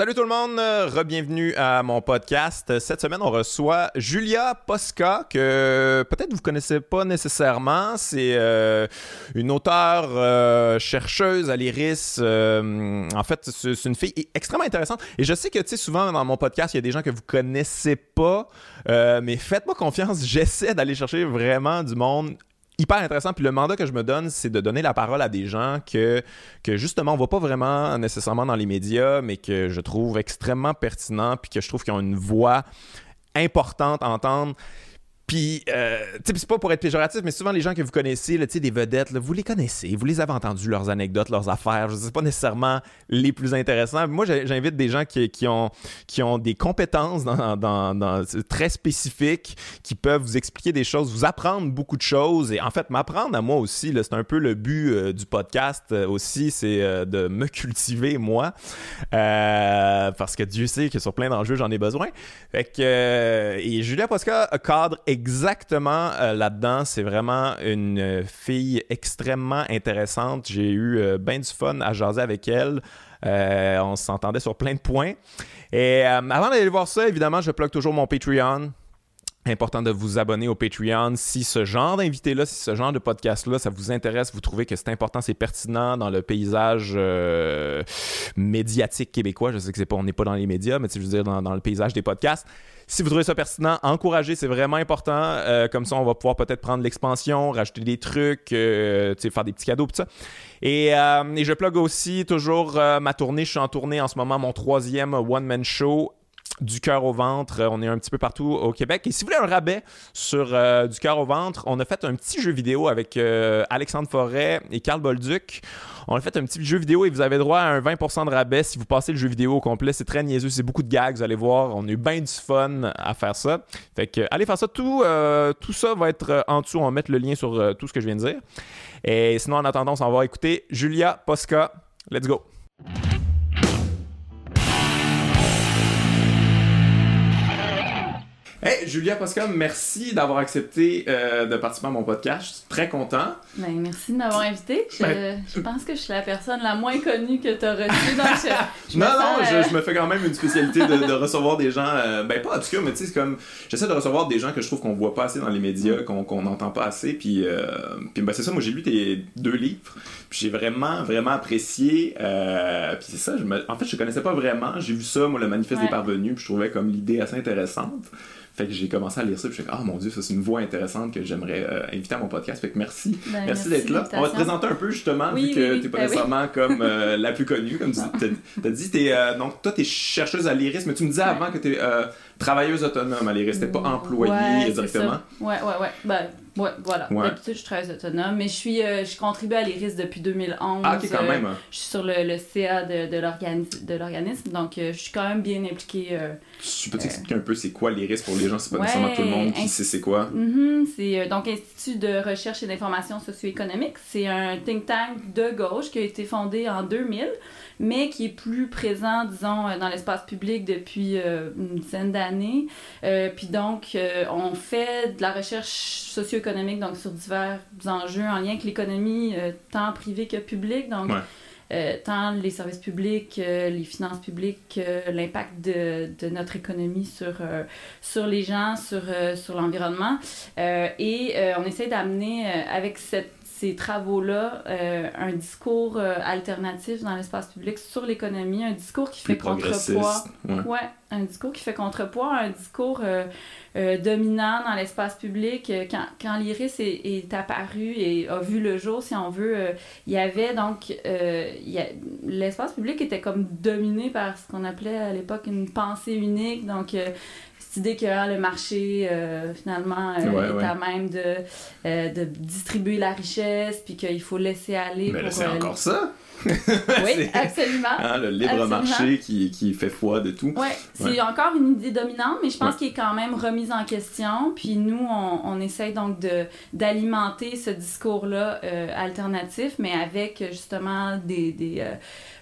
Salut tout le monde, re-bienvenue à mon podcast. Cette semaine, on reçoit Julia Posca, que peut-être vous connaissez pas nécessairement. C'est euh, une auteure euh, chercheuse à l'IRIS. Euh, en fait, c'est une fille extrêmement intéressante. Et je sais que, tu sais, souvent dans mon podcast, il y a des gens que vous connaissez pas, mais faites-moi confiance. J'essaie d'aller chercher vraiment du monde hyper intéressant. Puis le mandat que je me donne, c'est de donner la parole à des gens que, justement, on voit pas vraiment nécessairement dans les médias, mais que je trouve extrêmement pertinent, puis que je trouve qu'ils ont une voix importante à entendre. Puis, euh, c'est pas pour être péjoratif, mais souvent les gens que vous connaissez, là, des vedettes, vous les connaissez, vous les avez entendus, leurs anecdotes, leurs affaires. Je sais pas nécessairement les plus intéressants. Moi, j'invite des gens qui, ont, qui ont des compétences très spécifiques, qui peuvent vous expliquer des choses, vous apprendre beaucoup de choses. Et en fait, m'apprendre à moi aussi, c'est un peu le but euh, du podcast euh, aussi, c'est de me cultiver moi. parce que Dieu sait que sur plein d'enjeux, j'en ai besoin. Fait que, et Julia Posca cadre exactement euh, là-dedans. C'est vraiment une fille extrêmement intéressante. J'ai eu euh, bien du fun à jaser avec elle. Euh, on s'entendait sur plein de points. Et avant d'aller voir ça, évidemment, je plug toujours mon Patreon important de vous abonner au Patreon si ce genre d'invité-là, si ce genre de podcast-là, ça vous intéresse, vous trouvez que c'est important, c'est pertinent dans le paysage médiatique québécois. Je sais que c'est pas, on n'est pas dans les médias, mais je veux dire dans le paysage des podcasts. Si vous trouvez ça pertinent, encouragez, c'est vraiment important. Euh, comme ça, on va pouvoir peut-être prendre l'expansion, rajouter des trucs, euh, faire des petits cadeaux, tout ça. Et, euh, et je plug aussi toujours ma tournée. Je suis en tournée en ce moment, mon troisième one-man show du cœur au ventre. On est un petit peu partout au Québec. Et si vous voulez un rabais sur du cœur au ventre, on a fait un petit jeu vidéo avec Alexandre Forêt et Carl Bolduc. On a fait un petit jeu vidéo et vous avez droit à un 20% de rabais si vous passez le jeu vidéo au complet. C'est très niaiseux, c'est beaucoup de gags, vous allez voir. On a eu bien du fun à faire ça. Fait que allez faire ça. Tout, euh, tout ça va être euh, en dessous. On va mettre le lien sur euh, tout ce que je viens de dire. Et sinon, en attendant, on s'en va écouter Julia Posca. Let's go. Hey, Julia Pascal, merci d'avoir accepté euh, de participer à mon podcast. Je suis très content. Ben, merci de m'avoir invité. Je, ben, je, pense que je suis la personne la moins connue que tu as reçue dans ce... non, non, je, euh, je, me fais quand même une spécialité de, de recevoir des gens, euh, ben pas obscurs, mais tu sais, c'est comme, j'essaie de recevoir des gens que je trouve qu'on voit pas assez dans les médias, qu'on n'entend pas assez, puis, euh, puis ben, c'est ça, moi j'ai lu tes deux livres, puis j'ai vraiment, vraiment apprécié, puis c'est ça, je me... en fait, je connaissais pas vraiment, j'ai vu ça, moi, le manifeste des parvenus, puis je trouvais comme l'idée assez intéressante. Fait que j'ai commencé à lire ça, puis je suis ah mon dieu, ça c'est une voix intéressante que j'aimerais euh, inviter à mon podcast. Fait que merci. Ben, merci, d'être là. On va te présenter un peu justement, vu que tu t'es pas ben nécessairement comme euh, la plus connue, comme tu as, dit. Es, euh, donc toi, tu es chercheuse à l'IRIS, mais tu me disais avant que tu es travailleuse autonome à l'IRIS, t'es pas employée directement. Ouais, ouais, ouais. Ben, Ouais, voilà. D'habitude, je travaille autonome, mais je suis, euh, je contribue à l'IRIS depuis 2011. Ah, ok, quand même. Hein. je suis sur le, le CA de, de l'organisme, donc euh, je suis quand même bien impliquée. Euh, tu peux t'expliquer un peu c'est quoi l'IRIS pour les gens, c'est pas nécessairement tout le monde qui sait c'est quoi. Mm-hmm, c'est donc Institut de recherche et d'information socio-économique. C'est un think tank de gauche qui a été fondé en 2000 mais qui est plus présent, disons, dans l'espace public depuis une dizaine d'années. puis donc, on fait de la recherche socio-économique donc sur divers enjeux en lien avec l'économie, euh, tant privée que publique. Donc, euh, tant les services publics, euh, les finances publiques, l'impact de, de, notre économie sur, sur les gens, sur, sur l'environnement. et on essaie d'amener avec cette ces travaux-là un discours alternatif dans l'espace public sur l'économie, un discours qui fait contrepoids. Ouais. un discours qui fait contrepoids, un discours euh, dominant dans l'espace public. Euh, quand, quand l'IRIS est, est, apparu et a vu le jour, si on veut, euh, il y avait donc... l'espace public était comme dominé par ce qu'on appelait à l'époque une pensée unique. Donc, cette idée que ah, le marché, finalement, est à même de, de distribuer la richesse, puis qu'il faut laisser aller. Mais c'est encore ça! Oui, absolument. Hein, le libre marché qui, qui, fait foi de tout. Oui, c'est encore une idée dominante, mais je pense qu'il est quand même remise en question. Puis nous, on, on essaye donc d'alimenter ce discours-là euh, alternatif, mais avec justement des. des euh,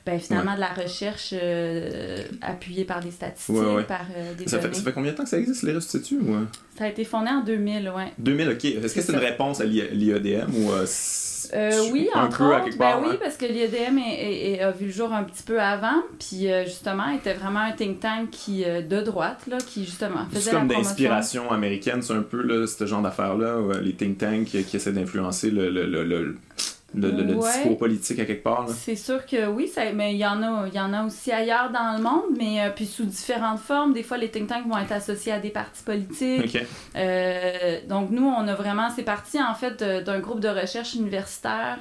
ben, finalement, de la recherche euh, appuyée par des statistiques, par des ça Fait, ça fait combien de temps que ça existe, les instituts? Ou... Ça a été fondé en 2000, oui. 2000, OK. Est-ce que c'est une réponse à l'IEDM ou Euh, oui, un entre peu à autres. quelque Ben oui, hein. parce que l'IEDM a vu le jour un petit peu avant, puis euh, justement, était vraiment un think tank qui, euh, de droite, là, qui justement faisait comme d'inspiration américaine, c'est un peu là, ce genre d'affaires-là, les think tanks qui, qui essaient d'influencer le, le, le, le, le- le- le Ouais. discours politique à quelque part. C'est sûr que oui, ça, mais il y en a, il y en a aussi ailleurs dans le monde, mais euh, puis sous différentes formes. Des fois, les think tanks vont être associés à des partis politiques. Euh, donc nous, on a vraiment, c'est parti en fait d'un groupe de recherche universitaire.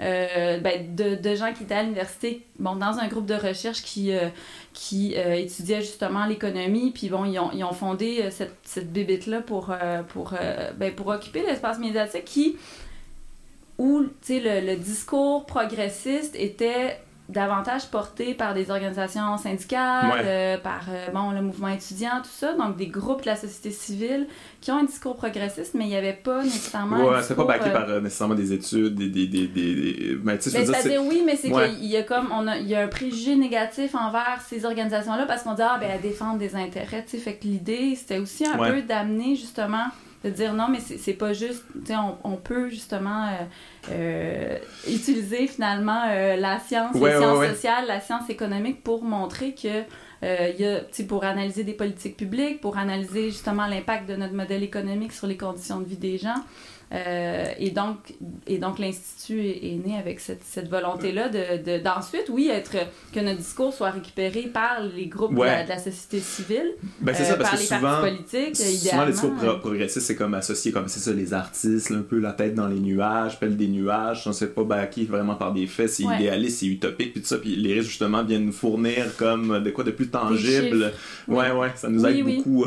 euh, ben, de, de gens qui étaient à l'université, bon, dans un groupe de recherche qui, euh, qui euh, étudiait justement l'économie, puis bon, ils ont, ils ont fondé cette, cette bébête-là pour, pour, ben, pour occuper l'espace médiatique qui, où, le, le discours progressiste était davantage porté par des organisations syndicales, Ouais. euh, par euh, bon, le mouvement étudiant, tout ça, donc des groupes de la société civile qui ont un discours progressiste, mais il n'y avait pas nécessairement Ouais, c'est pas backé euh, par euh, nécessairement des études, des. des, des, des, des- ben, tu sais, ben, oui, mais c'est Ouais. qu'il y a comme on a, il y a un préjugé négatif envers ces organisations-là parce qu'on dit ah ben elles défendent des intérêts, tu sais, fait que l'idée c'était aussi un Ouais. peu d'amener justement de dire non mais c'est pas juste, tu sais, on, on peut justement euh, euh, utiliser finalement euh, la science, Ouais, les sciences ouais. sociales, la science économique pour montrer que euh, il y a, tu sais, pour analyser des politiques publiques, pour analyser justement l'impact de notre modèle économique sur les conditions de vie des gens. Euh, et donc, et donc l'Institut est, est né avec cette, cette volonté-là de, de- d'ensuite, oui, être, que notre discours soit récupéré par les groupes de, la, Ouais. de la société civile, Ben, c'est euh, ça, parce par que les souvent. partis politiques, Souvent, les discours pro- euh, progressistes, c'est comme associé, comme c'est ça, les artistes, là, un peu la tête dans les nuages, pelle des nuages, on sait pas backé vraiment par des faits, c'est Ouais. idéaliste, c'est utopique, puis tout ça, puis les risques, justement, viennent nous fournir comme de quoi de plus tangible. Ouais, ouais, ça nous aide oui. beaucoup.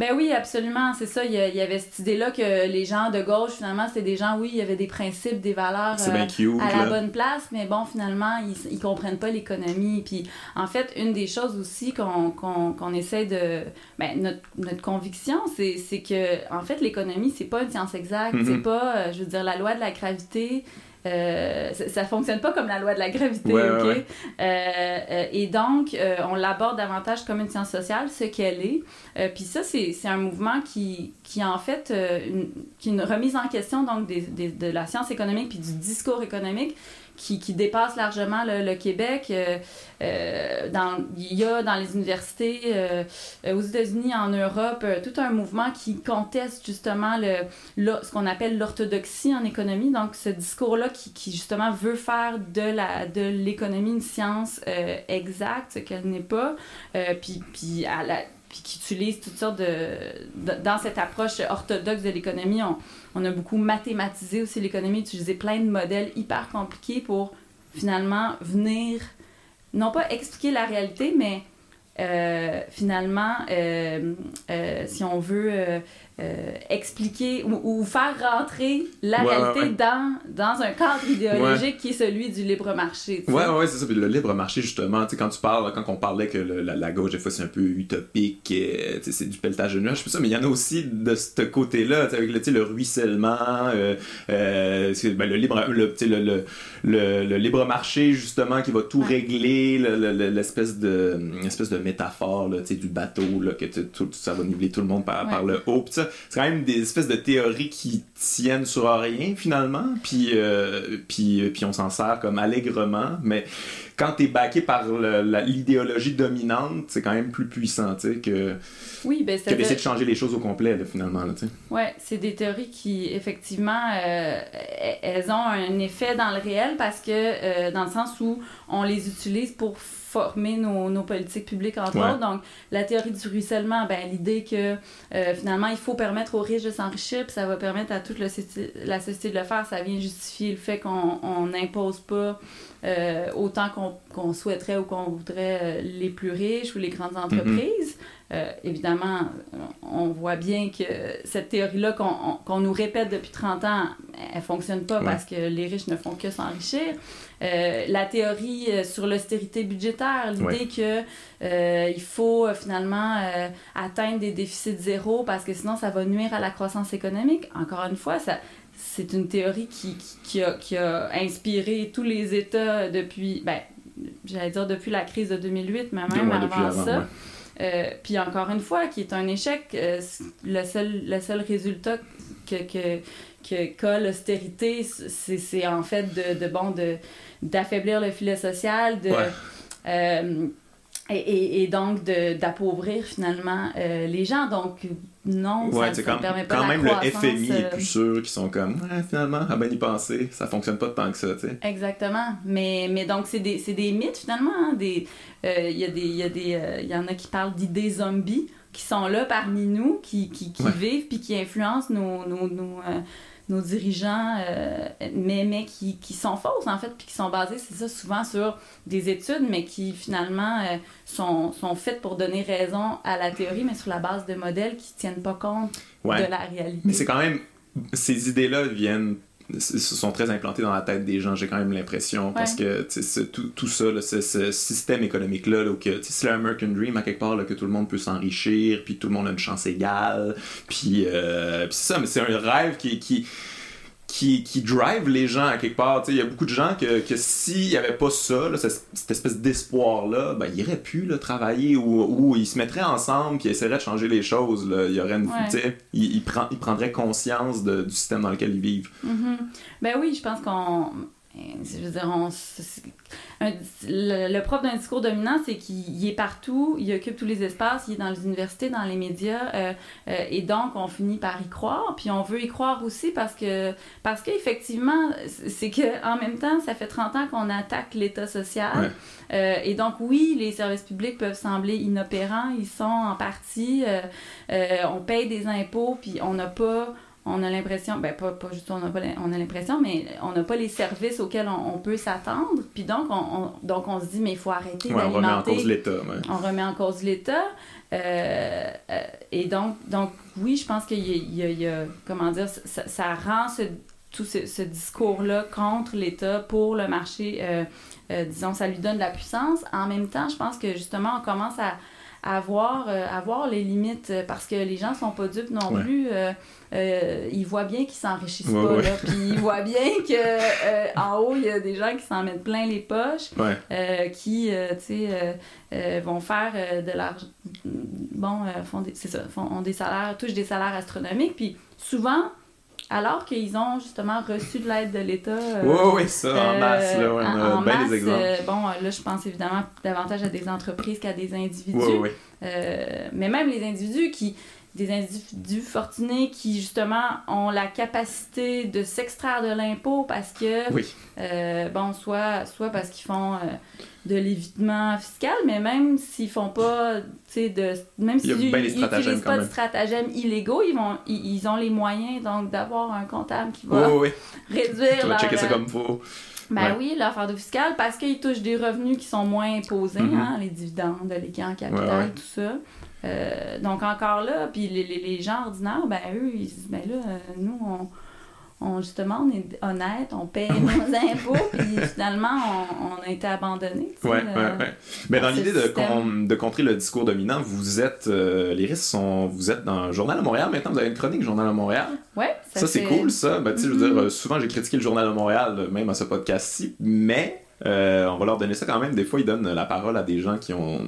Ben oui, absolument, c'est ça. Il y, avait cette idée-là que les gens de gauche, finalement, c'était des gens, oui, il y avait des principes, des valeurs euh, cute, à la là. bonne place, mais bon, finalement, ils, ils comprennent pas l'économie. Puis, en fait, une des choses aussi qu'on qu'on qu'on essaie de... Ben, notre, notre conviction, c'est que, en fait, l'économie, c'est pas une science exacte. Mhm. C'est pas, euh, je veux dire, la loi de la gravité... euh, ça, ça fonctionne pas comme la loi de la gravité, Ouais, ok? ouais, ouais. Euh, euh, et donc, on l'aborde davantage comme une science sociale, ce qu'elle est. Puis ça, c'est un mouvement qui, qui en fait, une, qui une remise en question donc, des, des- de la science économique puis du discours économique qui, qui dépasse largement le, Québec. Euh, euh, dans, il y a dans les universités euh, aux États-Unis, en Europe, tout un mouvement qui conteste justement le, ce qu'on appelle l'orthodoxie en économie. Donc, ce discours-là qui, qui, justement veut faire de la de l'économie une science exacte, ce qu'elle n'est pas. Puis, puis qui utilise toutes sortes de, de- Dans cette approche orthodoxe de l'économie, on, on a beaucoup mathématisé aussi l'économie, utilisé plein de modèles hyper compliqués pour finalement venir, non pas expliquer la réalité, mais euh, finalement, euh, euh, si on veut euh, expliquer ou, ou faire rentrer la Ouais, réalité ouais. Dans, dans un cadre idéologique qui est celui du libre marché. sais. Ouais, c'est ça. Puis le libre marché, justement, quand tu parles, quand on parlait que le- la, la gauche, des fois, c'est un peu utopique, euh, c'est du pelletage de nuages, ça, mais il y en a aussi de ce côté-là, avec le, le ruissellement, euh, euh, ben, le libre, le, le, le, libre marché, justement, qui va tout régler, le- le- le- l'espèce de, espèce de métaphore, là, du bateau, là, que tout, ça va niveler tout le monde par, le haut, Puis ça, c'est quand même des espèces de théories qui tiennent sur rien, finalement, puis, euh, puis, puis on s'en sert comme allègrement, mais quand t'es backé par l'idéologie dominante, c'est quand même plus puissant, tu sais, que, Oui, ben, que d'essayer de changer les choses au complet, là, finalement, là, tu sais. Ouais, c'est des théories qui, effectivement, euh, elles ont un effet dans le réel parce que, euh, dans le sens où on les utilise pour former nos, nos politiques publiques, entre Ouais. autres. Donc, la théorie du ruissellement, ben, l'idée que, euh, finalement, il faut permettre aux riches de s'enrichir, puis ça va permettre à toute la société, la société de le faire. Ça vient justifier le fait qu'on on n'impose pas euh, autant qu'on souhaiterait ou qu'on voudrait euh, les plus riches ou les grandes entreprises. Euh, évidemment, on voit bien que cette théorie-là qu'on on- qu'on nous répète depuis 30 ans, elle fonctionne pas Ouais. parce que les riches ne font que s'enrichir. Euh, la théorie euh, sur l'austérité budgétaire, l'idée Ouais. que euh, il faut finalement euh, atteindre des déficits zéro parce que sinon ça va nuire à la croissance économique. Encore une fois, ça c'est une théorie qui, qui, qui a, qui a inspiré tous les États depuis, ben, j'allais dire depuis la crise de 2008, mais même Ouais, avant, ça. ouais. Euh, puis encore une fois, qui est un échec, euh, le, seul, le seul résultat que, que, que qu'a l'austérité, c'est en fait de, de bon de d'affaiblir le filet social, de euh, et, et, donc d'appauvrir finalement euh, les gens. Donc non, ça, ne permet pas quand même le FMI est plus sûr qui sont comme finalement à bien y penser, ça fonctionne pas tant que ça, tu sais. Exactement. Mais, mais donc c'est des, des mythes finalement. Hein, des il y a des il y a des il y en a qui parlent d'idées zombies qui sont là parmi nous, qui, qui, qui vivent puis qui influencent nos, nos, nos, nos dirigeants, euh, mais, mais qui, qui, sont fausses, en fait, puis qui sont basées, c'est ça, souvent sur des études, mais qui finalement euh, sont, sont faites pour donner raison à la théorie, mais sur la base de modèles qui ne tiennent pas compte de la réalité. Mais c'est quand même. Ces idées-là viennent sont très implantés dans la tête des gens, j'ai quand même l'impression. Parce que tout, tout ça, ce, système économique-là, là, que c'est l'American Dream à quelque part, là, que tout le monde peut s'enrichir, puis tout le monde a une chance égale. Puis, euh, c'est ça, mais c'est un rêve qui, qui, qui, qui drive les gens à quelque part. Il y a beaucoup de gens que, que s'il n'y avait pas ça, cette, espèce d'espoir-là, ben, ils n'iraient plus là, travailler ou, ou, ils se mettraient ensemble puis ils essaieraient de changer les choses. Là. Il y aurait une, ouais. ils, ils, prend, ils, prendraient conscience de, du système dans lequel ils vivent. Mm-hmm. Ben oui, je pense qu'on je veux dire, le, propre d'un discours dominant, c'est qu'il est partout, il occupe tous les espaces, il est dans les universités, dans les médias, euh, euh, et donc on finit par y croire. Puis on veut y croire aussi parce que, parce qu'effectivement, c'est que en même temps, ça fait 30 ans qu'on attaque l'État social. Euh, et donc, oui, les services publics peuvent sembler inopérants, ils sont en partie, on paye des impôts, puis on n'a pas on a l'impression, ben pas, pas juste on a, pas, on a l'impression, mais on n'a pas les services auxquels on, peut s'attendre. Puis donc on, donc, on se dit, mais il faut arrêter d'alimenter. On remet en cause l'État. On remet en cause l'État. Euh, euh, et donc, donc, oui, je pense qu'il y, a, comment dire, ça, ça rend ce, tout ce, discours-là contre l'État pour le marché, euh, disons, ça lui donne de la puissance. En même temps, je pense que justement, on commence à à voir, euh, les limites euh, parce que les gens sont pas dupes non plus. Euh, ils voient bien qu'ils s'enrichissent pas. Là, puis ils voient bien que en haut, il y a des gens qui s'en mettent plein les poches, qui vont faire de l'argent. Bon, font c'est ça, font, ont des salaires, touchent des salaires astronomiques. Puis souvent, alors qu'ils ont justement reçu de l'aide de l'État. oui, oui, ça, en masse, là, on a bien des exemples. bon, là, je pense évidemment davantage à des entreprises qu'à des individus. Oui, oui. mais même les individus qui des individus fortunés qui justement ont la capacité de s'extraire de l'impôt parce que oui. bon soit soit parce qu'ils font de l'évitement fiscal, mais même s'ils font pas, tu sais, de, même s'ils n'utilisent pas de stratagèmes illégaux, ils vont, ils, ont les moyens donc d'avoir un comptable qui va réduire. Tu vas checker ça comme faut. Ben oui, leur fardeau fiscal, parce qu'ils touchent des revenus qui sont moins imposés, mm-hmm. hein, les dividendes, les gains en capital, tout ça. Euh, donc encore là, puis les, les, les, gens ordinaires, ben eux, ils disent, ben là, euh, nous, on on, justement, on est honnête, on paye nos impôts, puis finalement, on, a été abandonné. Oui, oui, oui. Mais dans l'idée de, de, contrer le discours dominant, vous êtes, euh, les risques sont, vous êtes dans le Journal de Montréal maintenant, vous avez une chronique Journal de Montréal. Oui, ça, c'est cool, ça. Ben, tu sais, je veux dire, mm-hmm. souvent j'ai critiqué le Journal de Montréal, même à ce podcast-ci, mais euh, on va leur donner ça quand même. Des fois, ils donnent la parole à des gens qui ont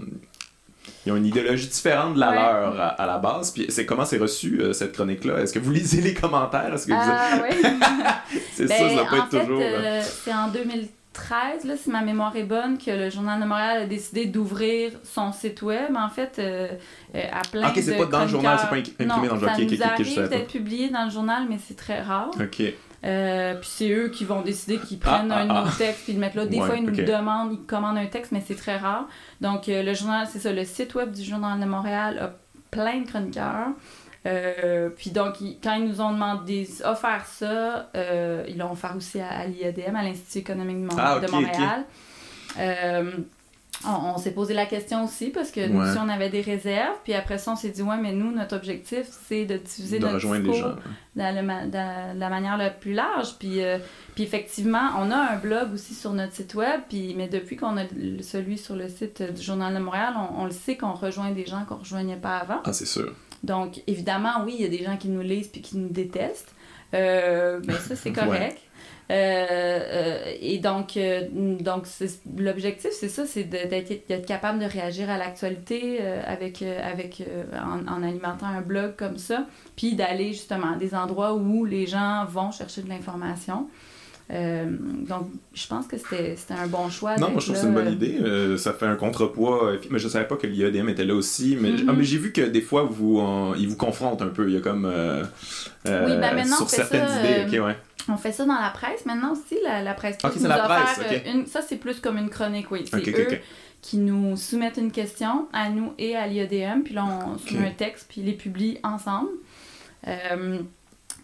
ils ont une idéologie différente de la leur à, la base. Puis c'est comment c'est reçu euh, cette chronique-là? Est-ce que vous lisez les commentaires? Est-ce que ah, oui. c'est ça, ça doit pas être toujours. Euh, c'est en 2013, là, si ma mémoire est bonne, que le Journal de Montréal a décidé d'ouvrir son site web, en fait, euh, à plein Ok, c'est pas dans le journal, c'est pas imprimé dans le journal. Ça nous arrive d'être publié dans le journal, mais c'est très rare. Ok. Euh, puis c'est eux qui vont décider qu'ils prennent ah, un ah, nouveau ah. texte puis le mettent là. Des fois, ils nous demandent, ils commandent un texte, mais c'est très rare. Donc, euh, le journal, c'est ça, le site web du Journal de Montréal a plein de chroniqueurs. Euh, puis donc, quand ils nous ont demandé offert ça, ils l'ont offert aussi à, l'IADM, à l'Institut économique de, Montréal on, s'est posé la question aussi parce que nous aussi on avait des réserves puis après ça on s'est dit ouais mais nous notre objectif c'est de diffuser notre discours de la manière la plus large puis euh, puis effectivement on a un blog aussi sur notre site web puis mais depuis qu'on a celui sur le site du journal de Montréal on, le sait qu'on rejoint des gens qu'on rejoignait pas avant. Ah c'est sûr. Donc évidemment oui il y a des gens qui nous lisent puis qui nous détestent. Euh, mais ça c'est correct et donc, donc l'objectif, c'est ça, c'est d'être capable de réagir à l'actualité avec, avec, en, en, alimentant un blog comme ça, puis d'aller justement à des endroits où les gens vont chercher de l'information. Euh, donc, je pense que c'était un bon choix. Non, moi, je trouve que c'est une bonne idée. Euh, ça fait un contrepoids. Mais je savais pas que l'IADM était là aussi. Mais, mm-hmm. ah, mais j'ai vu que des fois, vous, ils vous confrontent un peu. Il y a comme. Euh, oui, ben maintenant, sur certaines idées. ouais. On fait ça dans la presse maintenant aussi. La, la presse okay, c'est la presse. Une, ça, c'est plus comme une chronique, oui. C'est eux qui nous soumettent une question à nous et à l'IADM. Puis là, on soumet un texte, puis ils les publient ensemble.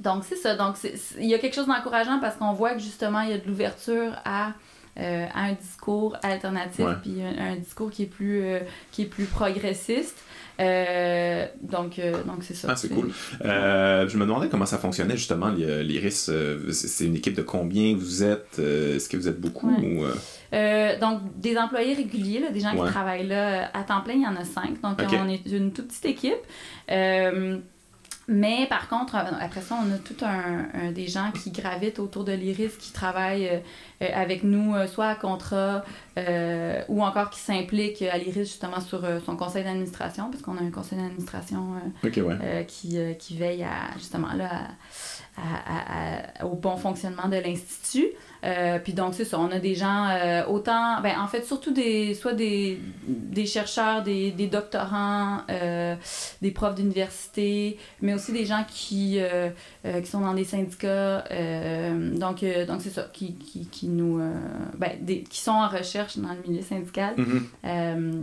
Donc, c'est ça. Donc, il y a quelque chose d'encourageant parce qu'on voit que justement, il y a de l'ouverture à, euh, un discours alternatif, puis un, discours qui est plus, euh, qui est plus progressiste. Euh, donc, donc c'est ça. Ah, c'est cool. je me demandais comment ça fonctionnait justement, l'IRIS. c'est une équipe de combien vous êtes Est-ce que vous êtes beaucoup donc, des employés réguliers, là, des gens qui travaillent là à temps plein, il y en a cinq. Donc, on est une toute petite équipe. Mais par contre, euh, après ça, on a tout un, des gens qui gravitent autour de l'IRIS, qui travaillent euh, euh, avec nous, soit à contrat ou encore qui s'impliquent à l'IRIS justement sur son conseil d'administration, parce qu'on a un conseil d'administration qui, qui, veille à justement là, au bon fonctionnement de l'Institut. Euh, puis donc, c'est ça, on a des gens, euh, autant, ben, en fait, surtout des, soit des, des chercheurs, des, des doctorants, euh, des profs d'université, mais aussi des gens qui, qui sont dans des syndicats. donc, donc c'est ça, qui, qui, qui nous, ben, des, qui sont en recherche dans le milieu syndical. Mm-hmm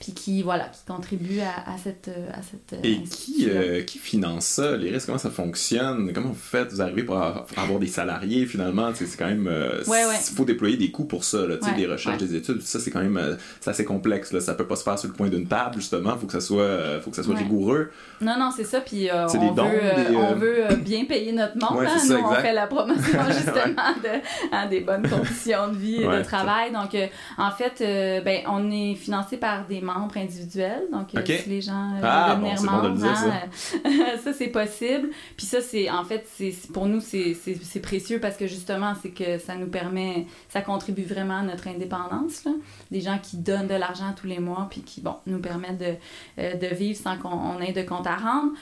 puis qui, voilà, qui contribue à, à cette, à cette Et qui, euh, qui finance ça, les risques, comment ça fonctionne? Comment vous faites? Vous arrivez pour avoir des salariés, finalement? C'est quand même... Euh, il faut déployer des coûts pour ça, là, ouais, des recherches, des études, ça, c'est quand même euh, c'est assez complexe. Là. Ça peut pas se faire sur le coin d'une table, justement. Il faut que ça soit, faut que ça soit rigoureux. Non, non, c'est ça. Puis on, veut, on veut bien payer notre monde. Hein. Nous, on fait la promotion, justement, de, hein, des bonnes conditions de vie et de travail. Donc, en fait, ben, on est financé par des membres individuels. Donc, euh, si les gens euh, ah, veulent venir membres, ça, c'est possible. Puis ça, c'est en fait, c'est pour nous, c'est précieux parce que justement, c'est que ça nous permet, ça contribue vraiment à notre indépendance. Là. Des gens qui donnent de l'argent tous les mois puis qui, bon, nous permettent de, euh, de vivre sans qu'on ait de compte à rendre.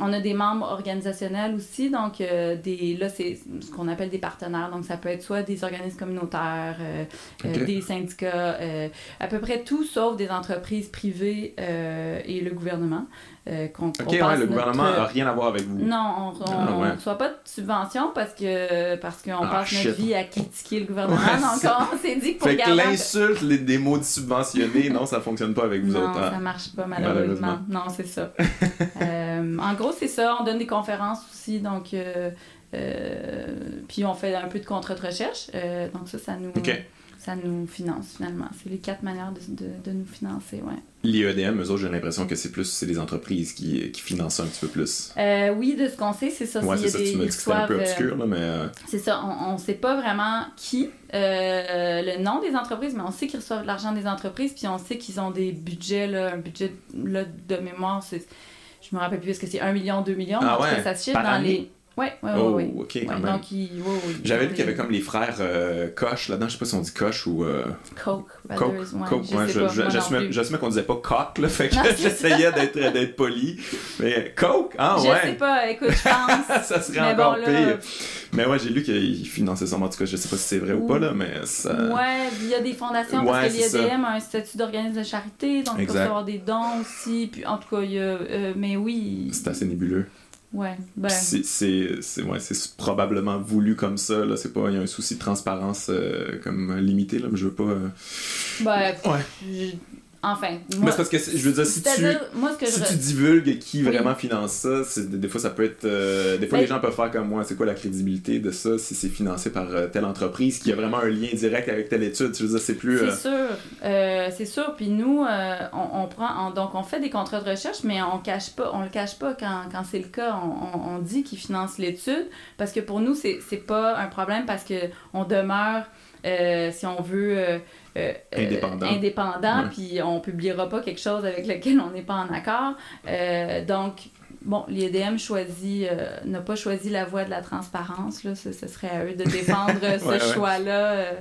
on a des membres organisationnels aussi. Donc, des, là, c'est ce qu'on appelle des partenaires. Donc, ça peut être soit des organismes communautaires, des syndicats, à peu près tout sauf des entreprises privées euh, et le gouvernement. Euh, ok, le gouvernement n'a rien à voir avec vous. Non, on ne ah, reçoit pas de subvention parce que parce qu'on ah, passe notre vie à critiquer le gouvernement. donc on s'est dit que pour Fait que l'insulte, les, des mots subventionnés, non, ça fonctionne pas avec vous non, autres. Non, ça marche pas malheureusement. Non, c'est ça. Euh, en gros, c'est ça. On donne des conférences aussi, donc puis on fait un peu de contre-recherche. donc ça, ça nous ça nous finance finalement. C'est les quatre manières de, de, de nous financer, ouais. L'IEDM, eux autres, j'ai l'impression que c'est plus c'est les entreprises qui, qui financent un petit peu plus. Euh, oui, de ce qu'on sait, c'est ça. Ouais, c'est ça, tu m'as dit que c'était un peu obscur, là, mais... Euh, c'est ça, on ne sait pas vraiment qui, euh, le nom des entreprises, mais on sait qu'ils reçoivent de l'argent des entreprises, puis on sait qu'ils ont des budgets, là, un budget là, de mémoire, c'est... Je me rappelle plus, est-ce que c'est 1 million, 2 millions? Ah ouais, ça se chiffre dans les... Oui, oui, oui. Oh, ok, quand même. J'avais vu qu'il y avait comme les frères euh, Koch là-dedans, je sais pas si on dit Koch ou. Euh... Coke, Coke, ouais, Coke. Je J'assumais qu'on disait pas coq, là, fait que j'essayais d'être poli. Mais Coke, ah ouais. Je sais pas, écoute, je pense. ça serait encore pire. Mais ouais, j'ai lu qu'il finançait ça, en tout cas, je sais pas si c'est vrai ou pas, là, mais ça. Ouais, il y a des fondations, parce que l'IADM a un statut d'organisme de charité, donc il peut avoir des dons aussi, puis en tout cas, il y a. Euh, mais oui. C'est assez nébuleux. Ouais, ben... C'est ouais, probablement voulu comme ça. Là. C'est pas, il y a un souci de transparence euh, comme limité, là, mais je veux pas... Euh... Ben, ouais. Enfin. Moi, mais c'est parce que, je veux dire, si, tu, moi, ce que si tu divulgues qui vraiment finance ça, des fois, ça peut être. Euh, des fois, les gens peuvent faire comme moi. C'est quoi la crédibilité de ça si c'est financé par euh, telle entreprise qui a vraiment un lien direct avec telle étude? Je veux dire, c'est plus. C'est euh, sûr. c'est sûr. Puis nous, on, on, prend. donc, on fait des contrats de recherche, mais on cache pas. On le cache pas quand, quand c'est le cas. On, on dit qu'ils financent l'étude. Parce que pour nous, c'est pas un problème parce qu'on demeure. si on veut euh, indépendant, indépendant puis on publiera pas quelque chose avec lequel on n'est pas en accord. Euh, donc, bon, l'IEDM choisit, n'a pas choisi la voie de la transparence. Là. Ce, serait à eux de défendre ce choix-là.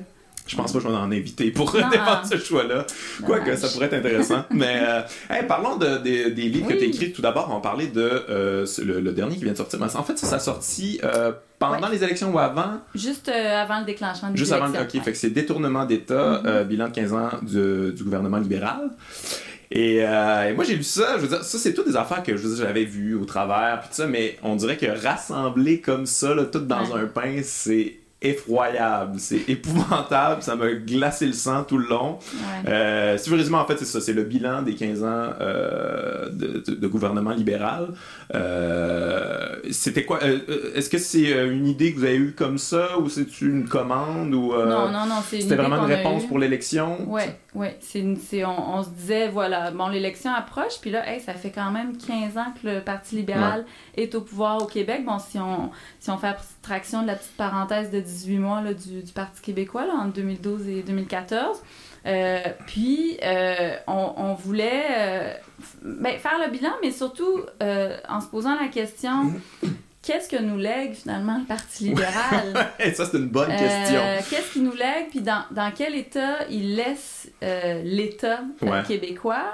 Je pense pas que je vais en inviter pour défendre ce choix-là. Quoique, ça pourrait être intéressant. Mais euh, parlons de, des livres que tu as écrits. Tout d'abord, on parlait de euh, le, dernier qui vient de sortir. en fait, ça, ça sorti euh, pendant les élections ou avant? Juste avant le déclenchement des Juste avant, ok. Fait que c'est détournement d'État, mm-hmm. bilan de 15 ans du, gouvernement libéral. Et, moi, j'ai lu ça. Je veux dire, ça, c'est toutes des affaires que j'avais vues au travers, puis ça, mais on dirait que rassembler comme ça, là, tout dans un pain, c'est effroyable, c'est épouvantable, ça m'a glacé le sang tout le long. Euh, vous résumez, en fait, c'est ça, c'est le bilan des 15 ans euh, de, gouvernement libéral. Euh, c'était quoi Est-ce que c'est une idée que vous avez eue comme ça ou c'est une commande ou Non, non, non, c'est C'était vraiment une réponse pour l'élection? Oui, oui, c'est on, on, se disait voilà, bon l'élection approche puis là, ça fait quand même 15 ans que le Parti libéral est au pouvoir au Québec. Bon, si on si on fait de la petite parenthèse de 18 mois là, du, du, Parti québécois là, entre 2012 et 2014. Euh, puis, euh, on, on, voulait euh, ben, faire le bilan, mais surtout en se posant la question qu'est-ce que nous lègue finalement le Parti libéral? Ça, c'est une bonne question. qu'est-ce qu'il nous lègue, puis dans, dans, quel état il laisse l'État québécois,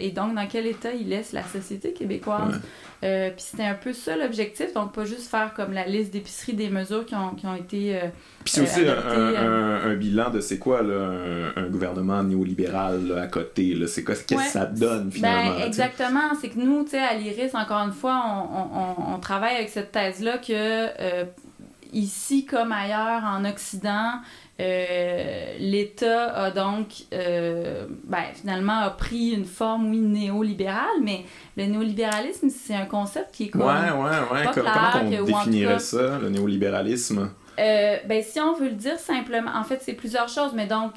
et donc dans quel état il laisse la société québécoise. Euh, puis c'était un peu ça l'objectif, donc pas juste faire comme la liste d'épicerie des mesures qui ont, qui ont été. Euh, puis c'est aussi euh, un, bilan de c'est quoi là, un, gouvernement néolibéral à côté. C'est quoi, qu'est-ce que ça donne finalement? Ben, exactement. C'est que nous, tu sais, à l'IRIS, encore une fois, on, on, on travaille avec cette thèse-là que ici comme ailleurs en Occident, euh, l'État a donc, euh, ben, finalement, a pris une forme, oui, néolibérale, mais le néolibéralisme, c'est un concept qui est comme. Ouais, ouais, ouais. comment on définirait ça, le néolibéralisme? Euh, ben, si on veut le dire simplement, en fait, c'est plusieurs choses, mais donc,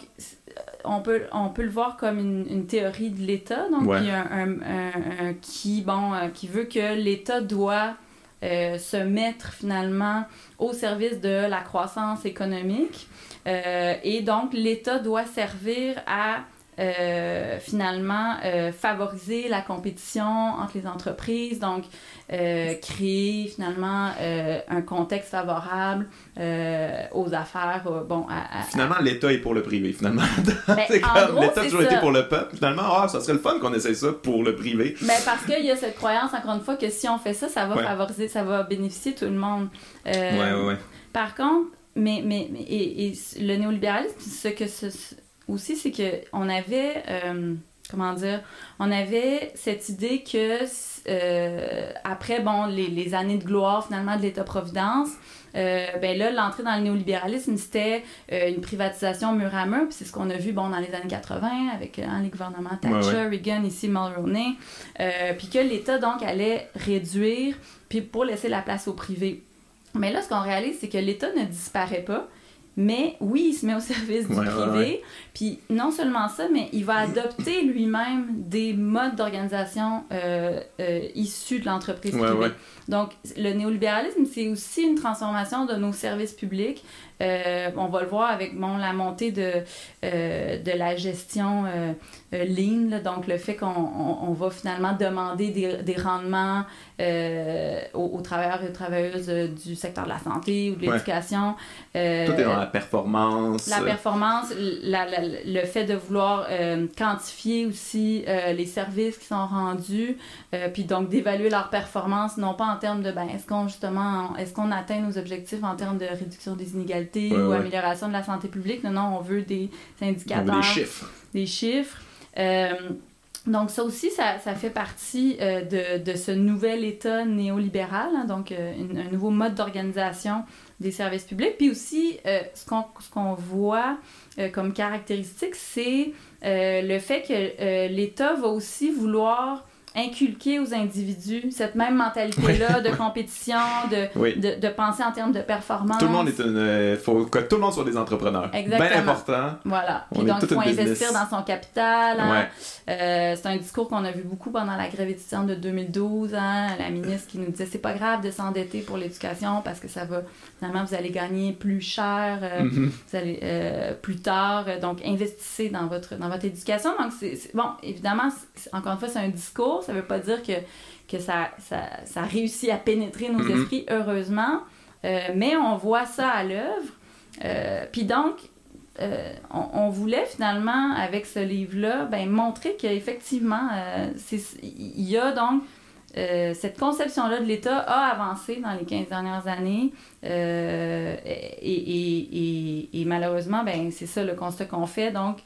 on peut, on peut le voir comme une, théorie de l'État, donc, qui, un, qui, bon, qui veut que l'État doit se mettre finalement au service de la croissance économique. Euh, et donc, l'État doit servir à euh, finalement euh, favoriser la compétition entre les entreprises, donc créer finalement un contexte favorable aux affaires. bon, Finalement, l'État est pour le privé, finalement. Ben, c'est comme l'État a toujours été pour le peuple. Finalement, ah, ça serait le fun qu'on essaye ça pour le privé. Mais ben, parce qu'il y a cette croyance, encore une fois, que si on fait ça, ça va favoriser, ça va bénéficier tout le monde. ouais, ouais, ouais. Par contre, mais, mais, et, le néolibéralisme, ce que ce, aussi, c'est qu'on avait, euh, comment dire, on avait cette idée que euh, après, bon, les, les, années de gloire finalement de l'État-providence, euh, ben là, l'entrée dans le néolibéralisme, c'était une privatisation mur à mur, puis c'est ce qu'on a vu, bon, dans les années 80 avec hein, les gouvernements Thatcher, Reagan, ici Mulroney, puis que l'État, donc, allait réduire, puis pour laisser la place au privé. Mais là, ce qu'on réalise, c'est que l'État ne disparaît pas, mais oui, il se met au service du privé. Puis non seulement ça, mais il va adopter lui-même des modes d'organisation euh, euh, issus de l'entreprise privée. Donc, le néolibéralisme, c'est aussi une transformation de nos services publics. Euh, on va le voir avec bon, la montée de, de la gestion lean, donc le fait qu'on on, va finalement demander des, des rendements aux, travailleurs et aux travailleuses du secteur de la santé ou de l'éducation. Tout est dans la performance. La performance, la, le fait de vouloir quantifier aussi les services qui sont rendus, puis donc d'évaluer leur performance, non pas en termes de ben, est-ce qu'on justement est-ce qu'on atteint nos objectifs en termes de réduction des inégalités ou amélioration de la santé publique. Non, non, on veut des indicateurs. des chiffres. Des chiffres. Euh, donc ça aussi, ça, ça fait partie euh, de, de, ce nouvel État néolibéral, hein, donc euh, un nouveau mode d'organisation des services publics. Puis aussi, ce qu'on qu'on voit comme caractéristique, c'est le fait que l'État va aussi vouloir inculquer aux individus cette même mentalité-là de compétition, de, de, de, penser en termes de performance. Tout le monde est une. Euh, faut que tout le monde soit des entrepreneurs. Exactement. Bien important. Voilà. Puis donc, il faut investir dans son capital. Hein. Euh, c'est un discours qu'on a vu beaucoup pendant la grève étudiante de 2012. Hein. La ministre qui nous disait c'est pas grave de s'endetter pour l'éducation parce que ça va. Finalement, vous allez gagner plus cher euh, mm-hmm. vous allez, plus tard. Donc, investissez dans votre, dans votre éducation. Donc, c'est bon, évidemment, encore une fois, c'est un discours Ça veut pas dire que, que ça, ça, ça réussit à pénétrer nos Mhm. esprits, heureusement. Euh, mais on voit ça à l'œuvre. Euh, Puis donc, euh, on, on voulait finalement, avec ce livre-là, ben, montrer qu'effectivement, euh, il y a donc euh, cette conception-là de l'État a avancé dans les 15 dernières années. et, et- et- et malheureusement, ben, c'est ça le constat qu'on fait. Donc,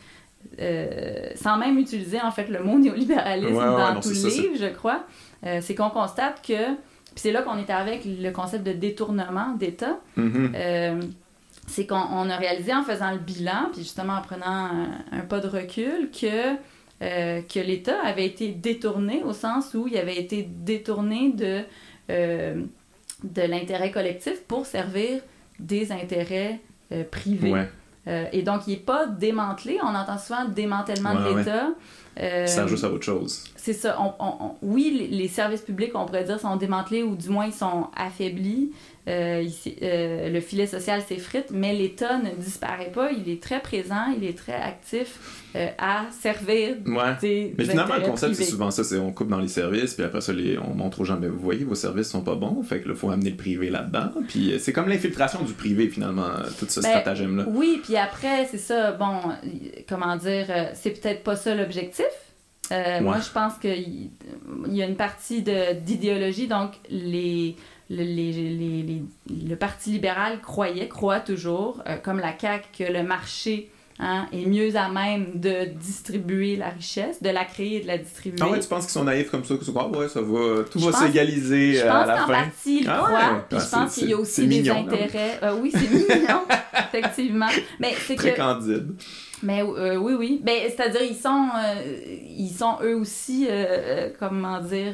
euh, sans même utiliser en fait le mot néolibéralisme Ouais, ouais, dans non, tout le ça, livre, je crois, euh, c'est qu'on constate que, puis c'est là qu'on est avec le concept de détournement d'État, Mhm. euh, c'est qu'on on a réalisé en faisant le bilan, puis justement en prenant un, un pas de recul, que, que l'État avait été détourné au sens où il avait été détourné de, de l'intérêt collectif pour servir des intérêts privés. Ouais. Euh, et donc, il n'est pas démantelé. On entend souvent démantèlement de ouais. l'État. Euh, Ça juste à autre chose. c'est ça. On- on- on- oui, les services publics, on pourrait dire, sont démantelés ou du moins ils sont affaiblis. Euh, s'est- euh, le filet social s'effrite, mais l'État ne disparaît pas. Il est très présent, il est très actif euh, à servir Ouais. des Mais finalement, le concept, c'est souvent ça, c'est on coupe dans les services, puis après ça, les, on montre aux gens, ben, vous voyez, vos services sont pas bons, fait que là, faut amener le privé là-dedans. Puis c'est comme l'infiltration du privé, finalement, tout ce Ben, stratagème-là. Oui, puis après, c'est ça, bon, y- comment dire, c'est peut-être pas ça l'objectif. Moi, je pense qu'il il y a une partie d'idéologie, donc les, le- les, les- les- le Parti libéral croyait, croit toujours, euh, comme la CAQ, que le marché hein, est mieux à même de distribuer la richesse, de la créer et de la distribuer. Ah ouais, tu penses qu'ils sont naïfs comme ça, que ah ouais, ça va, tout Je va pense- s'égaliser Je euh, à pense la qu'en fin. partie, il Ah croit. ouais. Puis Ah, je pense c'est- qu'il y a aussi des mignon, intérêts. Euh, oui, c'est mignon, effectivement. Mais c'est Très que candide. Mais euh, oui, oui. Ben, c'est-à-dire, ils sont, euh, ils sont eux aussi, euh, comment dire,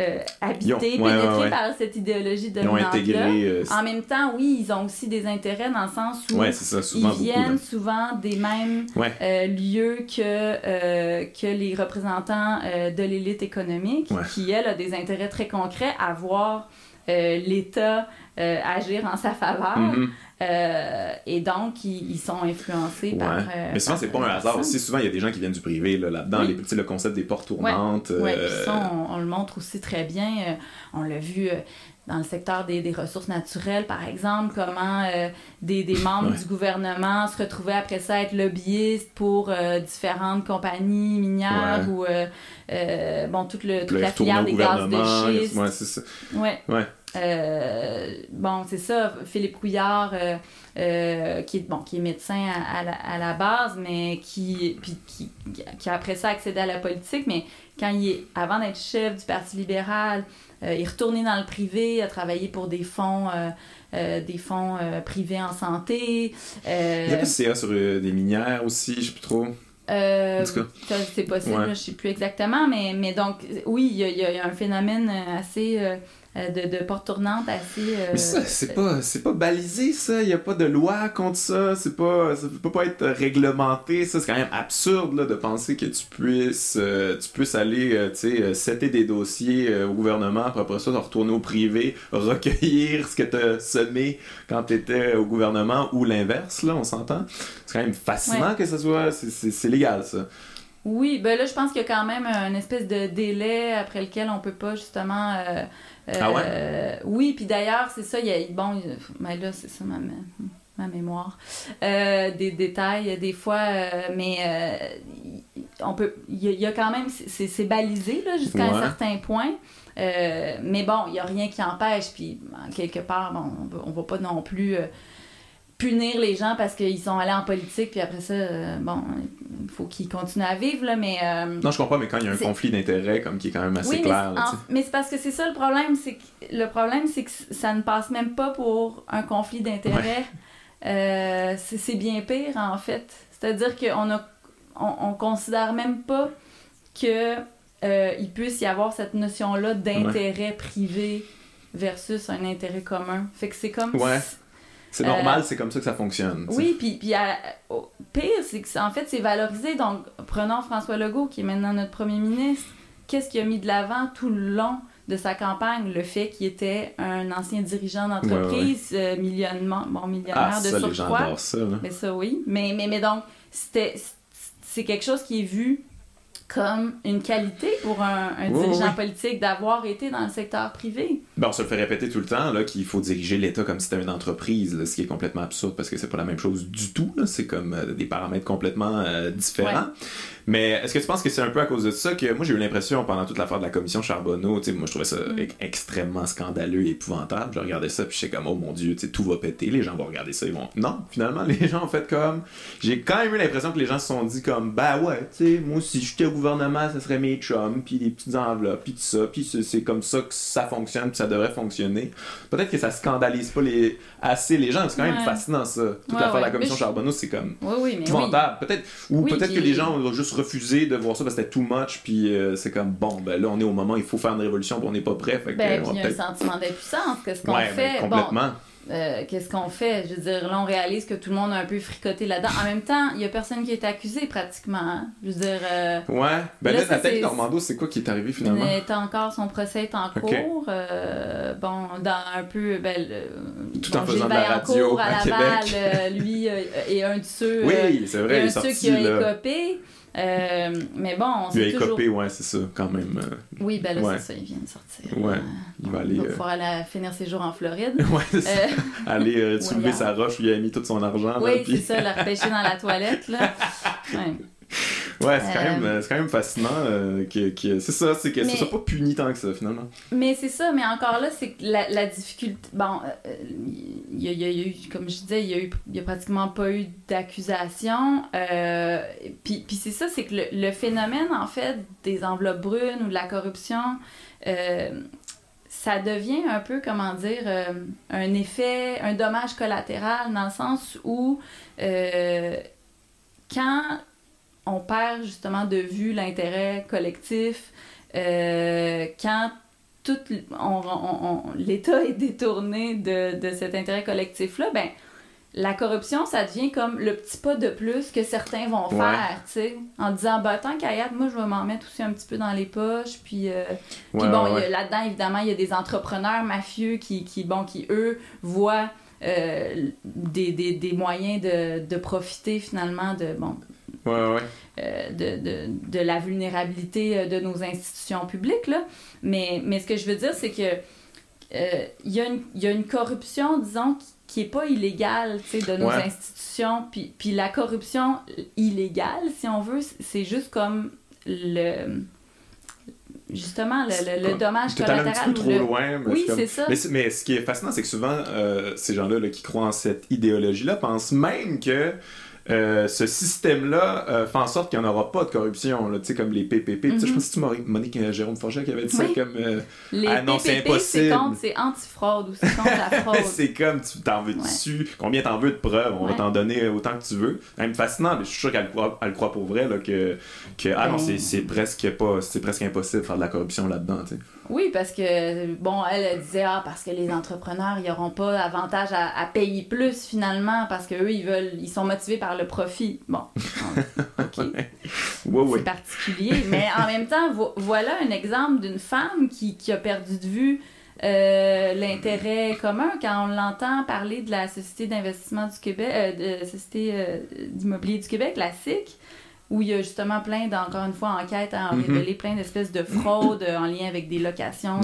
euh, habités, Ils ont- ouais, pénétrés ouais, ouais. par cette idéologie dominante-là. intégré. euh, En même temps, oui, ils ont aussi des intérêts dans le sens où ça, ils viennent souvent des mêmes euh, lieux que, euh, que les représentants de l'élite économique, qui, elle, a des intérêts très concrets à voir l'État euh, agir en sa faveur. Mhm. Euh, et donc, ils, ils sont influencés Ouais. par. euh, Mais souvent, c'est pas un hasard aussi. Souvent, il y a des gens qui viennent du privé là, là-dedans. Oui. Les petits, le concept des portes tournantes. Oui, euh, ça, on, on le montre aussi très bien. On l'a vu dans le secteur des, des ressources naturelles, par exemple, comment des, des membres Ouais. du gouvernement se retrouvaient après ça à être lobbyistes pour différentes compagnies minières ou bon, toute, le, toute là, la filière des gaz de schiste. Ouais, c'est ça. Ouais. Euh, bon, c'est ça, Philippe Couillard, euh, euh, qui, est, bon, qui est médecin à, à la, à la base, mais qui, puis qui, qui a après ça accédé à la politique, mais quand il est, avant d'être chef du Parti libéral, il est retourné dans le privé, a travaillé pour des fonds, des fonds privés en santé. Il y a pas de CA sur des minières aussi, je sais plus trop. euh, En tout cas. ça, c'est possible, Ouais. je sais plus exactement, mais, mais donc, oui, il y a, y y un phénomène assez euh, de, de porte tournante assez. euh, Mais ça, c'est pas, c'est pas balisé, ça. Il y a pas de loi contre ça. C'est pas, ça peut pas être réglementé. Ça, c'est quand même absurde, là, de penser que tu puisses, euh, tu puisses aller, euh, tu sais, euh, setter des dossiers euh, au gouvernement, puis après ça, retourner au privé, recueillir ce que t'as semé quand t'étais au gouvernement, ou l'inverse, là, on s'entend. C'est quand même fascinant que ça soit, c'est, légal, ça. Oui, ben là, je pense qu'il y a quand même un espèce de délai après lequel on peut pas justement. euh, euh, Ah ouais? euh, oui, puis d'ailleurs, c'est ça, il y a. Bon, mais là, c'est ça ma, ma mémoire. Euh, des détails, des fois, euh, mais euh, on peut. Il y, a- il y a quand même. C'est balisé, là, jusqu'à un certain point. Mais bon, il n'y a rien qui empêche. Puis, quelque part, bon, on on va pas non plus. Punir les gens parce qu'ils sont allés en politique puis après ça euh, bon il faut qu'ils continuent à vivre là mais euh, Non, je comprends, mais quand il y a un conflit d'intérêts, comme qui est quand même assez oui, mais, clair, là, en- sais. mais c'est parce que c'est ça le problème, c'est que le problème c'est que ça ne passe même pas pour un conflit d'intérêts. Euh, c'est bien pire en fait. C'est-à-dire qu'on a on, on considère même pas que il puisse y avoir cette notion-là d'intérêt privé versus un intérêt commun. Fait que c'est comme Ouais. si- C'est Euh, normal, c'est comme ça que ça fonctionne. oui, puis, puis à- au pire, c'est que c'est- en fait, c'est valorisé. Donc, prenons François Legault, qui est maintenant notre premier ministre. Qu'est-ce qu'il a mis de l'avant tout le long de sa campagne? Le fait qu'il était un ancien dirigeant d'entreprise, euh, millionnement- bon, millionnaire Ah, de ça, les gens surcroît. adorent ça, là. Mais ça, oui. Mais, mais, mais donc, c'était, c'est quelque chose qui est vu comme une qualité pour un, dirigeant politique d'avoir été dans le secteur privé. Ben, on se le fait répéter tout le temps là, qu'il faut diriger l'État comme si c'était une entreprise, ce qui est complètement absurde parce que c'est pas la même chose du tout. C'est comme euh, des paramètres complètement euh, différents. Mais est-ce que tu penses que c'est un peu à cause de ça que moi j'ai eu l'impression pendant toute l'affaire de la commission Charbonneau, moi je trouvais ça mm. extrêmement scandaleux et épouvantable. Je regardais ça puis j'étais comme oh mon dieu, tout va péter, les gens vont regarder ça, ils vont. Non, finalement les gens ont fait comme. J'ai quand même eu l'impression que les gens se sont dit comme bah ouais, tu sais, moi si j'étais au gouvernement, ça serait mes chums, puis des petites enveloppes, puis tout ça, puis c'est comme ça que ça fonctionne, puis ça devrait fonctionner. Peut-être que ça scandalise pas les assez les gens, c'est quand même fascinant ça. Toute l'affaire de la commission Charbonneau, c'est comme épouvantable. Peut-être ou peut-être que les gens ont juste refusé de voir ça parce que c'était too much, puis euh, c'est comme bon, ben là on est au moment, il faut faire une révolution, puis on n'est pas prêt. Fait ben, il y a un sentiment d'impuissance, qu'est-ce qu'on fait? complètement. Euh, qu'est-ce qu'on fait? Je veux dire, là, on réalise que tout le monde a un peu fricoté là-dedans. En même temps, il y a personne qui est accusé pratiquement. Hein. Je veux dire. Euh, ouais. Ben là, Nathalie Normando, c'est quoi qui est arrivé finalement? Est encore, son procès est en cours. Euh, bon, dans un peu. Ben, tout en faisant de la radio à, à Laval, lui est un de ceux. Oui, c'est vrai, il est sorti, qui a écopé. Euh, mais bon, on sait toujours... copé, ouais, c'est ça, quand même. Euh, oui, ben là, c'est ça, il vient de sortir. Ouais, il va aller... Il va pouvoir aller finir ses jours en Floride. ouais, c'est ça. Euh, aller soulever sa roche où il a mis tout son argent. Oui, c'est ça, la repêcher dans la toilette, là. Ouais. Ouais, c'est quand, même, euh, quand même fascinant euh, que, que c'est ça, c'est que mais... soit pas puni tant que ça, finalement. Mais c'est ça, mais encore là, c'est que la, la, difficulté. Bon, il y, y, a eu, comme je disais, il y a, eu, y a pratiquement pas eu d'accusation. Euh, puis, puis c'est ça, c'est que le, le, phénomène, en fait, des enveloppes brunes ou de la corruption, ça devient un peu, comment dire, un effet, un dommage collatéral, dans le sens où quand on perd justement de vue l'intérêt collectif euh, quand tout l'État est détourné de, cet intérêt collectif-là, ben la corruption, ça devient comme le petit pas de plus que certains vont faire, tu sais, en disant, bah, tant qu'à moi, je vais m'en mettre aussi un petit peu dans les poches, puis, euh, puis bon, là-dedans, évidemment, il y a des entrepreneurs mafieux qui, qui bon, qui, eux, voient euh, des, des, des, moyens de, de profiter, finalement, de, bon, euh, de, de, de, la vulnérabilité euh, de nos institutions publiques. Là. Mais, mais ce que je veux dire, c'est que euh, il y, y, a une corruption, disons, qui n'est pas illégale de nos institutions. Puis, puis la corruption illégale, si on veut, c'est juste comme le justement le, le, dommage collatéral. un petit peu trop loin. oui, c'est ça. Mais, mais, ce qui est fascinant, c'est que souvent, ces gens-là là, qui croient en cette idéologie-là pensent même que euh, ce système-là euh, fait en sorte qu'il n'y en aura pas de corruption, tu sais, comme les PPP. Je pense que c'est Monique euh, Jérôme Forget qui avait dit ça comme. les ah non, c'est impossible. C'est anti-fraude ou c'est contre la fraude. c'est comme, tu t'en veux dessus, combien t'en veux de preuves, on va t'en donner autant que tu veux. C'est même fascinant, mais je suis sûr qu'elle croit, elle croit pour vrai là, que, que ah non, ben. c'est presque, pas, presque impossible de faire de la corruption là-dedans. Oui, parce que, bon, elle, disait, ah, parce que les entrepreneurs, ils n'auront pas avantage à, payer plus finalement, parce qu'eux, ils veulent, ils sont motivés par le profit. Bon, ok. C'est particulier, mais en même temps, voilà un exemple d'une femme qui, qui, a perdu de vue euh, l'intérêt commun quand on l'entend parler de la Société d'investissement du Québec, euh, de la Société euh, d'immobilier du Québec, la SIC où il y a justement plein, encore une fois, enquêtes à en mhm. révéler plein d'espèces de fraudes en lien avec des locations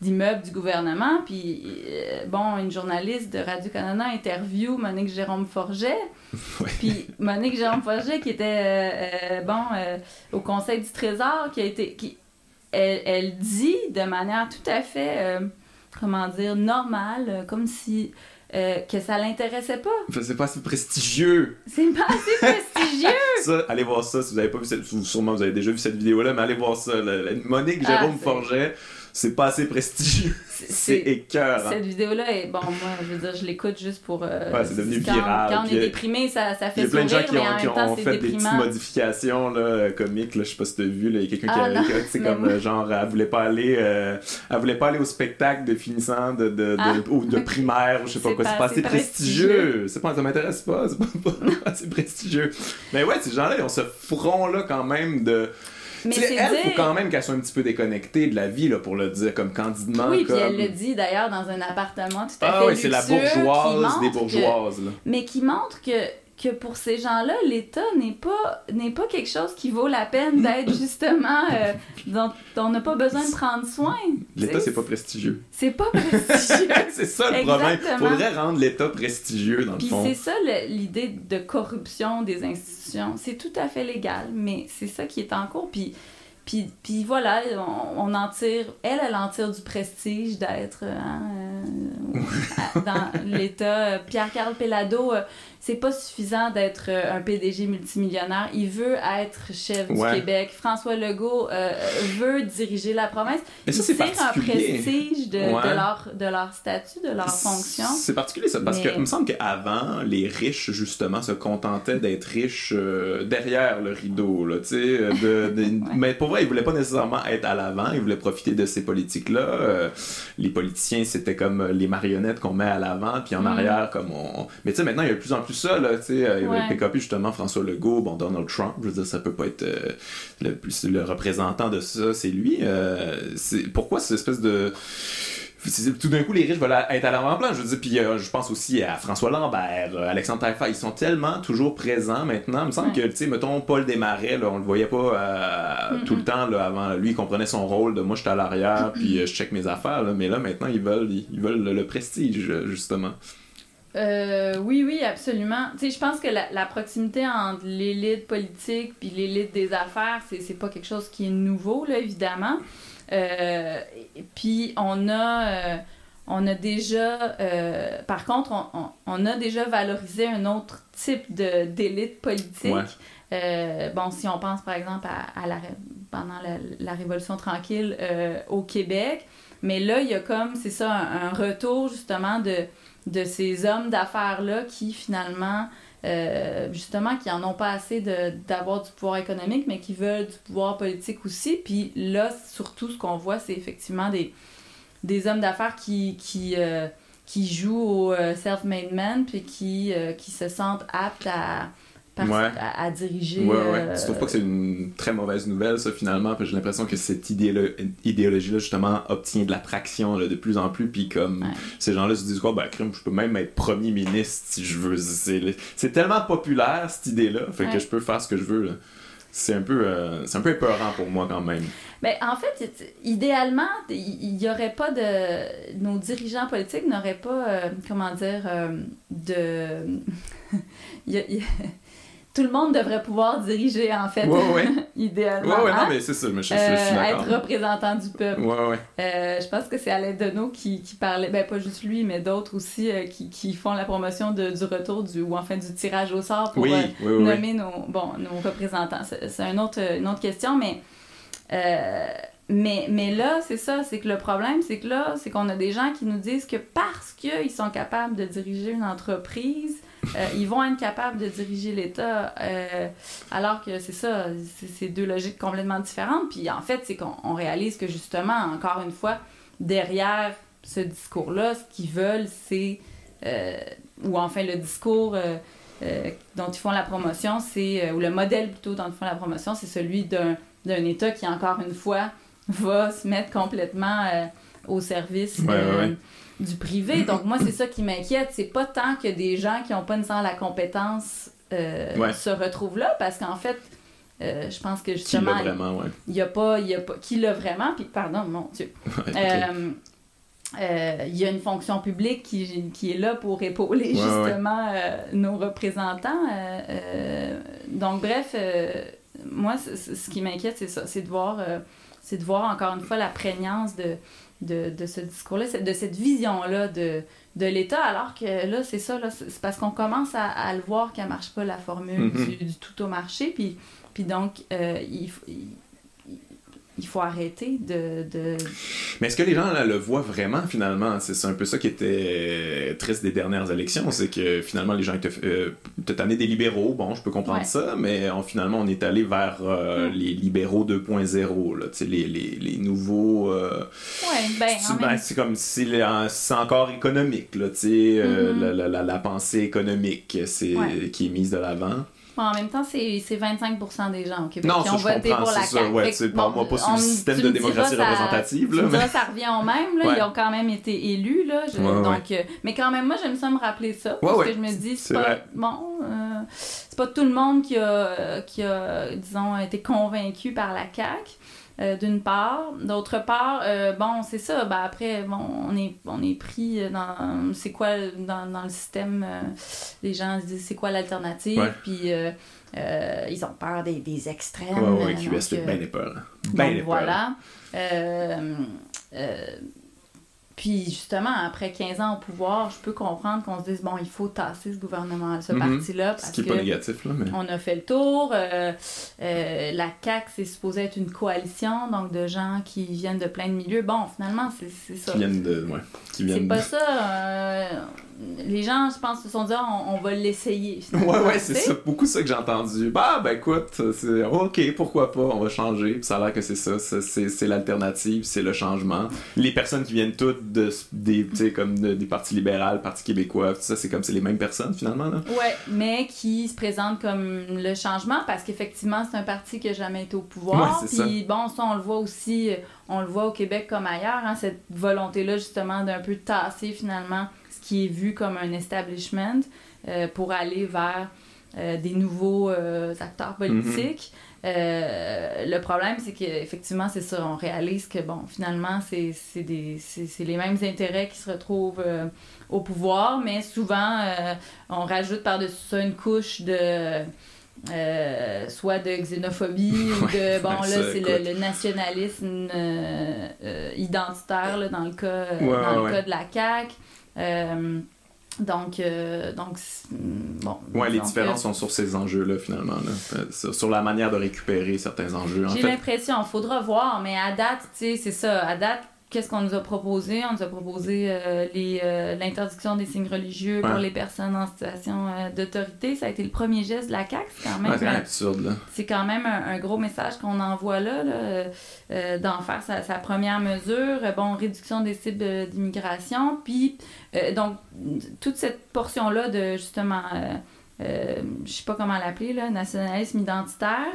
d'immeubles du gouvernement. Puis, euh, bon, une journaliste de Radio-Canada interview Monique Jérôme Forget. Puis, Monique Jérôme Forget, qui était, euh, euh, bon, au Conseil du Trésor, qui a été. Qui, elle, elle dit de manière tout à fait, comment dire, normale, comme si euh, que ça l'intéressait pas. C'est pas assez prestigieux. C'est pas assez prestigieux. ça, allez voir ça si vous avez pas vu cette, sûrement vous avez déjà vu cette vidéo là, mais allez voir ça. Monique ah, Jérôme Forget c'est pas assez prestigieux. C'est écœur. Cette vidéo-là est. Bon, moi, je veux dire, je l'écoute juste pour. Euh, ouais, c'est devenu viral. Quand on est déprimé, ça, ça fait sourire. Il y a plein de gens qui ont, qui ont fait des petites modifications là, comiques. Là, je sais pas si tu as vu. Il y a quelqu'un qui ah, a. C'est comme euh, genre, elle voulait pas aller. Euh, elle voulait pas aller au spectacle de finissant de, de, de, ah, ou de primaire ou je sais pas quoi. C'est pas assez prestigieux. C'est pas, ça m'intéresse pas. C'est pas, pas assez prestigieux. Mais ouais, ces gens-là, ils ont ce front-là quand même de. Mais elle, faut quand même qu'elle soit un petit peu déconnectée de la vie, là, pour le dire comme candidement. Oui, puis elle le dit d'ailleurs dans un appartement tout à ah, fait oui, c'est la bourgeoise des bourgeoises. Mais qui montre que que pour ces gens-là, l'État n'est pas, n'est pas quelque chose qui vaut la peine d'être justement, euh, dont on n'a pas besoin de prendre soin. L'État, c'est pas prestigieux. C'est pas prestigieux. c'est ça le problème. Il faudrait rendre l'État prestigieux, dans le Puis fond. c'est ça l'idée de corruption des institutions. C'est tout à fait légal, mais c'est ça qui est en cours. Puis puis, puis voilà, on, en tire, elle, elle en tire du prestige d'être hein, euh, dans l'État. Pierre-Carl Pellado, euh, c'est pas suffisant d'être euh, un PDG multimillionnaire. Il veut être chef du Québec. François Legault veut diriger la promesse. Mais ça, c'est un prestige de, de, leur, de leur statut, de leur fonction. C'est particulier, ça, parce que il me semble qu'avant, les riches, justement, se contentaient d'être riches derrière le rideau. Là, de, de, Mais pour il voulait pas nécessairement être à l'avant, il voulait profiter de ces politiques-là. Euh, les politiciens, c'était comme les marionnettes qu'on met à l'avant, puis en mm. arrière, comme on... Mais tu sais, maintenant, il y a de plus en plus ça, là, tu sais, euh, ouais. Justement, François Legault, bon, Donald Trump, je veux dire, ça peut pas être euh, le, le représentant de ça, c'est lui. c'est Pourquoi cette espèce de tout d'un coup, les riches veulent être à l'avant-plan. Je veux dire, puis euh, je pense aussi à François Lambert, euh, Alexandre Taillefer, ils sont tellement toujours présents maintenant. Il me semble que, tu sais, mettons, Paul Desmarais, là, on le voyait pas euh, tout le temps là, avant. Lui, il comprenait son rôle de moi, je suis à l'arrière, puis je check mes affaires. mais là, maintenant, ils veulent, ils, veulent le, prestige, justement. Oui, oui, absolument. Tu sais, je pense que la, proximité entre l'élite politique puis l'élite des affaires, c'est pas quelque chose qui est nouveau, là, évidemment. Euh, puis on a, euh, on a déjà, euh, par contre, on, on, a déjà valorisé un autre type d'élite politique. bon, si on pense par exemple à, la, pendant la, Révolution tranquille au Québec, mais là, il y a comme, c'est ça, un, retour justement de, de ces hommes d'affaires-là qui finalement euh, justement, qui en ont pas assez d'avoir du pouvoir économique, mais qui veulent du pouvoir politique aussi. Puis là, surtout, ce qu'on voit, c'est effectivement des, des hommes d'affaires qui, qui, euh, jouent au euh, self-made man, puis qui se sentent aptes à à, diriger. Ouais, ouais. Euh, tu trouves pas que c'est une très mauvaise nouvelle, ça, finalement? Parce que j'ai l'impression que cette idéologie-là, justement, obtient de l'attraction de plus en plus, puis comme ces gens-là se disent, quoi, ben, crime, je peux même être premier ministre si je veux. C'est tellement populaire, cette idée-là, fait que je peux faire ce que je veux, c'est un peu euh, c'est un peu épeurant pour moi quand même. Mais ben, en fait, idéalement, il n'y aurait pas de nos dirigeants politiques n'auraient pas euh, comment dire de tout le monde devrait pouvoir diriger, en fait, idéalement. Oui, oui, non, hein? mais c'est ça, je, suis euh, Être représentant du peuple. Ouais, ouais. Euh, je pense que c'est Alain Deneau qui, qui parlait, ben pas juste lui, mais d'autres aussi, euh, qui, qui, font la promotion de, du retour du, ou enfin du tirage au sort pour nommer nos, bon, nos représentants. C'est un autre, une autre question, mais... Mais, mais là, c'est ça, c'est que le problème, c'est que là, c'est qu'on a des gens qui nous disent que parce qu'ils sont capables de diriger une entreprise, euh, ils vont être capables de diriger l'État, euh, alors que c'est ça, c'est deux logiques complètement différentes. Puis en fait, c'est qu'on réalise que justement, encore une fois, derrière ce discours-là, ce qu'ils veulent, c'est, euh, ou enfin le discours dont ils font la promotion, c'est, ou le modèle plutôt dont ils font la promotion, c'est celui d'un État qui, encore une fois, va se mettre complètement au service du privé. Donc, moi, c'est ça qui m'inquiète. C'est pas tant que des gens qui n'ont pas nécessairement la compétence euh, se retrouvent là, parce qu'en fait, euh, je pense que justement. Qui l'a vraiment, Il y a pas. Y a pas qui l'a vraiment, puis pardon, mon Dieu. Euh, il y a une fonction publique qui, qui est là pour épauler justement nos représentants. donc, bref, moi, ce qui m'inquiète, c'est ça, c'est de voir, c'est de voir encore une fois la prégnance de, de, de ce discours-là, de cette vision-là de, de l'État, alors que là, c'est ça, c'est parce qu'on commence à, à, le voir qu'elle marche pas, la formule mm-hmm. du, tout au marché, puis, puis donc, euh, il, il faut arrêter de, de... Mais est-ce que les gens là, le voient vraiment finalement? C'est un peu ça qui était triste des dernières élections, c'est que finalement les gens étaient euh, des libéraux, bon, je peux comprendre ça, mais finalement on est allé vers euh, mm. les libéraux 2.0, les, les, les nouveaux... Euh, ouais, ben, ben c'est comme si c'est encore économique, là, mm-hmm. la, la, la, pensée économique qui est mise de l'avant en même temps, c'est 25% des gens au Québec qui ont voté pour la CAQ. Ouais, c'est bon, moi pas sur le système de démocratie représentative. Là, mais... ça revient au même. Là, Ils ont quand même été élus. Là, donc, euh, mais quand même, moi, j'aime ça me rappeler ça. parce que je me dis, c'est pas... Bon, euh, c'est pas tout le monde qui a, qui a, disons, été convaincu par la CAQ. Euh, d'une part. D'autre part, euh, bon, c'est ça. Ben après, bon, on est, on est pris dans. C'est quoi dans, dans, le système euh, Les gens se disent c'est quoi l'alternative? Puis ils ont peur des, des extrêmes. Ouais, ouais, QS, c'est bien des peurs. Des voilà. Puis justement, après 15 ans au pouvoir, je peux comprendre qu'on se dise, bon, il faut tasser ce gouvernement, ce mhm. parti-là. Parce ce qui n'est pas négatif, là. Mais... On a fait le tour. Euh, euh, la CAQ, c'est supposé être une coalition, donc de gens qui viennent de plein de milieux. Bon, finalement, c'est ça. Qui viennent de... Ouais, qui viennent C'est pas ça. Euh, les gens, je pense, se sont dit, ah, on, va l'essayer. Ouais, ouais, c'est ça. Beaucoup ça que j'ai entendu. Bah, ben écoute, c'est OK, pourquoi pas, on va changer. Puis ça a l'air que c'est ça. c'est l'alternative, c'est le changement. Les personnes qui viennent toutes de, des, comme des partis libéraux, Parti québécois, tout ça, c'est comme c'est les mêmes personnes finalement. Là. Ouais, mais qui se présentent comme le changement parce qu'effectivement, c'est un parti qui n'a jamais été au pouvoir. Puis bon, ça, on le voit aussi, on le voit au Québec comme ailleurs, hein, cette volonté-là justement d'un peu tasser finalement qui est vu comme un establishment euh, pour aller vers euh, des nouveaux euh, acteurs politiques. Mm-hmm. le problème, c'est qu'effectivement, c'est ça, on réalise que, bon, finalement, c'est les mêmes intérêts qui se retrouvent au pouvoir, mais souvent, on rajoute par-dessus ça une couche de... soit de xénophobie ou de bon là c'est le, nationalisme identitaire là, dans le cas dans le cas de la CAQ euh, donc, euh, donc bon. Ouais, les différences sont sur ces enjeux-là, finalement. Là. Euh, sur, la manière de récupérer certains enjeux. J'ai l'impression, il faudra voir, mais à date, tu sais, c'est ça. À date, qu'est-ce qu'on nous a proposé? On nous a proposé euh, euh, l'interdiction des signes religieux pour les personnes en situation euh, d'autorité. Ça a été le premier geste de la CAQ. C'est quand même, absurde. C'est quand même un, gros message qu'on envoie là, d'en faire sa, sa, première mesure. Bon, réduction des cibles d'immigration. Puis, donc, toute cette portion-là de, justement, je sais pas comment l'appeler, nationalisme identitaire.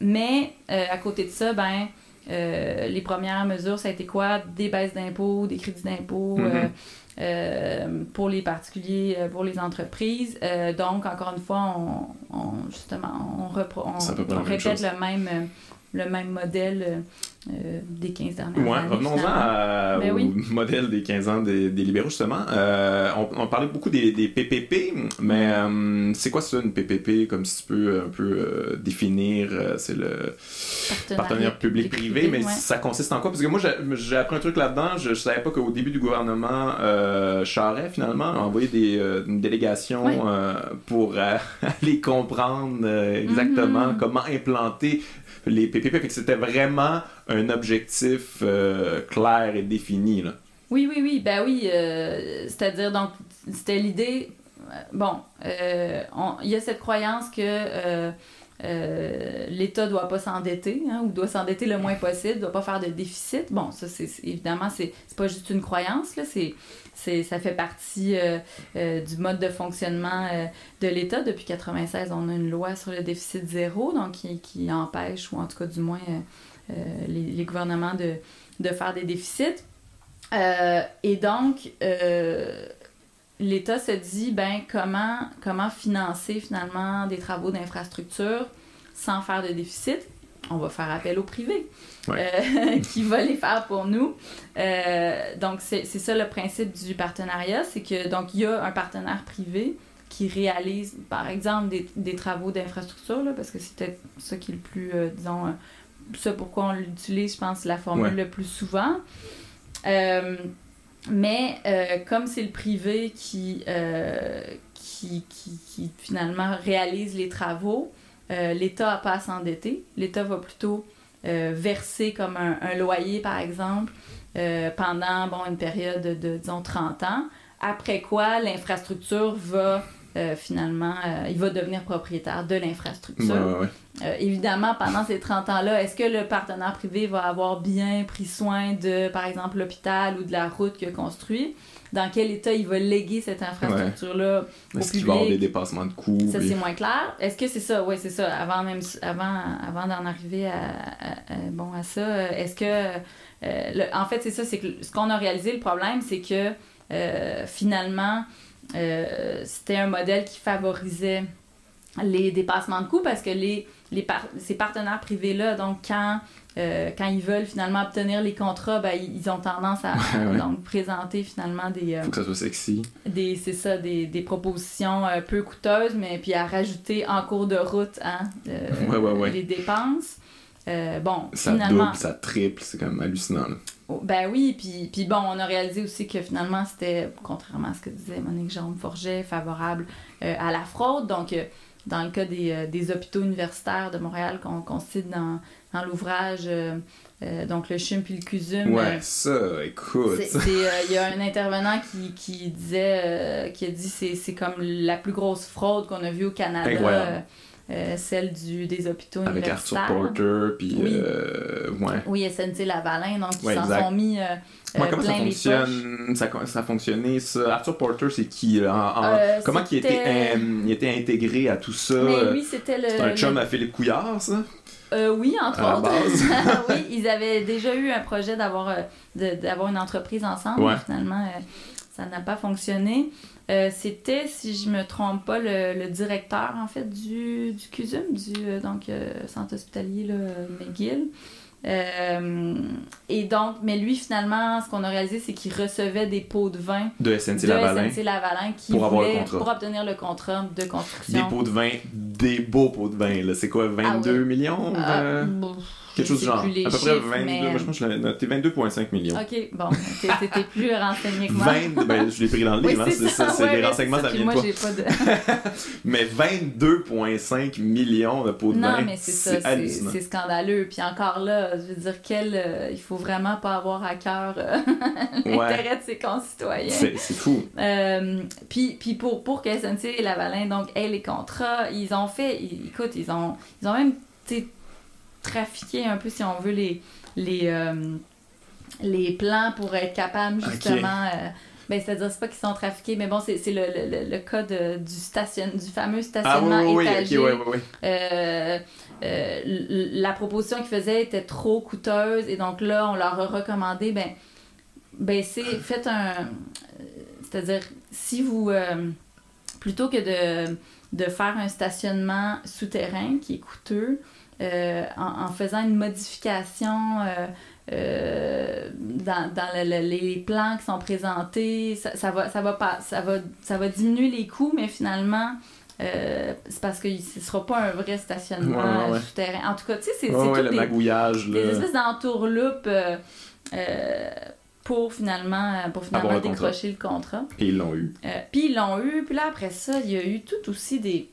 mais, à côté de ça, ben euh, les premières mesures, ça a été quoi? Des baisses d'impôts, des crédits d'impôts mhm. euh, euh, pour les particuliers, pour les entreprises. donc, encore une fois, on, justement, on, on répète le même le même modèle euh, euh, des 15 dernières ouais, années. Revenons-en ben au modèle des 15 ans des, libéraux, justement. Euh, on, parlait beaucoup des, des PPP, mais c'est quoi ça, une PPP, comme si tu peux un peu définir, c'est le partenariat public-privé, mais ça consiste en quoi? Parce que moi, j'ai appris un truc là-dedans, je, ne savais pas qu'au début du gouvernement, Charest, finalement, a envoyé des, une délégation pour aller comprendre exactement mm-hmm. comment implanter les PPP. c'était vraiment un objectif euh, clair et défini. Là. Oui, oui, oui. Ben oui. Euh, c'est-à-dire, donc, c'était l'idée. Euh, bon, il y a cette croyance que. l'État doit pas s'endetter hein, ou doit s'endetter le moins possible, doit pas faire de déficit. Bon, ça c'est évidemment c'est pas juste une croyance là, c'est ça fait partie euh, euh, du mode de fonctionnement euh, de l'État. Depuis 1996, on a une loi sur le déficit zéro, donc qui, empêche, ou en tout cas du moins les, gouvernements de, faire des déficits. et donc, l'État se dit, ben, comment, comment financer finalement des travaux d'infrastructure sans faire de déficit? On va faire appel au privé. Euh, qui va les faire pour nous. Euh, donc, c'est ça le principe du partenariat, c'est que donc il y a un partenaire privé qui réalise, par exemple, des, des travaux d'infrastructure, parce que c'est peut-être ça qui est le plus, euh, disons, ça pourquoi on l'utilise, je pense, la formule le plus souvent. Mais comme c'est le privé qui, qui, qui, finalement réalise les travaux, l'État n'a pas à s'endetter. L'État va plutôt euh, verser comme un, loyer, par exemple, euh, pendant bon, une période de, disons, 30 ans. Après quoi, l'infrastructure va euh, finalement, il va devenir propriétaire de l'infrastructure. évidemment, pendant ces 30 ans-là, est-ce que le partenaire privé va avoir bien pris soin de, par exemple, l'hôpital ou de la route qu'il a construit? dans quel état il va léguer cette infrastructure-là Est-ce qu'il va avoir des dépassements de coûts? Ça, c'est moins clair. Est-ce que c'est ça? Oui, c'est ça. Avant même avant, avant d'en arriver à, bon, à ça, est-ce que... Euh, en fait, c'est ça, c'est que ce qu'on a réalisé, le problème, c'est que euh, finalement, c'était un modèle qui favorisait les dépassements de coûts parce que les, les ces partenaires privés-là, donc quand, euh, quand ils veulent finalement obtenir les contrats, ben, ils ont tendance à Donc, présenter finalement des... Euh, Faut que ça soit sexy. Des, c'est ça, des, des propositions euh, peu coûteuses, mais puis à rajouter en cours de route hein, les dépenses. Bon, ça double, ça triple, c'est quand même hallucinant. Oh, ben oui, puis, puis bon, on a réalisé aussi que finalement, c'était, contrairement à ce que disait Monique Jean Forget, favorable à la fraude. Donc, dans le cas des, euh, des hôpitaux universitaires de Montréal qu'on cite dans, dans l'ouvrage, euh, euh, donc le CHUM puis le CUSUM. Ouais, ça, écoute. Il y a un intervenant qui, qui disait, qui a dit c'est c'est comme la plus grosse fraude qu'on a vue au Canada. Celle du, des hôpitaux Avec Arthur Porter, puis oui. ouais. Oui, SNC Lavalin, donc ils s'en sont mis euh, comment ça fonctionne? ça, ça a fonctionné ça? Arthur Porter c'est qui euh, comment il était il était intégré à tout ça? Mais lui c'était le un chum à Philippe Couillard ça? Euh, oui, entre autres. oui, ils avaient déjà eu un projet d'avoir d'avoir une entreprise ensemble. Mais finalement, ça n'a pas fonctionné. C'était, si je me trompe pas, le, directeur en fait du, du CUSUM, du donc centre hospitalier là, McGill. Euh, et donc, mais lui, finalement, ce qu'on a réalisé, c'est qu'il recevait des pots de vin de SNC Lavalin, Lavalin qui pour, voulait, pour obtenir le contrat de construction. Des pots de vin, des beaux pots de vin. C'est quoi, 22 ah millions? Quelque chose de genre. À peu près 22. Moi, je pense que je l'avais noté 22,5 millions. OK, bon. T'étais plus renseigné que moi. 20, ben, je l'ai pris dans le livre, hein, c'est ça. C'est ouais, les renseignements, ça, vient moi, j'ai pas de. mais 22,5 millions de pots de vin. Non, mais c'est ça. C'est scandaleux. Puis encore là, je veux dire, quel, euh, il faut vraiment pas avoir à cœur euh, l'intérêt de ses concitoyens. C'est fou. Euh, puis, puis pour, pour que SNC et Lavalin donc, aient les contrats, ils ont fait. Écoute, ils ont, ils ont même trafiquer un peu, si on veut, les, les, euh, les plans pour être capable justement. Euh, ben, c'est-à-dire, c'est pas qu'ils sont trafiqués, mais bon, c'est, le, le, le, cas du, station, du fameux stationnement ah, oui, étagé. Euh, la proposition qu'ils faisaient était trop coûteuse et donc là, on leur a recommandé, ben, ben c'est, faites un... C'est-à-dire, si vous... plutôt que de, de faire un stationnement souterrain qui est coûteux, euh, en, faisant une modification euh, euh, dans, les plans qui sont présentés, ça, va, ça, va pas, ça, va, ça va diminuer les coûts, mais finalement, c'est parce que ce ne sera pas un vrai stationnement souterrain. En tout cas, tu sais, c'est tout le des, magouillage, des espèces d'entourloupes pour finalement, pour finalement décrocher le contrat. Et ils l'ont eu. puis ils l'ont eu. Puis là, après ça, il y a eu tout aussi des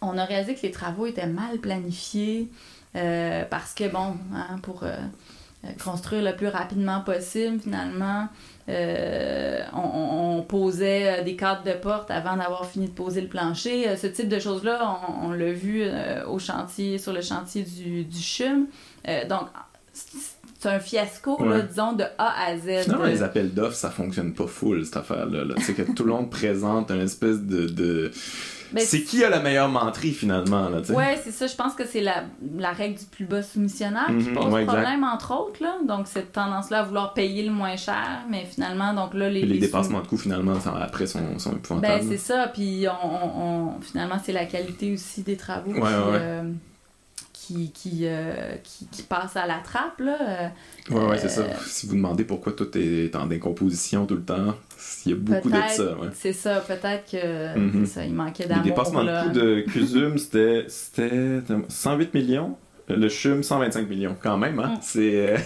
on a réalisé que les travaux étaient mal planifiés euh, parce que, bon, hein, pour euh, euh, construire le plus rapidement possible, finalement, on, posait des cadres de porte avant d'avoir fini de poser le plancher. ce type de choses-là, on, l'a vu au chantier, sur le chantier du, du CHUM. donc, c'est un fiasco, disons, de A à Z. Non, les appels d'offres, ça fonctionne pas full, cette affaire-là. C'est que tout le monde présente un espèce de ben, c'est qui a la meilleure menterie finalement là, Ouais, c'est ça. Je pense que c'est la, la, règle du plus bas soumissionnaire qui mhm, pose problème entre autres là. Donc cette tendance-là à vouloir payer le moins cher, mais finalement donc là les les, dépassements de coûts finalement après sont, sont épouvantables. Ben c'est ça. Puis on, on, finalement c'est la qualité aussi des travaux. Ouais, ouais. Euh, qui, qui, euh, qui, qui, passe à la trappe. Là. Ouais, ouais, c'est ça. Euh, si vous demandez pourquoi tout est en décomposition tout le temps, il y a beaucoup de ça. Ouais. C'est ça, peut-être que mhm. ça, il manquait d'amour. Le dépassement de coût de CUSUM, c'était 108 millions. Le CHUM, 125 millions, quand même. Hein? Mm. C'est.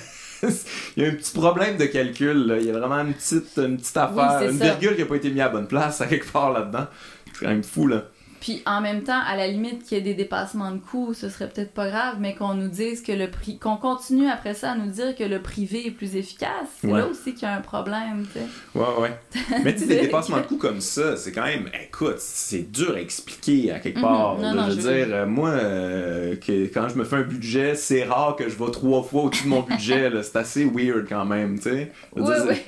il y a un petit problème de calcul. Là. Il y a vraiment une petite, une petite affaire, une virgule qui n'a pas été mise à bonne place à quelque part là-dedans. C'est quand même fou, là. Puis en même temps, à la limite qu'il y ait des dépassements de coûts, ce serait peut-être pas grave, mais qu'on nous dise que le prix, qu'on continue après ça à nous dire que le privé est plus efficace, c'est là aussi qu'il y a un problème, tu sais. Ouais, ouais. mais tu sais, des dépassements de coûts comme ça, c'est quand même, écoute, c'est dur à expliquer à quelque mhm. part. je veux dire, euh, moi, euh, que, quand je me fais un budget, c'est rare que je vais trois fois au-dessus de mon budget, c'est assez weird quand même, tu sais. Ouais, ouais.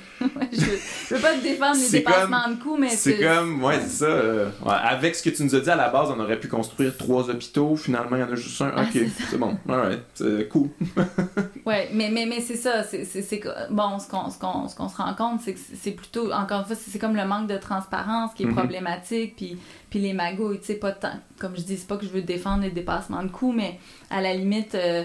je, veux, veux pas te défendre les dépassements de coûts, mais c'est comme, ouais, c'est ça. Euh, avec ce que tu nous as dit dit à la base, on aurait pu construire trois hôpitaux. Finalement, il y en a juste un. Ah, ok, c'est bon. Alright, c'est cool. ouais, mais, mais, mais c'est ça. C'est, bon, ce qu'on, ce, qu'on, ce qu'on se rend compte, c'est que c'est plutôt, encore une fois, c'est comme le manque de transparence qui est mm-hmm. problématique. Puis, puis les magouilles, tu sais, pas tant. Comme je dis, c'est pas que je veux défendre les dépassements de coûts, mais à la limite. Euh,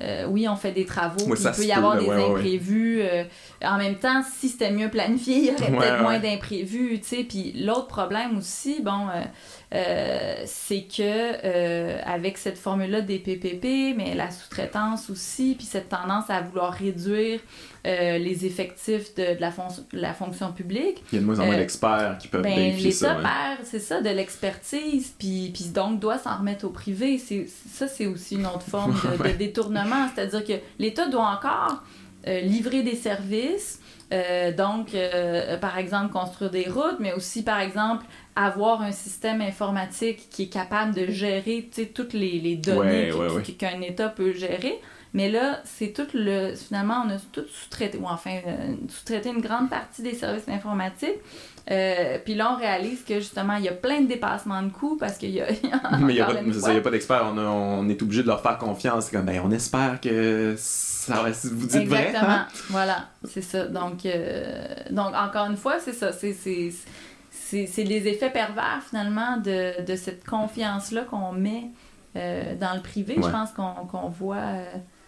euh, oui, on fait des travaux, il peut y avoir des imprévus. Euh, en même temps, si c'était mieux planifié, il y aurait peut-être moins d'imprévus, tu sais. Puis l'autre problème aussi, bon, euh, c'est que avec cette formule-là des PPP, mais la sous-traitance aussi, puis cette tendance à vouloir réduire les effectifs de, la, la, fonction publique. Il y a de moins en moins d'experts qui peuvent ben, L'État perd, c'est ça, de l'expertise, puis, puis donc doit s'en remettre au privé. Ça, c'est aussi une autre forme de détournement c'est-à-dire que l'État doit encore euh, livrer des services, euh, donc euh, par exemple construire des routes, mais aussi par exemple avoir un système informatique qui est capable de gérer toutes les, données qu'un État peut gérer. Mais là, c'est tout le. Finalement, on a tout sous-traité, ou enfin, sous-traité une grande partie des services informatiques euh, puis là, on réalise que justement, il y a plein de dépassements de coûts parce qu'il y a. Mais il n'y a, pas d'experts. On, on, est obligé de leur faire confiance. Comme, ben, on espère que ça va. Vous dites Exactement. vrai. Exactement. Voilà, c'est ça. Donc, euh, donc, encore une fois, c'est ça. C'est c'est les effets pervers finalement de, de cette confiance-là qu'on met euh, dans le privé, je pense qu'on voit.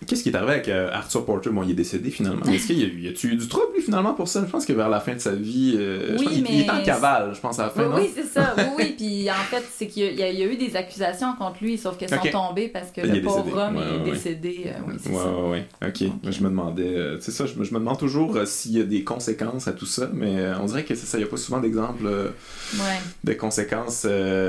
Qu'est-ce qui est arrivé avec euh, Arthur Porter? Bon, il est décédé finalement. Est-ce qu'il y a eu, y a eu du trouble lui finalement pour ça? Je pense que vers la fin de sa vie, euh, oui, je pense il, est en cavale, je pense à la fin. Oui, oui c'est ça. Oui, oui. Puis en fait, c'est qu'il y, a eu des accusations contre lui, sauf qu'elles sont tombées parce que le pauvre homme est décédé. Euh, oui, c'est ça. Ok. Je me demandais, c'est ça, je me, demande toujours s'il y a des conséquences à tout ça, mais on dirait que c'est ça, il n'y a pas souvent d'exemples de conséquences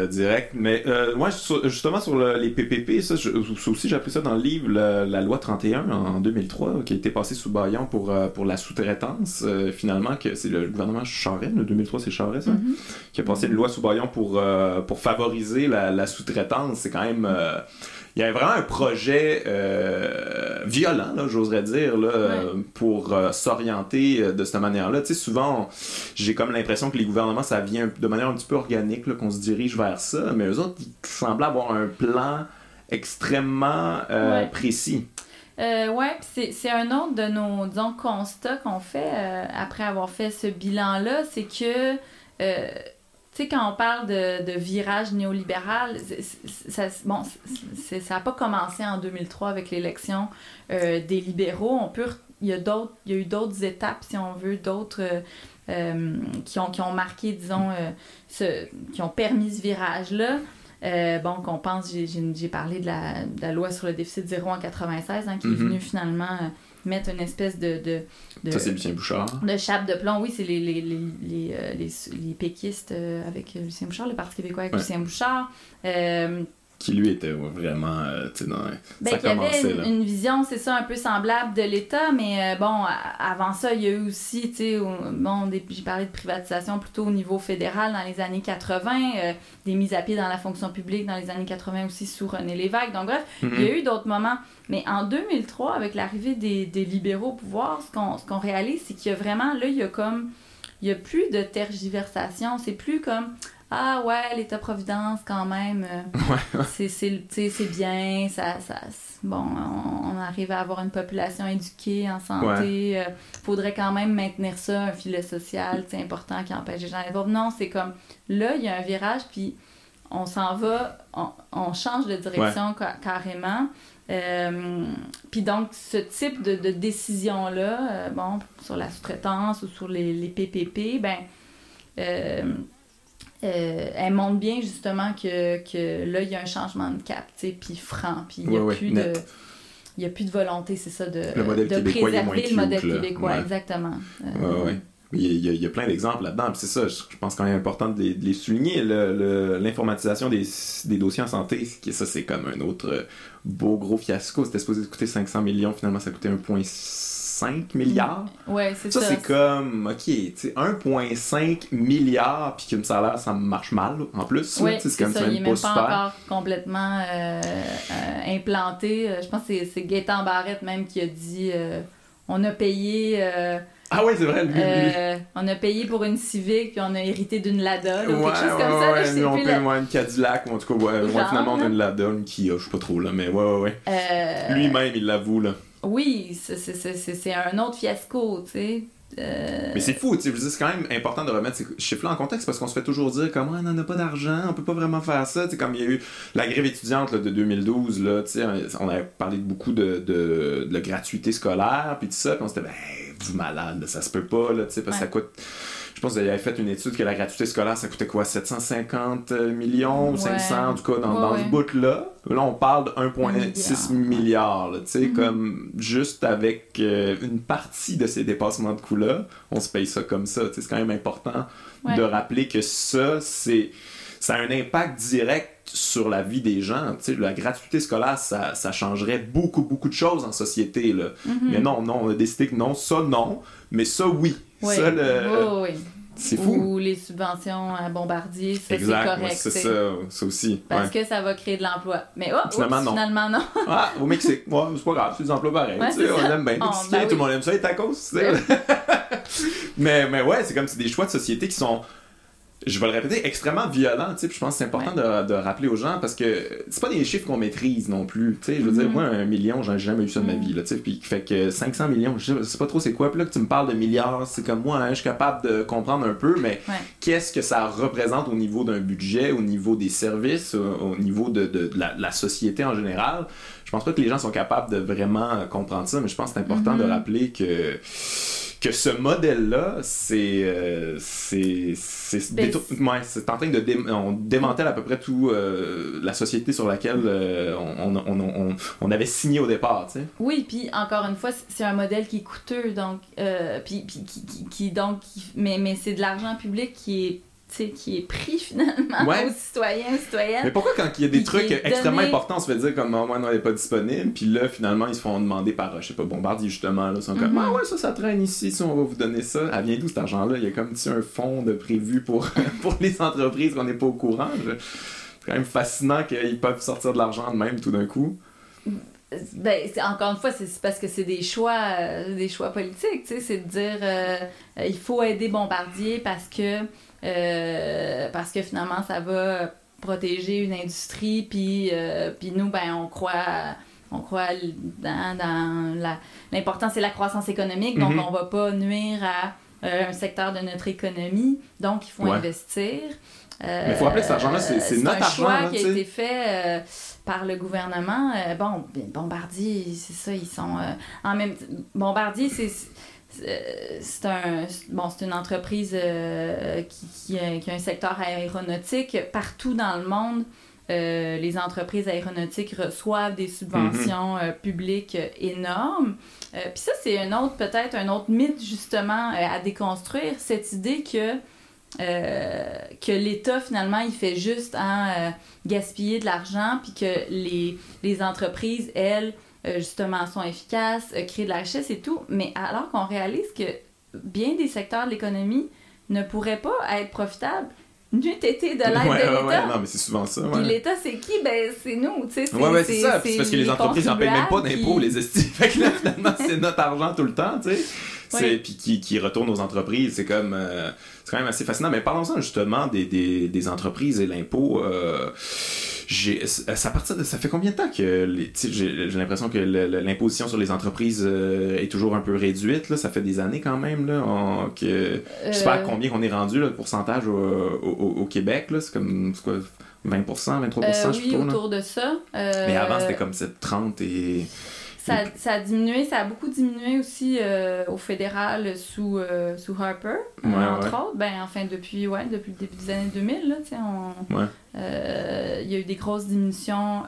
directes. Mais moi, justement, sur les PPP, ça, aussi, j'ai appris ça dans le livre, la loi 31 en 2003 qui a été passé sous baillon pour, euh, pour la sous-traitance. Euh, finalement, que c'est le gouvernement Charest, le 2003 c'est Charest, ça, mm-hmm. qui a passé une loi sous baillon pour, euh, pour favoriser la, sous-traitance. C'est quand même il y avait vraiment un projet violent, j'oserais dire, là, pour s'orienter de cette manière-là. Tu sais, souvent, j'ai comme l'impression que les gouvernements, ça vient de manière un petit peu organique, qu'on se dirige vers ça, mais eux autres, ils semblaient avoir un plan extrêmement précis. Euh, ouais, c'est un autre de nos disons, constats qu'on fait euh, après avoir fait ce bilan-là, c'est que, euh, tu sais, quand on parle de, virage néolibéral, ça bon, ça n'a pas commencé en 2003 avec l'élection euh, des libéraux. On peut, il y a il y a eu d'autres étapes, si on veut, d'autres qui, ont, qui ont marqué, disons, qui ont permis ce virage-là. Euh, bon, qu'on pense, j'ai parlé de la, loi sur le déficit zéro en 96, hein, qui est mm-hmm. venue finalement euh, mettre une espèce de. de, Ça, c'est Lucien Bouchard. De chape de plomb, oui, c'est les, les, les, les, euh, les, péquistes avec Lucien Bouchard, le Parti québécois avec Lucien Bouchard qui lui était vraiment euh, tu sais ben, ça y avait une, vision c'est ça un peu semblable de l'État mais euh, bon avant ça il y a eu aussi tu sais bon j'ai parlé de privatisation plutôt au niveau fédéral dans les années 80 euh, des mises à pied dans la fonction publique dans les années 80 aussi sous René Lévesque. Donc bref il y a mm-hmm. eu d'autres moments. Mais en 2003 avec l'arrivée des, des, libéraux au pouvoir ce qu'on ce qu'on réalise c'est qu'il y a vraiment là il y a comme il y a plus de tergiversation. C'est plus comme ah ouais, l'État-providence, quand même, euh, c'est bien, ça, ça, bon, on, arrive à avoir une population éduquée en santé, il euh, faudrait quand même maintenir ça, un filet social, c'est important qui empêche les gens d'aller Non, c'est comme, là, il y a un virage, puis on s'en va, on, change de direction carrément. Euh, puis donc, ce type de, de décision-là, bon, sur la sous-traitance ou sur les, les PPP, ben euh, elle montre bien justement que, que là, il y a un changement de cap, puis franc, puis il n'y a, plus de, y a plus de volonté, c'est ça, de, de préserver le modèle québécois, exactement. Euh, il y, a, il y, a, plein d'exemples là-dedans. c'est ça, je pense quand même important de les, souligner. L'informatisation des, des, dossiers en santé, ça c'est comme un autre beau gros fiasco. C'était supposé coûter 500 millions, finalement ça a coûté 1,6 5 milliards. Ouais, c'est ça. Ça, c'est comme, ok, tu sais, 1,5 milliard, puis a l'air, ça marche mal, en plus. c'est comme ça, il n'est même pas, encore complètement euh, euh, implanté. Euh, je pense que c'est Gaëtan Barrette même qui a dit on a payé. ah oui, c'est vrai, lui, On a payé pour une Civic, puis on a hérité d'une Lada, ou quelque chose comme ça. Ouais, nous, on paye une Cadillac, ou en tout cas, ouais, finalement, on a une Lada, une Kia, je sais pas trop, là, mais ouais, ouais, ouais. Lui-même, il l'avoue, là. Oui, c'est un autre fiasco, tu sais. Euh, Mais c'est fou, tu sais, c'est quand même important de remettre ces chiffres-là en contexte parce qu'on se fait toujours dire comment on n'en a pas d'argent, on peut pas vraiment faire ça. Tu sais, comme il y a eu la grève étudiante de 2012, là, tu sais, on avait parlé de beaucoup de, de, de gratuité scolaire, puis tout ça, puis on s'était dit, ben, vous malade, ça se peut pas, là, tu sais, parce que ça coûte je pense vous avez fait une étude que la gratuité scolaire, ça coûtait quoi? 750 millions ou 500 en tout cas dans, ce bout-là. Là, on parle de 1,6 milliard. tu sais, mm-hmm. comme juste avec euh, une partie de ces dépassements de coûts-là, on se paye ça comme ça. C'est quand même important de rappeler que ça, c'est ça a un impact direct sur la vie des gens. sais, la gratuité scolaire, ça, ça, changerait beaucoup, beaucoup de choses en société. Là. Mm-hmm. Mais non, non, on a décidé que non, ça non, mais ça oui. Oui. Ça, le... C'est fou. Ou les subventions à Bombardier, ça c'est correct. c'est ça, ça aussi. Parce que ça va créer de l'emploi. Mais oh, finalement, non. finalement, non. ah, au Mexique, ouais, c'est pas grave, c'est des emplois pareils. on aime bien oh, ben tout le monde aime ça, les tacos. mais, mais ouais, c'est comme c'est des choix de société qui sont je vais le répéter, extrêmement violent, tu sais, je pense que c'est important de, de, rappeler aux gens parce que c'est pas des chiffres qu'on maîtrise non plus, tu sais, je veux dire, mm-hmm. moi, un million, j'ai jamais eu ça de ma vie, là, tu sais, puis fait que 500 millions, je sais pas trop c'est quoi, puis là que tu me parles de milliards, c'est comme moi, hein, je suis capable de comprendre un peu, mais qu'est-ce que ça représente au niveau d'un budget, au niveau des services, au, niveau de, de, la, société en général, je pense pas que les gens sont capables de vraiment comprendre ça, mais je pense que c'est important de mm-hmm. rappeler que que ce modèle-là, c'est euh, c'est c'est en train de dé on démantèle à peu près tout euh, la société sur laquelle euh, on, on, on, on, avait signé au départ, tu sais. Oui, puis encore une fois, c'est un modèle qui est coûteux, donc puis, puis qui, qui, donc mais mais c'est de l'argent public qui est qui est pris finalement aux citoyens, citoyennes. Mais pourquoi quand il y a des trucs extrêmement importants, on se fait dire comme oh, moi non, elle n'est pas disponible, puis là finalement ils se font demander par, je sais pas, Bombardier justement, là, ils sont comme mm-hmm. ah ouais, ça, ça traîne ici, si on va vous donner ça. Elle vient d'où cet argent-là? Il y a comme si un fonds de prévu pour, pour les entreprises qu'on n'est pas au courant. C'est quand même fascinant qu'ils peuvent sortir de l'argent de même tout d'un coup. Ben, encore une fois, c'est parce que c'est des choix, euh, des choix politiques, tu sais, c'est de dire euh, il faut aider Bombardier parce que euh, parce que finalement, ça va protéger une industrie, puis, euh, puis nous, ben, on croit, on croit dans, dans l'importance, c'est la croissance économique, donc mm-hmm. on va pas nuire à euh, un secteur de notre économie, donc il faut investir. Mais il faut rappeler que cet argent-là, c'est notre argent. C'est un choix qui a été fait par le gouvernement. bon, Bombardier, c'est ça, ils sont... en même Bombardier, c'est c'est un bon c'est une entreprise euh, qui, qui, a, un secteur aéronautique partout dans le monde euh, les entreprises aéronautiques reçoent des subventions mhm. publiques énormes puis ça c'est un autre peut-être un autre mythe justement à déconstruire cette idée que que l'État, finalement, il fait juste en gaspiller de l'argent, puis que les, les entreprises, elles, euh, justement sont efficaces, euh, créent de la richesse et tout, mais alors qu'on réalise que bien des secteurs de l'économie ne pourraient pas être profitables n'eût été de l'aide de l'État. Ouais, non, mais c'est souvent ça. Puis l'État, c'est qui? Ben, c'est nous, tu sais. Ouais, ouais, c'est ça. C'est parce que les, entreprises n'en payent même pas d'impôts, les estimes. fait que là, finalement, c'est notre argent tout le temps, tu sais. Puis qui, qui retourne aux entreprises. C'est comme. Euh, c'est quand même assez fascinant. Mais parlons-en justement des, des, des, entreprises et l'impôt. Euh, ça, ça fait combien de temps que j'ai l'impression que l'imposition sur les entreprises euh, est toujours un peu réduite là, ça fait des années quand même là que je sais pas à euh. combien qu'on est rendu le pourcentage au, Québec là. C'est comme quoi 20% 23 euh, oui, autour de ça. Mais avant c'était comme 30 et ça, ça, a diminué, ça a beaucoup diminué aussi euh, au fédéral sous, euh, sous Harper, entre autres. Ben, enfin, depuis, ouais, depuis le début des années 2000, là, on, euh, il y a eu des grosses diminutions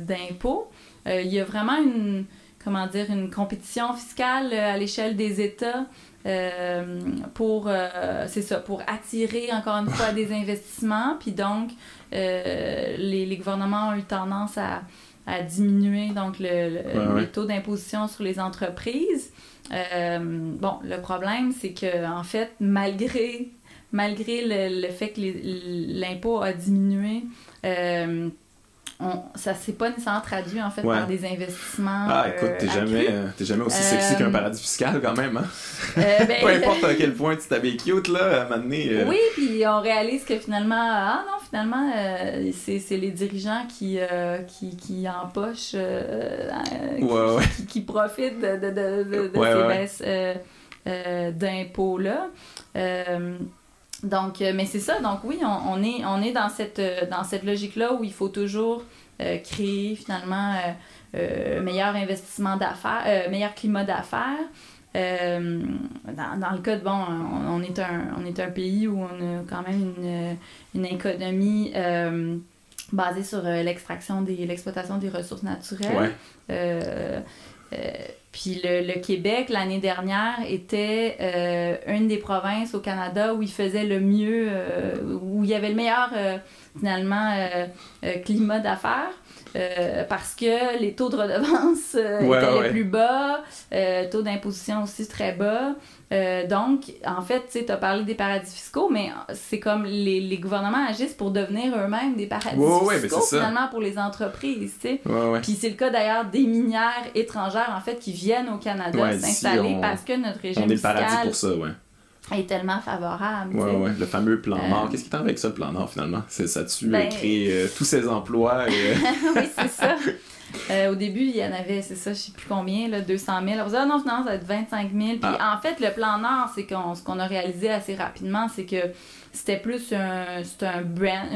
d'impôts. il y a vraiment une, comment dire, une compétition fiscale à l'échelle des États pour, c'est ça, pour attirer encore une fois des investissements. Puis donc, les, les gouvernements ont eu tendance à à diminuer donc le, taux d'imposition sur les entreprises. Euh, bon, le problème, c'est que en fait, malgré, malgré le, fait que l'impôt a diminué, euh, on, ça s'est pas nécessairement traduit en fait par des investissements. Ah, écoute, t'es jamais, jamais aussi sexy qu'un paradis fiscal quand même, hein? Ben, Peu importe à quel point tu t'habilles cute, là, à un moment Oui, puis on réalise que finalement, ah non, finalement, c'est les dirigeants qui, qui, qui empochent, qui, qui, profitent de, de, de, de ces baisses euh, d'impôts-là. Euh, donc, euh, mais c'est ça. Donc oui, on, est, on est dans cette, dans cette logique-là où il faut toujours créer finalement meilleur investissement d'affaires, meilleur climat d'affaires. dans, le cas de, bon, on, est un, on est un pays où on a quand même une, une économie basée sur l'extraction des l'exploitation des ressources naturelles. Puis le, Québec, l'année dernière, était euh, une des provinces au Canada où il faisait le mieux, euh, où il y avait le meilleur, euh, finalement, climat d'affaires. parce que les taux de redevance étaient les plus bas, taux d'imposition aussi très bas. Euh, donc, en fait, tu as parlé des paradis fiscaux, mais c'est comme les, les, gouvernements agissent pour devenir eux-mêmes des paradis fiscaux, finalement, pour les entreprises, tu sais. Puis c'est le cas d'ailleurs des minières étrangères, en fait, qui viennent au Canada s'installer parce que notre régime on est fiscal... paradis pour ça, ouais est tellement favorable. Ouais, ouais, le fameux plan euh, Nord. Qu'est-ce qui t'en avec ça, le plan Nord, finalement? Ça tu ben... créé tous ces emplois? Et... oui, c'est ça. Euh, au début, il y en avait, c'est ça, je sais plus combien, là, 200 000. On dit, ah non, finalement, ça va être 25 000. Puis ah. en fait, le plan Nord, c'est qu'on, ce qu'on a réalisé assez rapidement, c'est que c'était plus un, un brand,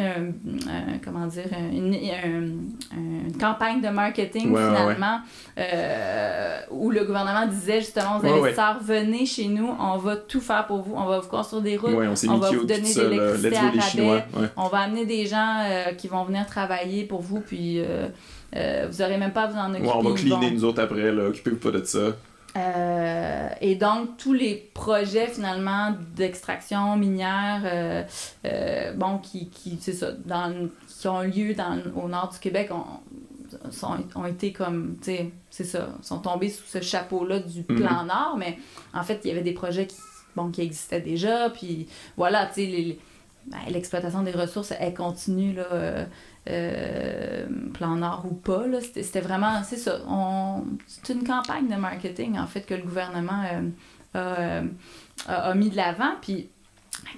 comment dire, une, une, campagne de marketing finalement, euh, où le gouvernement disait justement aux investisseurs, venez chez nous, on va tout faire pour vous, on va vous construire des routes, on, va vous donner de l'électricité à rabais, on va amener des gens euh, qui vont venir travailler pour vous, puis euh, vous n'aurez même pas à vous en occuper. on va cleaner nous autres après, là. occupez-vous pas de ça. Euh, et donc, tous les projets finalement d'extraction minière, euh, bon, qui, qui, ça, dans, qui ont lieu dans, au nord du Québec, ont, sont, ont été comme, tu sais, c'est ça, sont tombés sous ce chapeau-là du mhm. plan Nord, mais en fait, il y avait des projets qui, bon, qui existaient déjà, puis voilà, tu sais, ben, l'exploitation des ressources, elle continue, là euh, plan Nord ou pas. C'était vraiment, c'est ça. C'est une campagne de marketing, en fait, que le gouvernement euh, euh, a, mis de l'avant. Puis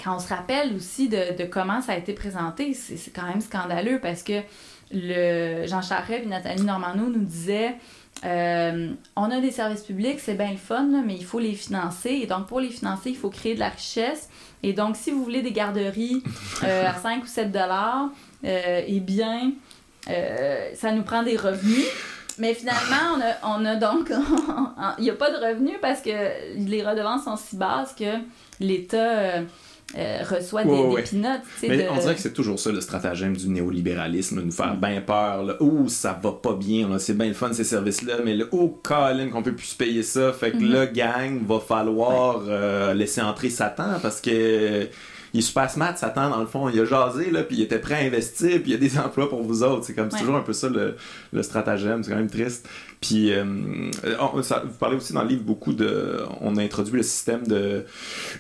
quand on se rappelle aussi de, comment ça a été présenté, c'est quand même scandaleux parce que Jean Charest et Nathalie Normando nous disaient on a des services publics, c'est bien le fun, mais il faut les financer. Et donc, pour les financer, il faut créer de la richesse. Et donc, si vous voulez des garderies à 5 ou 7 dollars, eh bien, euh, ça nous prend des revenus. Mais finalement, on a, donc. Il n'y a pas de revenus parce que les redevances sont si basses que l'État. Euh, reçoit des, ouais. Mais on dirait que c'est toujours ça le stratagème du néolibéralisme, nous faire bien peur. Là. Ouh, ça va pas bien, c'est bien le fun ces services-là, mais là, oh, Colin, qu'on peut plus se payer ça. Fait que mm-hmm. le gang, va falloir laisser entrer Satan parce que il est super smart, Satan, dans le fond. Il a jasé, là, puis il était prêt à investir, puis il y a des emplois pour vous autres. C'est comme, c'est toujours un peu ça le, le stratagème. C'est quand même triste. Puis, euh, ça, vous parlez aussi dans le livre beaucoup de. On a introduit le système de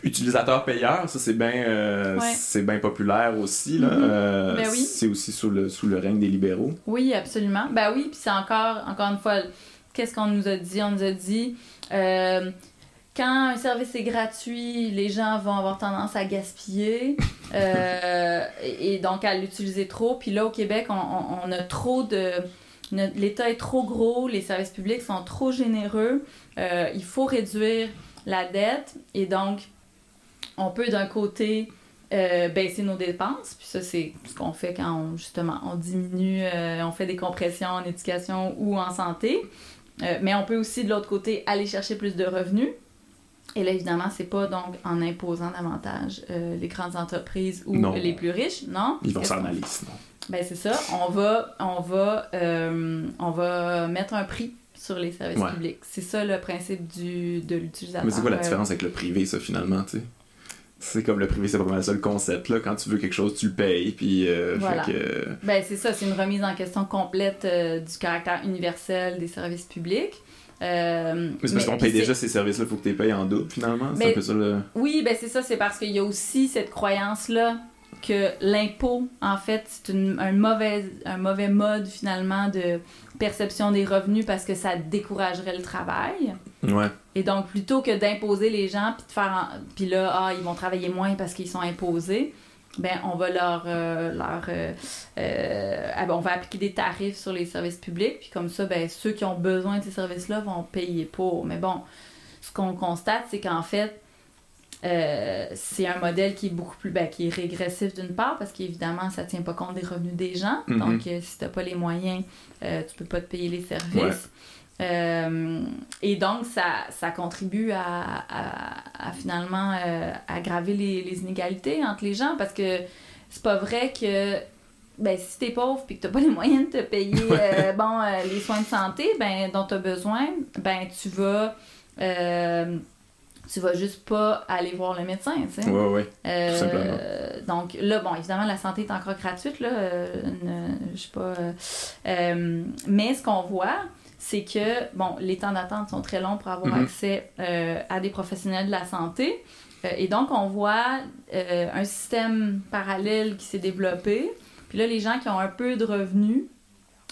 utilisateur-payeur. Ça, c'est bien euh, c'est bien populaire aussi. Là. Mm-hmm. Euh, ben oui. C'est aussi sous le, sous le règne des libéraux. Oui, absolument. Ben oui, puis c'est encore, encore une fois, qu'est-ce qu'on nous a dit? On nous a dit quand un service est gratuit, les gens vont avoir tendance à gaspiller euh, et, donc à l'utiliser trop. Puis là, au Québec, on, a trop de... L'État est trop gros, les services publics sont trop généreux. Euh, il faut réduire la dette et donc on peut d'un côté euh, baisser nos dépenses. Puis ça, c'est ce qu'on fait quand on, justement on diminue, on fait des compressions en éducation ou en santé. mais on peut aussi de l'autre côté aller chercher plus de revenus. Et là, évidemment, c'est pas donc en imposant davantage euh, les grandes entreprises ou les plus riches, non? Ils vont s'en aller sinon. Ben, c'est ça. On va, on, va, euh, on va mettre un prix sur les services publics. C'est ça le principe du, de l'utilisateur. Mais c'est quoi la différence avec le privé, ça, finalement, tu sais? C'est comme le privé, c'est pas mal ça le concept. Là. Quand tu veux quelque chose, tu le payes. Puis, euh, que... ben, c'est ça, c'est une remise en question complète du caractère universel des services publics. Euh, mais c'est parce qu'on paye déjà ces services-là, il faut que tu les payes en double finalement. C'est un peu ça le... Oui, ben c'est ça, c'est parce qu'il y a aussi cette croyance-là que l'impôt, en fait, c'est un, mauvais, un mauvais mode finalement de perception des revenus parce que ça découragerait le travail. Ouais. Et donc, plutôt que d'imposer les gens, puis de faire. Puis là, ah, ils vont travailler moins parce qu'ils sont imposés, ben, on va leur. Euh, leur euh, euh, ah, ben, on va appliquer des tarifs sur les services publics, puis comme ça, ben, ceux qui ont besoin de ces services-là vont payer pour. Mais bon, ce qu'on constate, c'est qu'en fait, euh, c'est un modèle qui est beaucoup plus ben, qui est régressif d'une part parce qu'évidemment ça tient pas compte des revenus des gens mm-hmm. donc si tu n'as pas les moyens tu peux pas te payer les services et donc ça, ça contribue à, à, finalement aggraver les, les, inégalités entre les gens parce que c'est pas vrai que ben, si t'es pauvre et que t'as pas les moyens de te payer bon, les soins de santé ben, dont tu as besoin, ben, tu vas tu vas juste pas aller voir le médecin, tu sais. Oui, oui, tout simplement. Donc là, bon, évidemment, la santé est encore gratuite, là, euh, je sais pas... Euh, euh, mais ce qu'on voit, c'est que, bon, les temps d'attente sont très longs pour avoir mm-hmm. accès à des professionnels de la santé. et donc, on voit un système parallèle qui s'est développé. Puis là, les gens qui ont un peu de revenus,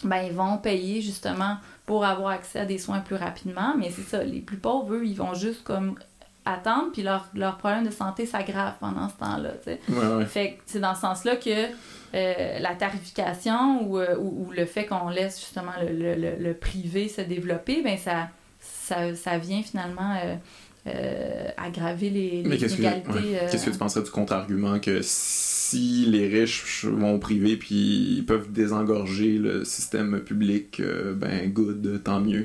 ben, ils vont payer justement pour avoir accès à des soins plus rapidement. Mais c'est ça, les plus pauvres, eux, ils vont juste comme attendre, puis leur, leur problème de santé s'aggrave pendant ce temps-là. Fait que c'est dans ce sens-là que euh, la tarification euh, ou, ou, le fait qu'on laisse justement le, le, le, privé se développer, ben ça, ça, ça vient finalement euh, euh, aggraver les, les inégalités. Euh, Qu'est-ce que tu penserais du contre-argument que si les riches vont au privé puis ils peuvent désengorger le système public, ben good, tant mieux.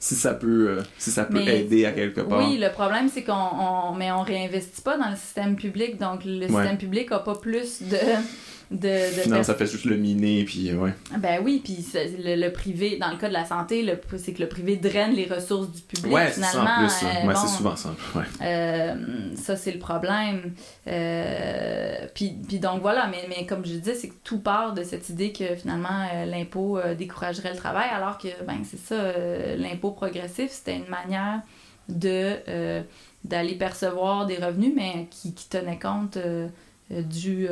si ça peut, si ça peut aider à quelque part. Oui, le problème c'est qu'on on, mais on réinvestit pas dans le système public, donc le système public a pas plus de de, non, ça fait juste le miner, puis ouais. Ben oui, puis le, privé, dans le cas de la santé, c'est que le privé draine les ressources du public, ouais, finalement. Ça, en plus, ouais, c'est souvent ça. Ouais. Euh, ça, c'est le problème. Euh, puis, donc voilà, mais, mais comme je disais, c'est que tout part de cette idée que finalement, euh, l'impôt découragerait le travail, alors que, ben, c'est ça, l'impôt progressif, c'était une manière de d'aller percevoir des revenus, mais qui, qui tenait compte du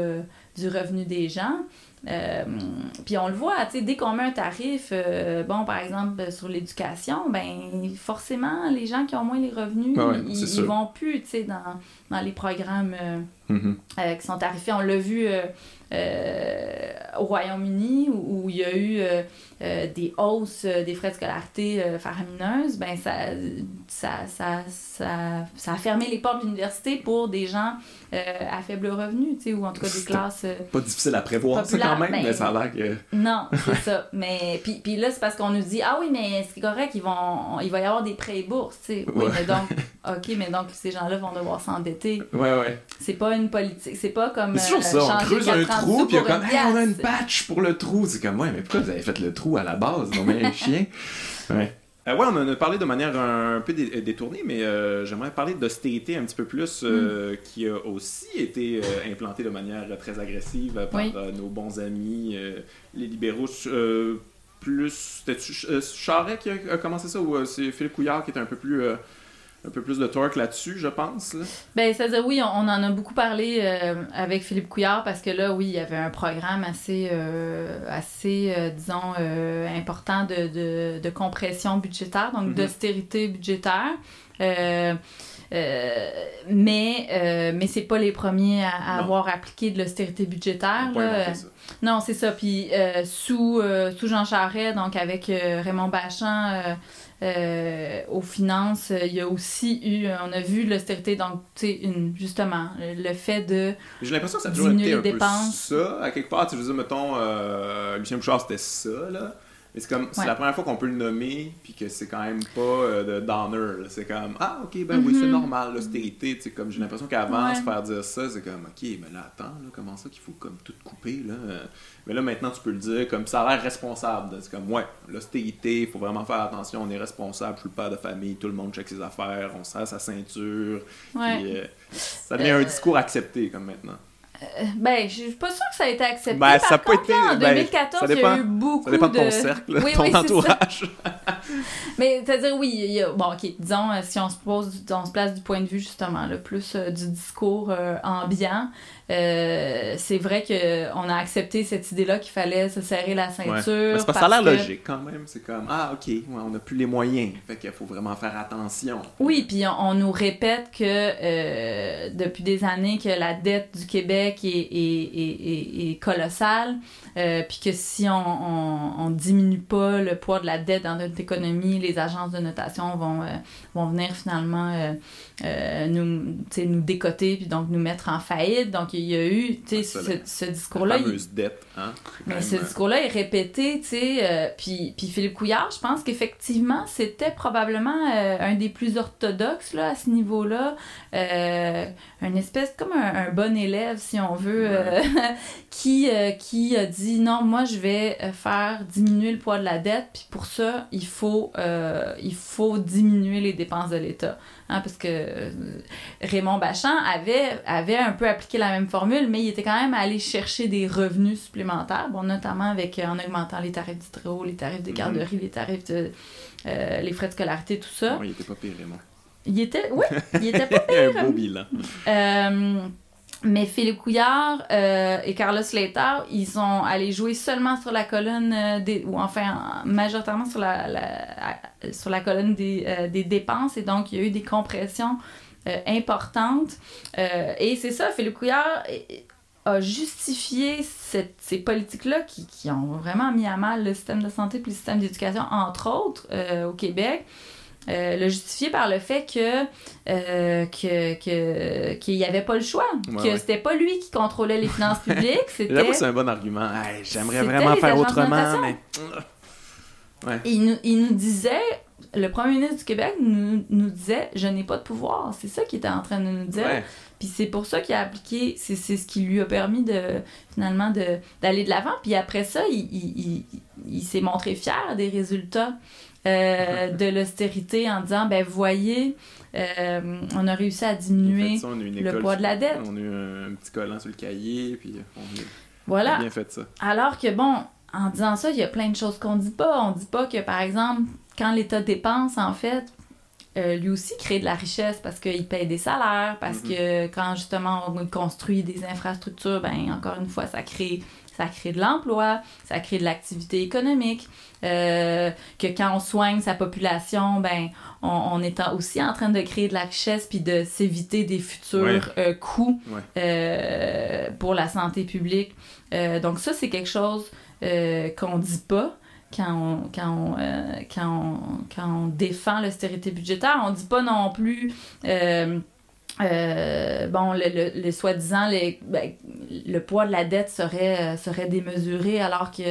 du revenu des gens. Euh, puis on le voit, tu sais, dès qu'on met un tarif, euh, bon, par exemple, sur l'éducation, ben forcément, les gens qui ont moins les revenus, ils, vont plus, tu sais, dans, dans, les programmes euh, mm-hmm. qui sont tarifés. On l'a vu au Royaume-Uni, où, il y a eu des hausses des frais de scolarité faramineuses. Ben ça ça, ça, ça, ça, a fermé les portes de l'université pour des gens à faible revenu, tu sais, ou en tout cas des classes... pas difficile à prévoir, ça quand même, ben, mais ça a l'air que... Non, c'est ça. Mais puis, puis là, c'est parce qu'on nous dit, ah oui, mais c'est correct, ils vont, il va y avoir des prêts et bourses, tu sais. Oui, mais donc, OK, mais donc ces gens-là vont devoir s'endetter. Ouais, ouais. C'est pas une politique, c'est pas comme... C'est toujours euh, ça, on creuse un trou, puis comme, hey, on a une patch pour le trou. C'est comme, ouais, mais pourquoi vous avez fait le trou à la base? Non, mais un chien. Ouais. Euh, ouais, on en a parlé de manière un, peu détournée, mais euh, j'aimerais parler d'austérité un petit peu plus, euh, mm. qui a aussi été implantée de manière très agressive par nos bons amis, les libéraux. plus, c'était Charret qui a, commencé ça ou c'est Philippe Couillard qui était un peu plus un peu plus de torque là-dessus, je pense. Ben, c'est-à-dire, oui, on, en a beaucoup parlé euh, avec Philippe Couillard parce que là, oui, il y avait un programme assez, euh, assez euh, disons, important de, de, compression budgétaire, donc mm-hmm. d'austérité budgétaire. mais mais c'est pas les premiers à, avoir appliqué de l'austérité budgétaire. Non, c'est ça. Puis sous, sous Jean Charest, donc avec Raymond Bachand euh, aux finances, euh, il y a aussi eu, on a vu l'austérité, donc, tu sais, justement, le fait de. J'ai l'impression que ça a toujours été un dépenses. peu ça, à quelque part. Tu veux dire, mettons, euh, Lucien Bouchard, c'était ça, là. Mais c'est comme, c'est la première fois qu'on peut le nommer, puis que c'est quand même pas euh, de downer. C'est comme, ah, ok, ben oui, c'est mhm. normal, l'austérité. Tu comme j'ai l'impression qu'avant, se faire dire ça, c'est comme, ok, mais là, attends, là, comment ça qu'il faut comme tout couper, là. Mais là, maintenant, tu peux le dire comme ça a l'air responsable. C'est comme, ouais, l'austérité, il faut vraiment faire attention, on est responsable, je suis le père de famille, tout le monde check ses affaires, on serre sa ceinture. Ouais. Euh, ça devient un euh, discours accepté, comme maintenant. Euh, ben, je suis pas sûre que ça a été accepté. Ben, ça n'a pas été. en 2014, ben, il y a eu beaucoup ça dépend de ton cercle, ton entourage. Mais c'est-à-dire, oui, il y a, bon, ok, disons, euh, si on se pose, on se place du point de vue, justement, le plus euh, du discours euh, ambiant, euh, c'est vrai qu'on a accepté cette idée-là qu'il fallait se serrer la ceinture. Ouais. Parce, que ça a l'air logique quand même. C'est comme, ah, ok, on n'a plus les moyens. Fait qu'il faut vraiment faire attention. Oui, puis on, nous répète que euh, depuis des années que la dette du Québec est, est, est, est colossale. Euh, puis que si on, on, on, diminue pas le poids de la dette dans notre économie, les agences de notation vont, euh, vont venir finalement euh, euh nous, nous décoter puis donc nous mettre en faillite. Donc il y a eu ce, ce discours-là. La fameuse il... dette, hein? Mais ce discours-là est répété, tu sais. puis, puis Philippe Couillard, je pense qu'effectivement, c'était probablement un des plus orthodoxes là, à ce niveau-là. une espèce comme un, un, bon élève, si on veut, ouais. qui, qui a dit non, moi je vais euh, faire diminuer le poids de la dette, puis pour ça, il faut, euh, il faut diminuer les dépenses de l'État. Hein, parce que euh, Raymond Bachand avait, avait un peu appliqué la même formule, mais il était quand même allé chercher des revenus supplémentaires, bon, notamment avec, en augmentant les tarifs du très les tarifs de garderie, les tarifs de, les frais de scolarité, tout ça. Non, il était pas pire, Raymond. Il était, oui, il était pas pire. un beau bilan. Mais Philippe Couillard euh, et Carlos Slater, ils sont allés jouer seulement sur la colonne euh, des, ou enfin majoritairement sur la, sur la colonne des, euh, des, dépenses. Et donc il y a eu des compressions importantes. Et c'est ça Philippe Couillard a justifié cette, ces politiques-là qui, qui, ont vraiment mis à mal le système de santé puis le système d'éducation entre autres au Québec euh, le justifier par le fait que euh, que qu'il n'y avait pas le choix, ouais, que ouais. c'était pas lui qui contrôlait les finances publiques, c'était. c'est un bon argument. Hey, J'aimerais vraiment faire autrement, mais. Ouais. Il, nous, il nous disait, le premier ministre du Québec nous, nous disait, je n'ai pas de pouvoir. C'est ça qu'il était en train de nous dire. Puis c'est pour ça qu'il a appliqué, c'est ce qui lui a permis de finalement d'aller de l'avant. Puis après ça, il, il, il, il s'est montré fier des résultats euh, de l'austérité en disant, ben voyez, euh, on a réussi à diminuer ça, le poids de la dette. On a eu un, un, petit collant sur le cahier, puis on a, voilà. on a bien fait ça. Alors que bon, en disant ça, il y a plein de choses qu'on dit pas. On dit pas que, par exemple, quand l'État dépense, en fait, euh, lui aussi crée de la richesse parce qu'il paye des salaires, parce mm -hmm. que quand justement on construit des infrastructures, ben encore une fois, ça crée ça crée de l'emploi, ça crée de l'activité économique, euh, que quand on soigne sa population, ben on, on, est aussi en train de créer de la richesse puis de s'éviter des futurs ouais. euh, coûts ouais. euh, pour la santé publique. Donc ça, c'est quelque chose qu'on dit pas. Quand on, quand, on, quand, on, quand on défend l'austérité budgétaire, on dit pas non plus euh, bon, le, le, le soi-disant, ben, le poids de la dette serait, euh, serait démesuré, alors que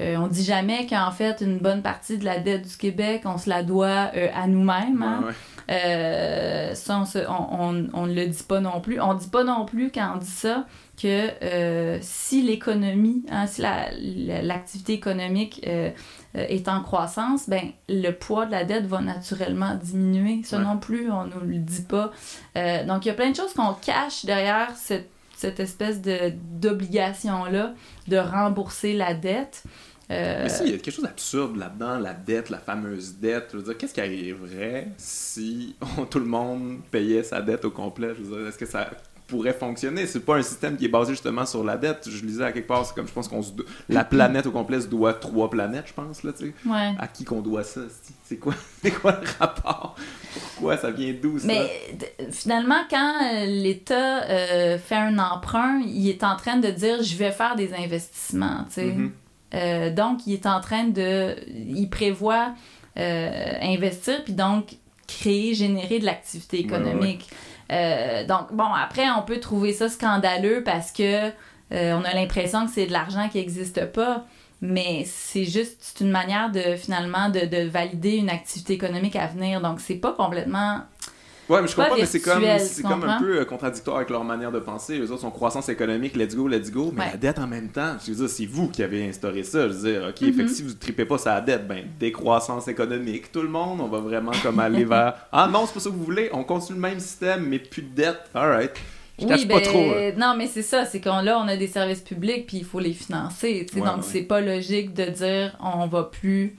euh, on dit jamais qu'en fait, une bonne partie de la dette du Québec, on se la doit euh, à nous-mêmes. Hein? Ouais, ouais. Ça, on, on, on, ne le dit pas non plus. On dit pas non plus quand on dit ça que euh, si l'économie, hein, si l'activité la, économique euh, est en croissance, ben le poids de la dette va naturellement diminuer. Ça ouais. non plus, on nous le dit pas. Euh, donc il y a plein de choses qu'on cache derrière cette, cette espèce d'obligation-là de rembourser la dette. Euh... Mais si, il y a quelque chose d'absurde là-dedans, la dette, la fameuse dette. Je veux dire, qu'est-ce qui arriverait si on, tout le monde payait sa dette au complet? Je veux dire, est-ce que ça pourrait fonctionner. C'est pas un système qui est basé justement sur la dette. Je lisais à quelque part, c'est comme je pense qu'on se do... la planète au complet se doit trois planètes, je pense là, tu sais. Ouais. À qui qu'on doit ça C'est quoi C'est quoi le rapport? Pourquoi ça vient d'où ça? Mais finalement, quand euh, l'État euh, fait un emprunt, il est en train de dire je vais faire des investissements, tu sais. Mm -hmm. euh, donc il est en train de, il prévoit euh, investir puis donc créer, générer de l'activité économique. Ouais, ouais. Euh, donc, bon, après, on peut trouver ça scandaleux parce que euh, on a l'impression que c'est de l'argent qui n'existe pas. Mais c'est juste une manière de finalement de, de, valider une activité économique à venir. Donc, c'est pas complètement. Ouais, mais je comprends, mais c'est comme, c'est comme un peu contradictoire avec leur manière de penser. Les autres sont croissance économique, let's go, let's go. Mais ouais. la dette en même temps, je veux dire, c'est vous qui avez instauré ça. Je veux dire, OK, mm -hmm. fait que si vous ne tripez pas sa dette, ben, décroissance économique, tout le monde, on va vraiment comme aller vers. Ah non, c'est pas ça que vous voulez, on continue le même système, mais plus de dette. Alright. Je oui, ben, pas trop, non, mais c'est ça, c'est qu'on là, on a des services publics, puis il faut les financer. Ouais, donc, ouais. c'est pas logique de dire on va plus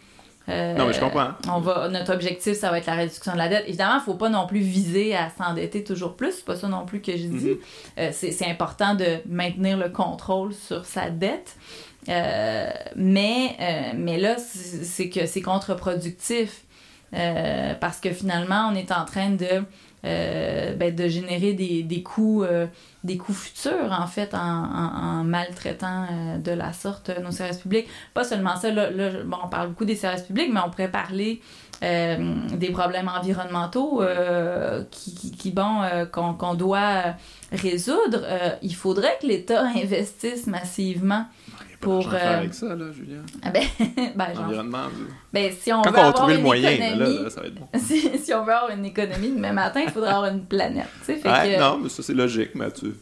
non, mais je comprends. On va, notre objectif, ça va être la réduction de la dette. Évidemment, il ne faut pas non plus viser à s'endetter toujours plus. C'est pas ça non plus que je dis. Mm-hmm. c'est important de maintenir le contrôle sur sa dette. mais, mais là, c'est que c'est contre-productif. parce que finalement, on est en train de euh, ben, de générer des, des coûts euh, des coûts futurs en fait en, maltraitant euh, de la sorte nos services publics. Pas seulement ça là, bon, on parle beaucoup des services publics mais on pourrait parler des problèmes environnementaux qui, qui, qu'on doit résoudre. Il faudrait que l'État investisse massivement pour. Euh... avec ça, là, Julien. Ah ben, ben Environnement. Ben, si on Quand veut on avoir trouver une le moyen, économie, là, ça va être bon. si, si on veut avoir une économie demain matin, il faudra avoir une planète. Tu sais, fait ouais, que... non, mais ça, c'est logique, Mathieu.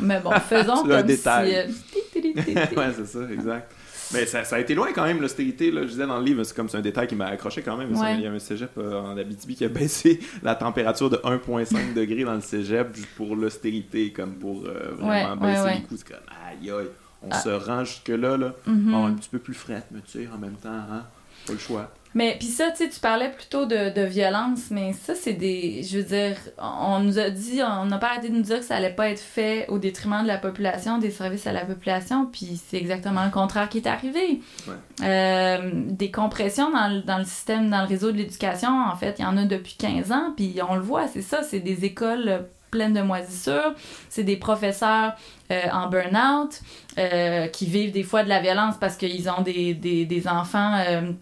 Mais bon, faisons comme un détail. si... Euh... ouais, c'est ça, exact. Mais ça, ça, a été loin quand même, l'austérité. Je disais dans le livre, c'est comme c'est un détail qui m'a accroché quand même. Ouais. Il y a un cégep euh, en Abitibi qui a baissé la température de 1,5 degrés dans le cégep pour l'austérité, comme pour euh, vraiment ouais, baisser ouais, les coûts. C'est comme aïe aïe on ah. se rend jusque-là, là. Mm -hmm. un petit peu plus frette, mais tu sais, en même temps, hein, pas le choix. Mais puis ça, tu sais, tu parlais plutôt de, de violence, mais ça, c'est des. Je veux dire, on nous a dit, on n'a pas arrêté de nous dire que ça allait pas être fait au détriment de la population, des services à la population, puis c'est exactement le contraire qui est arrivé. Ouais. Euh, des compressions dans le, dans le système, dans le réseau de l'éducation, en fait, il y en a depuis 15 ans, puis on le voit, c'est ça, c'est des écoles pleines de moisissures, c'est des professeurs en burn-out euh, qui vivent des fois de la violence parce qu'ils ont des, des, des enfants euh,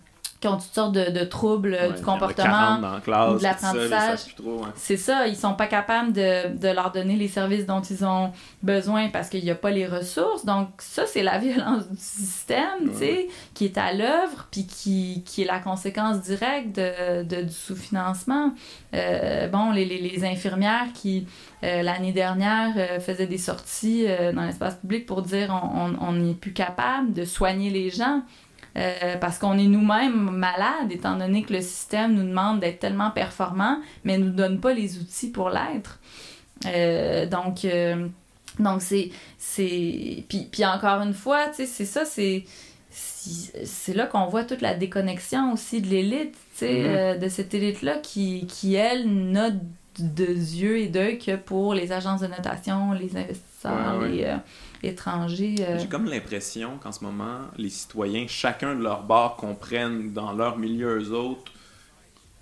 qui ont toutes sortes de, de troubles Ouais, du comportement, classe, de l'apprentissage. Ouais. C'est ça, ils sont pas capables de, de leur donner les services dont ils ont besoin parce qu'il n'y a pas les ressources. Donc ça, c'est la violence du système, tu sais, qui est à l'œuvre, puis qui, qui est la conséquence directe de, de du sous-financement. Euh, bon, les, les, les, infirmières qui, euh, l'année dernière, euh, faisaient des sorties dans l'espace public pour dire on n'est plus capable de soigner les gens. Euh, parce qu'on est nous-mêmes malades, étant donné que le système nous demande d'être tellement performant, mais ne nous donne pas les outils pour l'être. Euh, donc, euh, donc c'est. c'est... Puis, puis encore une fois, c'est ça, c'est. C'est là qu'on voit toute la déconnexion aussi de l'élite, euh, de cette élite-là qui, qui, elle, n'a de yeux et d'œil que pour les agences de notation, les investisseurs, Ouais, ouais. les euh, étrangers. euh. J'ai comme l'impression qu'en ce moment, les citoyens, chacun de leur bord, comprennent dans leur milieu eux autres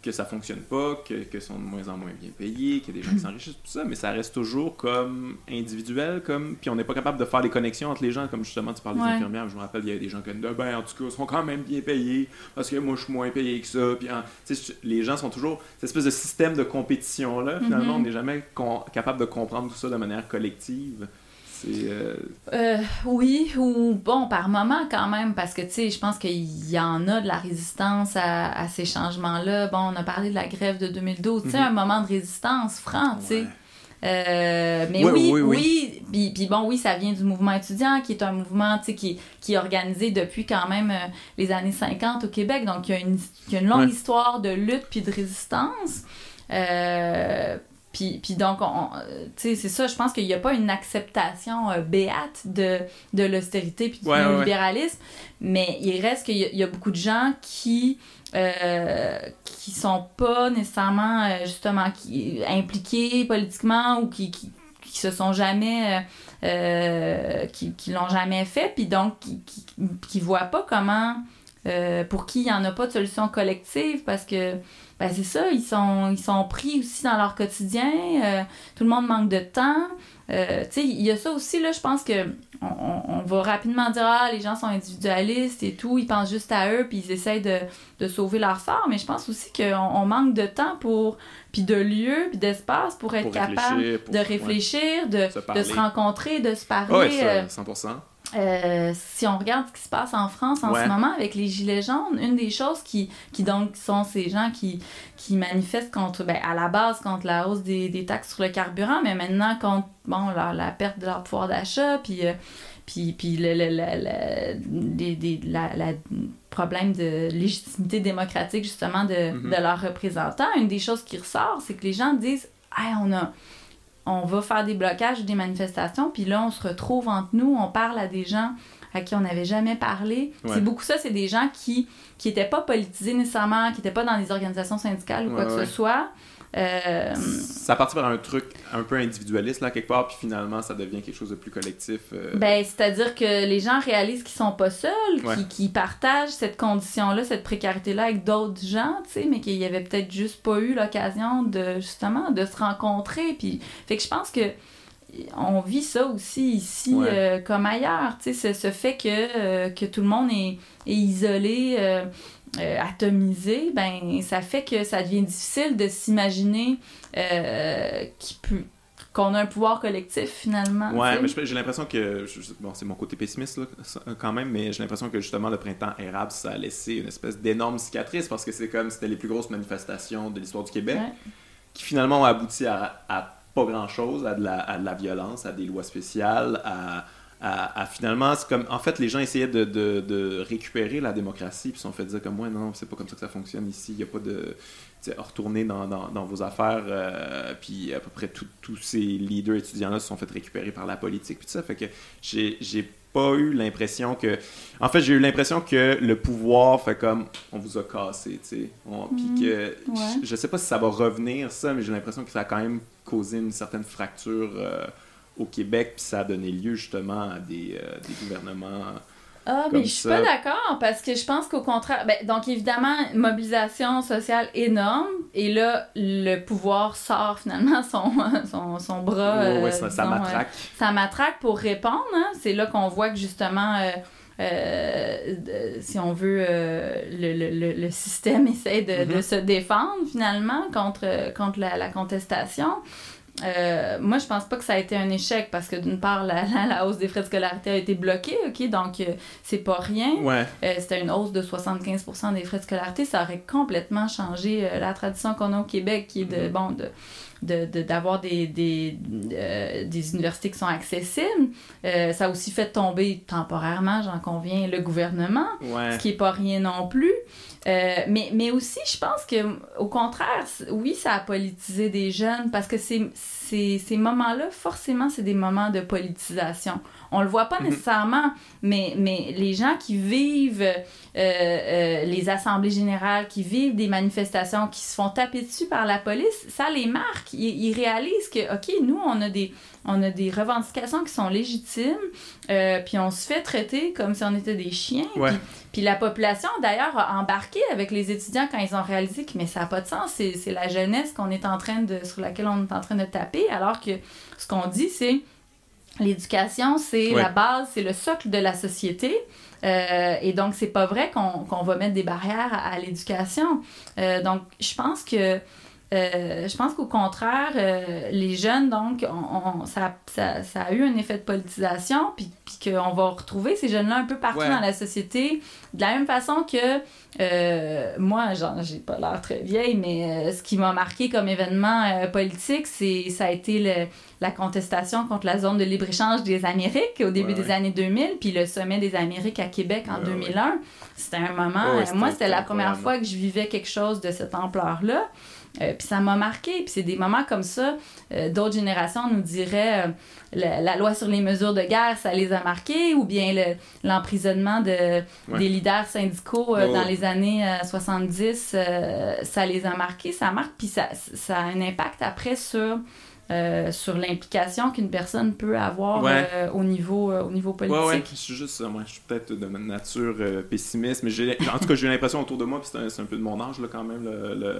que ça fonctionne pas, que, que sont de moins en moins bien payés, qu'il y a des gens qui s'enrichissent, tout ça, mais ça reste toujours comme individuel, comme puis on n'est pas capable de faire des connexions entre les gens, comme justement tu parles des infirmières, je me rappelle, il y a des gens qui disent ben en tout cas, ils sont quand même bien payés, parce que moi je suis moins payé que ça, puis hein, les gens sont toujours, cette espèce de système de compétition-là, finalement, Mhm. on n'est jamais capable de comprendre tout ça de manière collective. Euh, Euh, oui, ou bon, par moment quand même, parce que tu sais, je pense qu'il y en a de la résistance à, à ces changements-là. Bon, on a parlé de la grève de 2012, tu sais, Mhm. un moment de résistance franc, tu sais. ouais. Euh, mais Oui, oui, oui. Puis, puis bon, oui, ça vient du mouvement étudiant, qui est un mouvement, tu sais, qui, qui est organisé depuis quand même euh, les années 50 au Québec. Donc, il y a une, il y a une longue Ouais. histoire de lutte puis de résistance. Euh, puis, puis donc, on- euh, tu sais, c'est ça, je pense qu'il n'y a pas une acceptation euh, béate de, de l'austérité puis du Ouais, ouais, ouais. néolibéralisme, mais il reste qu'il y, a- il y a beaucoup de gens qui euh, qui sont pas nécessairement euh, justement qui, impliqués politiquement ou qui, qui, qui se sont jamais qui, qui l'ont jamais fait puis donc qui, qui, qui voient pas comment pour qui il n'y en a pas de solution collective parce que ben c'est ça, ils sont, ils sont pris aussi dans leur quotidien, euh, tout le monde manque de temps. Euh, il y a ça aussi, là, je pense que on, va rapidement dire ah les gens sont individualistes et tout, ils pensent juste à eux puis ils essayent de, de sauver leur sort, mais je pense aussi qu'on on manque de temps pour puis de lieux puis d'espace pour être Pour capable réfléchir, pour- de ouais. réfléchir, de, Se de parler. se rencontrer, de se parler. Ouais, euh, ça, 100%. Euh, si on regarde ce qui se passe en France en Ouais. ce moment avec les Gilets jaunes, une des choses qui, qui donc sont ces gens qui, qui manifestent contre, ben, à la base contre la hausse des, des taxes sur le carburant, mais maintenant contre bon, la, la perte de leur pouvoir d'achat, puis, euh, puis, puis le, le, le- la, la problème de légitimité démocratique justement de, Mhm. de leurs représentants. Une des choses qui ressort, c'est que les gens disent hey, on a on va faire des blocages, des manifestations, puis là, on se retrouve entre nous, on parle à des gens à qui on n'avait jamais parlé. C'est beaucoup ça, c'est des gens qui qui étaient pas politisés nécessairement, qui n'étaient pas dans des organisations syndicales ou quoi que ce soit. Euh... Ça partit vers un truc un peu individualiste, là, quelque part, puis finalement, ça devient quelque chose de plus collectif. Euh. Ben, c'est-à-dire que les gens réalisent qu'ils sont pas seuls, qu'ils partagent cette condition-là, cette précarité-là avec d'autres gens, tu sais, mais qu'il y avait peut-être juste pas eu l'occasion de, justement, de se rencontrer. Puis, fait que je pense que on vit ça aussi ici euh, comme ailleurs, tu sais, ce, fait que, que tout le monde est, est isolé, euh, atomisé, ben ça fait que ça devient difficile de s'imaginer qu'on a un pouvoir collectif finalement. Ouais, mais j'ai l'impression que bon, c'est mon côté pessimiste là, quand même, mais j'ai l'impression que justement le printemps érable ça a laissé une espèce d'énorme cicatrice parce que c'est comme c'était les plus grosses manifestations de l'histoire du Québec qui finalement ont abouti à, à pas grand-chose, à, de la, violence, à des lois spéciales, à, à, finalement, c'est comme, en fait, les gens essayaient de, de, récupérer la démocratie, puis se sont fait dire comme, moi, non, c'est pas comme ça que ça fonctionne ici, il n'y a pas de, retourner dans, dans, dans, vos affaires, euh, puis à peu près tous ces leaders étudiants-là se sont fait récupérer par la politique, puis tout ça, fait que j'ai pas eu l'impression que. En fait, j'ai eu l'impression que le pouvoir fait comme on vous a cassé, tu sais. Puis mhm. que. Je, sais pas si ça va revenir, ça, mais j'ai l'impression que ça a quand même causé une certaine fracture euh, au Québec, puis ça a donné lieu justement à des, euh, des gouvernements ah, mais je suis pas d'accord parce que je pense qu'au contraire, ben, donc évidemment, mobilisation sociale énorme et là, le pouvoir sort finalement son, son, son bras. Oui, ouais, ça, ça, matraque. ça matraque pour répondre. Hein. C'est là qu'on voit que justement. Euh, euh, si on veut, euh, le, le, le, système essaie de, de, mm-hmm. se défendre finalement contre, contre la, la contestation. Euh, moi, je pense pas que ça a été un échec parce que d'une part, la, la, hausse des frais de scolarité a été bloquée, ok, donc euh, c'est pas rien. Ouais. Euh, c'était une hausse de 75% des frais de scolarité, ça aurait complètement changé la tradition qu'on a au Québec, qui est de, mm-hmm. bon, de d'avoir de, des, des, des, universités qui sont accessibles. ça a aussi fait tomber temporairement, j'en conviens, le gouvernement, ce qui est pas rien non plus. Euh, mais, mais aussi, je pense que, au contraire, oui, ça a politisé des jeunes parce que ces, ces, ces moments-là, forcément, c'est des moments de politisation. On le voit pas mhm. nécessairement, mais, mais les gens qui vivent euh, euh, les assemblées générales, qui vivent des manifestations, qui se font taper dessus par la police, ça les marque. Ils, ils réalisent que, OK, nous, on a des on a des revendications qui sont légitimes, euh, puis on se fait traiter comme si on était des chiens. Puis, la population, d'ailleurs, a embarqué avec les étudiants quand ils ont réalisé que mais ça n'a pas de sens, c'est la jeunesse qu'on est en train de, sur laquelle on est en train de taper, alors que ce qu'on dit, c'est l'éducation, c'est la base, c'est le socle de la société. Euh, et donc, c'est pas vrai qu'on va mettre des barrières à, l'éducation. Euh, donc, je pense que euh, je pense qu'au contraire, euh, les jeunes, donc, on, ça, ça, ça, a eu un effet de politisation, puis, qu'on va retrouver ces jeunes-là un peu partout dans la société, de la même façon que euh, moi, genre, j'ai pas l'air très vieille, mais ce qui m'a marqué comme événement politique, c'est ça a été le, la contestation contre la zone de libre-échange des Amériques au début des années 2000, puis le sommet des Amériques à Québec en 2001. C'était un moment, moi, c'était la première fois que je vivais quelque chose de cette ampleur-là. Euh, puis ça m'a marqué. Puis c'est des moments comme ça. Euh, d'autres générations nous diraient euh, la, loi sur les mesures de guerre, ça les a marqués, ou bien l'emprisonnement de, des leaders syndicaux dans les années 70, ça les a marqués. Ça marque, puis ça, ça a un impact après sur euh, sur l'implication qu'une personne peut avoir euh, au, niveau, euh, au niveau politique. Ouais, ouais, je suis juste, moi, je suis peut-être de ma nature pessimiste, mais j'ai, en tout cas, j'ai l'impression autour de moi, puis c'est un, peu de mon âge, là, quand même,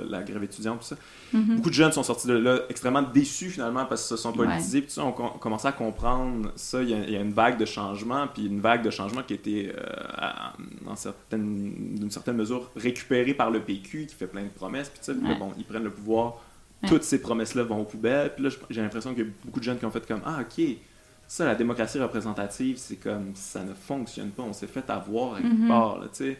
la grève étudiante, tout ça. Mm-hmm. Beaucoup de jeunes sont sortis de là extrêmement déçus, finalement, parce qu'ils se sont politisés, puis on, on commençait à comprendre ça. Il y, a, une vague de changement, puis une vague de changement qui a été, dans certaines, d'une certaine mesure, récupérée par le PQ, qui fait plein de promesses, puis tu sais, bon, ils prennent le pouvoir toutes ces promesses-là vont aux poubelles. Puis là, j'ai l'impression qu'il y a beaucoup de jeunes qui ont fait comme Ah, ok, ça, la démocratie représentative, c'est comme ça ne fonctionne pas. On s'est fait avoir quelque mm-hmm. part, tu sais.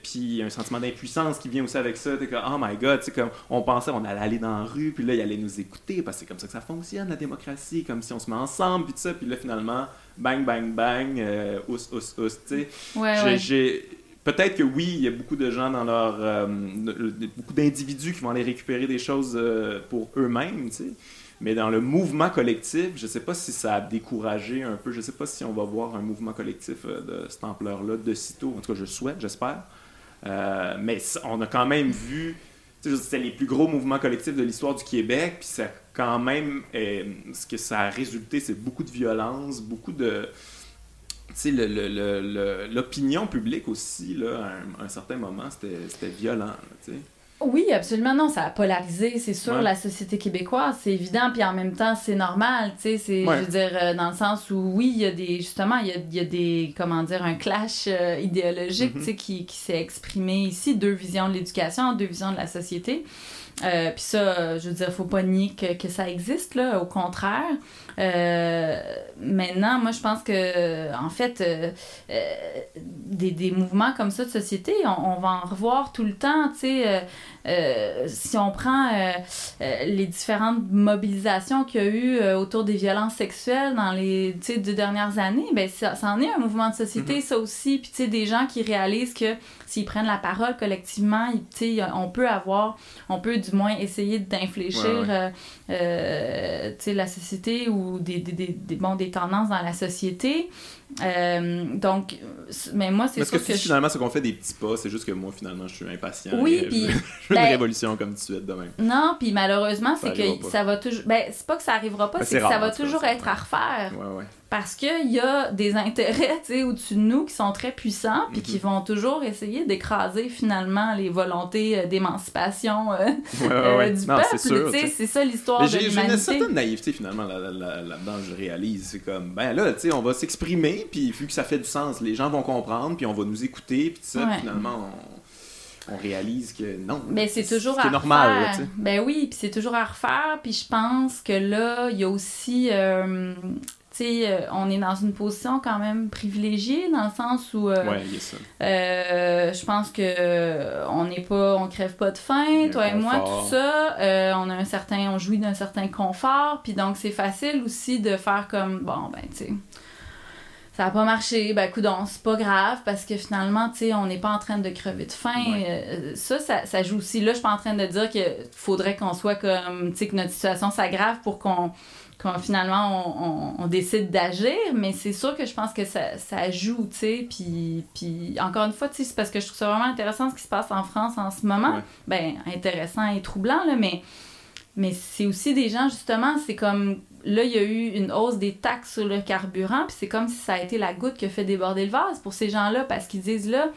Puis il y a un sentiment d'impuissance qui vient aussi avec ça. T'es comme Oh my god, tu sais, comme on pensait on allait aller dans la rue, puis là, il allait nous écouter parce que c'est comme ça que ça fonctionne, la démocratie, comme si on se met ensemble, puis tout ça. Puis là, finalement, bang, bang, bang, euh, ous, ous, ous, tu sais. j'ai peut-être que oui, il y a beaucoup de gens dans leur. Euh, beaucoup d'individus qui vont aller récupérer des choses euh, pour eux-mêmes, tu sais. Mais dans le mouvement collectif, je ne sais pas si ça a découragé un peu. Je ne sais pas si on va voir un mouvement collectif de cette ampleur-là de sitôt. En tout cas, je souhaite, j'espère. mais on a quand même vu c'était les plus gros mouvements collectifs de l'histoire du Québec, puis ça quand même, ce que ça a résulté, c'est beaucoup de violence, beaucoup de... L'opinion publique aussi, là, à un, certain moment, c'était violent. Oui, absolument. Non, ça a polarisé, c'est sûr, la société québécoise, c'est évident, puis en même temps, c'est normal, tu sais, c'est, je veux dire, euh, dans le sens où, oui, il y a des, justement, il y a, y a, des, comment dire, un clash euh, idéologique, mm-hmm. tu sais, qui, qui s'est exprimé ici, deux visions de l'éducation, deux visions de la société. Euh, puis ça, je veux dire, faut pas nier que, que ça existe, là, au contraire. Euh, maintenant, moi, je pense que, en fait, euh, euh, des, des, mouvements comme ça de société, on, va en revoir tout le temps, tu sais. Si on prend les différentes mobilisations qu'il y a eu autour des violences sexuelles dans les deux dernières années, ben ça, ça, en est un mouvement de société, mm-hmm. ça aussi. Puis, tu sais, des gens qui réalisent que s'ils prennent la parole collectivement, on peut avoir, on peut du moins essayer d'infléchir, la société ou des, des, des, bon, des tendances dans la société. Euh, donc, mais moi, c'est sûr que, que finalement, ce qu'on fait des petits pas, c'est juste que moi, finalement, je suis impatient. Oui, puis... Je veux une ben, révolution comme tu de même. Non, puis malheureusement, c'est que ça va toujours... Ben, c'est pas que ça arrivera pas, ben, c'est que ça va toujours être à refaire. Ouais, ouais parce qu'il y a des intérêts au-dessus de nous qui sont très puissants puis qui mhm. vont toujours essayer d'écraser finalement les volontés euh, d'émancipation du peuple. C'est ça l'histoire de l'humanité. J'ai une certaine naïveté finalement là-dedans, je réalise. C'est comme, ben là, on va s'exprimer puis vu que ça fait du sens, les gens vont comprendre puis on va nous écouter puis ça, finalement, on réalise que non. Mais c'est toujours à normal, refaire. ben oui, puis c'est toujours à refaire. Puis je pense que là, il y a aussi, euh, on est dans une position quand même privilégiée dans le sens où euh, euh, je pense que on n'est pas on crève pas de faim toi et moi tout ça on a un certain on jouit d'un certain confort puis donc c'est facile aussi de faire comme bon ben tu sais ça n'a pas marché, ben coudon, c'est pas grave parce que finalement, tu sais, on n'est pas en train de crever de faim. ça, ça, ça, joue aussi. Là, je suis pas en train de dire qu'il faudrait qu'on soit comme, tu sais, que notre situation s'aggrave pour qu'on quand finalement on, décide d'agir, mais c'est sûr que je pense que ça, ça joue, tu sais, puis, puis encore une fois, tu sais, c'est parce que je trouve ça vraiment intéressant ce qui se passe en France en ce moment. Ben, intéressant et troublant, là, mais, mais c'est aussi des gens, justement, c'est comme, là, il y a eu une hausse des taxes sur le carburant, puis c'est comme si ça a été la goutte qui a fait déborder le vase pour ces gens-là, parce qu'ils disent, là,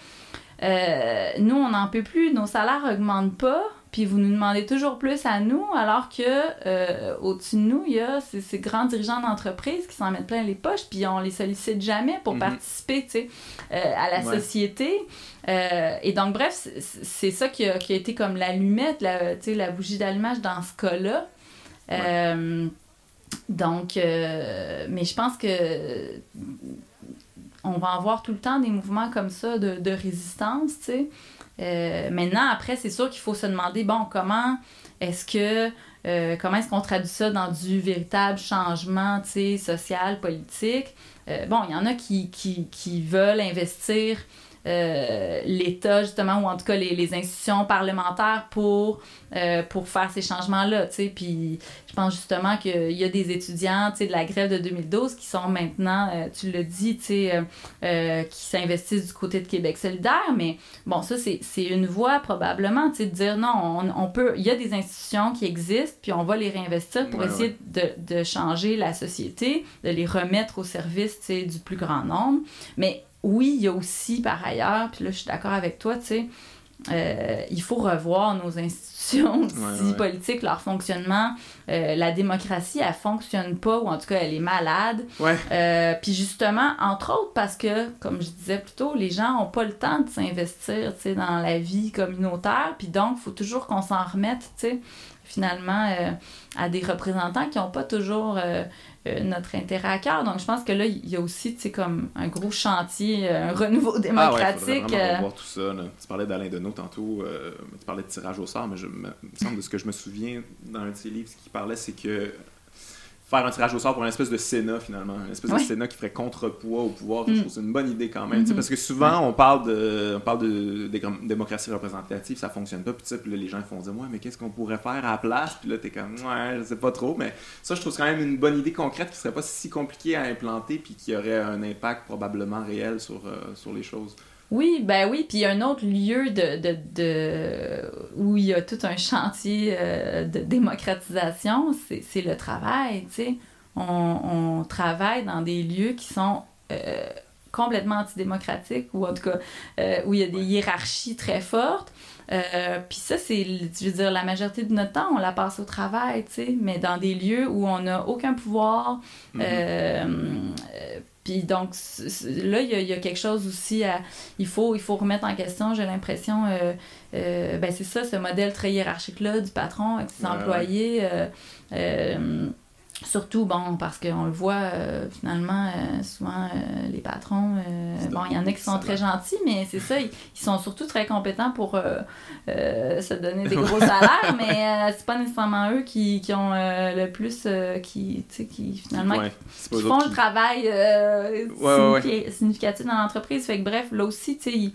euh, nous, on n'en peut plus, nos salaires augmentent pas, puis vous nous demandez toujours plus à nous, alors que euh, au-dessus de nous, il y a ces, grands dirigeants d'entreprise qui s'en mettent plein les poches, puis on les sollicite jamais pour mhm. participer, tu sais, euh, à la société. Et donc, bref, c'est ça qui a, qui a, été comme l'allumette, la, la bougie d'allumage dans ce cas-là. donc, mais je pense que on va avoir tout le temps des mouvements comme ça de, résistance, tu sais. Euh, maintenant, après, c'est sûr qu'il faut se demander, bon, comment est-ce que euh, comment est-ce qu'on traduit ça dans du véritable changement social, politique? Euh, bon, il y en a qui veulent investir euh, l'État, justement, ou en tout cas les, les institutions parlementaires pour, euh, pour faire ces changements-là. Puis je pense justement qu'il y a des étudiants de la grève de 2012 qui sont maintenant, euh, tu le dis, qui s'investissent du côté de Québec solidaire. Mais bon, ça, c'est une voie probablement de dire non, on, on, peut, il y a des institutions qui existent, puis on va les réinvestir pour essayer De, de changer la société, de les remettre au service du plus grand nombre. Mais oui, il y a aussi par ailleurs, puis là je suis d'accord avec toi, tu sais, euh, il faut revoir nos institutions politiques, leur fonctionnement. Euh, la démocratie, elle fonctionne pas, ou en tout cas, elle est malade. Euh, puis justement, entre autres, parce que, comme je disais plus tôt, les gens ont pas le temps de s'investir dans la vie communautaire. Puis donc, il faut toujours qu'on s'en remette, tu sais, finalement, à des représentants qui n'ont pas toujours euh, notre intérêt à cœur. Donc, je pense que là, il y a aussi, tu sais, comme un gros chantier, euh, un renouveau démocratique. Ah ouais, voir tout ça. Tu parlais d'Alain Deneau tantôt, euh, tu parlais de tirage au sort, mais je, me, il me semble de ce que je me souviens dans un de ses livres, ce qu'il parlait, c'est que faire un tirage au sort pour une espèce de Sénat finalement, une espèce de Sénat qui ferait contrepoids au pouvoir. Je mm. trouve c'est une bonne idée quand même, mm-hmm. parce que souvent on parle de, on parle de, démocratie représentative, ça fonctionne pas, puis, puis là, les gens font dire ouais mais qu'est-ce qu'on pourrait faire à la place, puis là t'es comme ouais je sais pas trop, mais ça je trouve quand même une bonne idée concrète qui serait pas si compliquée à implanter puis qui aurait un impact probablement réel sur, euh, sur les choses. Oui, ben oui, puis il y a un autre lieu de, de, de, où il y a tout un chantier euh, de démocratisation, c'est le travail, tu sais. On, on, travaille dans des lieux qui sont euh, complètement antidémocratiques, ou en tout cas euh, où il y a des hiérarchies très fortes. puis ça, c'est, je veux dire, la majorité de notre temps, on la passe au travail, tu sais, mais dans des lieux où on n'a aucun pouvoir. Mm-hmm. Puis donc, là, il y, a quelque chose aussi à. Il faut, il faut remettre en question, j'ai l'impression. Euh, euh, ben, c'est ça, ce modèle très hiérarchique-là du patron avec ses employés. Euh, Surtout, bon, parce qu'on le voit, euh, finalement, euh, souvent, euh, les patrons, bon, il y en a qui sont très gentils, mais c'est ça, ils, sont surtout très compétents pour se donner des gros salaires, mais c'est pas nécessairement eux qui, qui ont le plus, qui, tu sais, qui, finalement, qui, font le travail significatif dans l'entreprise. Fait que, bref, là aussi, tu sais,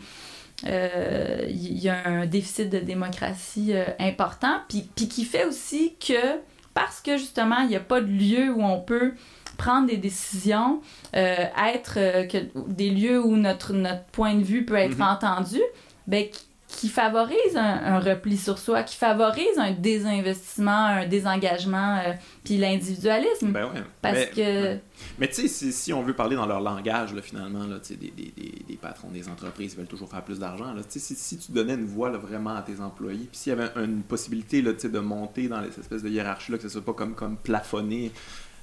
il y a un déficit de démocratie important, puis, puis qui fait aussi que parce que justement, il n'y a pas de lieu où on peut prendre des décisions, euh, être euh, que, des lieux où notre, notre point de vue peut être mhm. entendu, ben, qui favorise un, repli sur soi, qui favorise un désinvestissement, un désengagement, euh, puis l'individualisme. Ben ouais. Parce mais, que. Mais tu sais, si, si, on veut parler dans leur langage, là, finalement, là, des, des, des, des, patrons des entreprises veulent toujours faire plus d'argent. Si, si tu donnais une voix là, vraiment à tes employés, puis s'il y avait une possibilité là, de monter dans les espèces de hiérarchie-là, que ce soit pas comme, comme plafonné,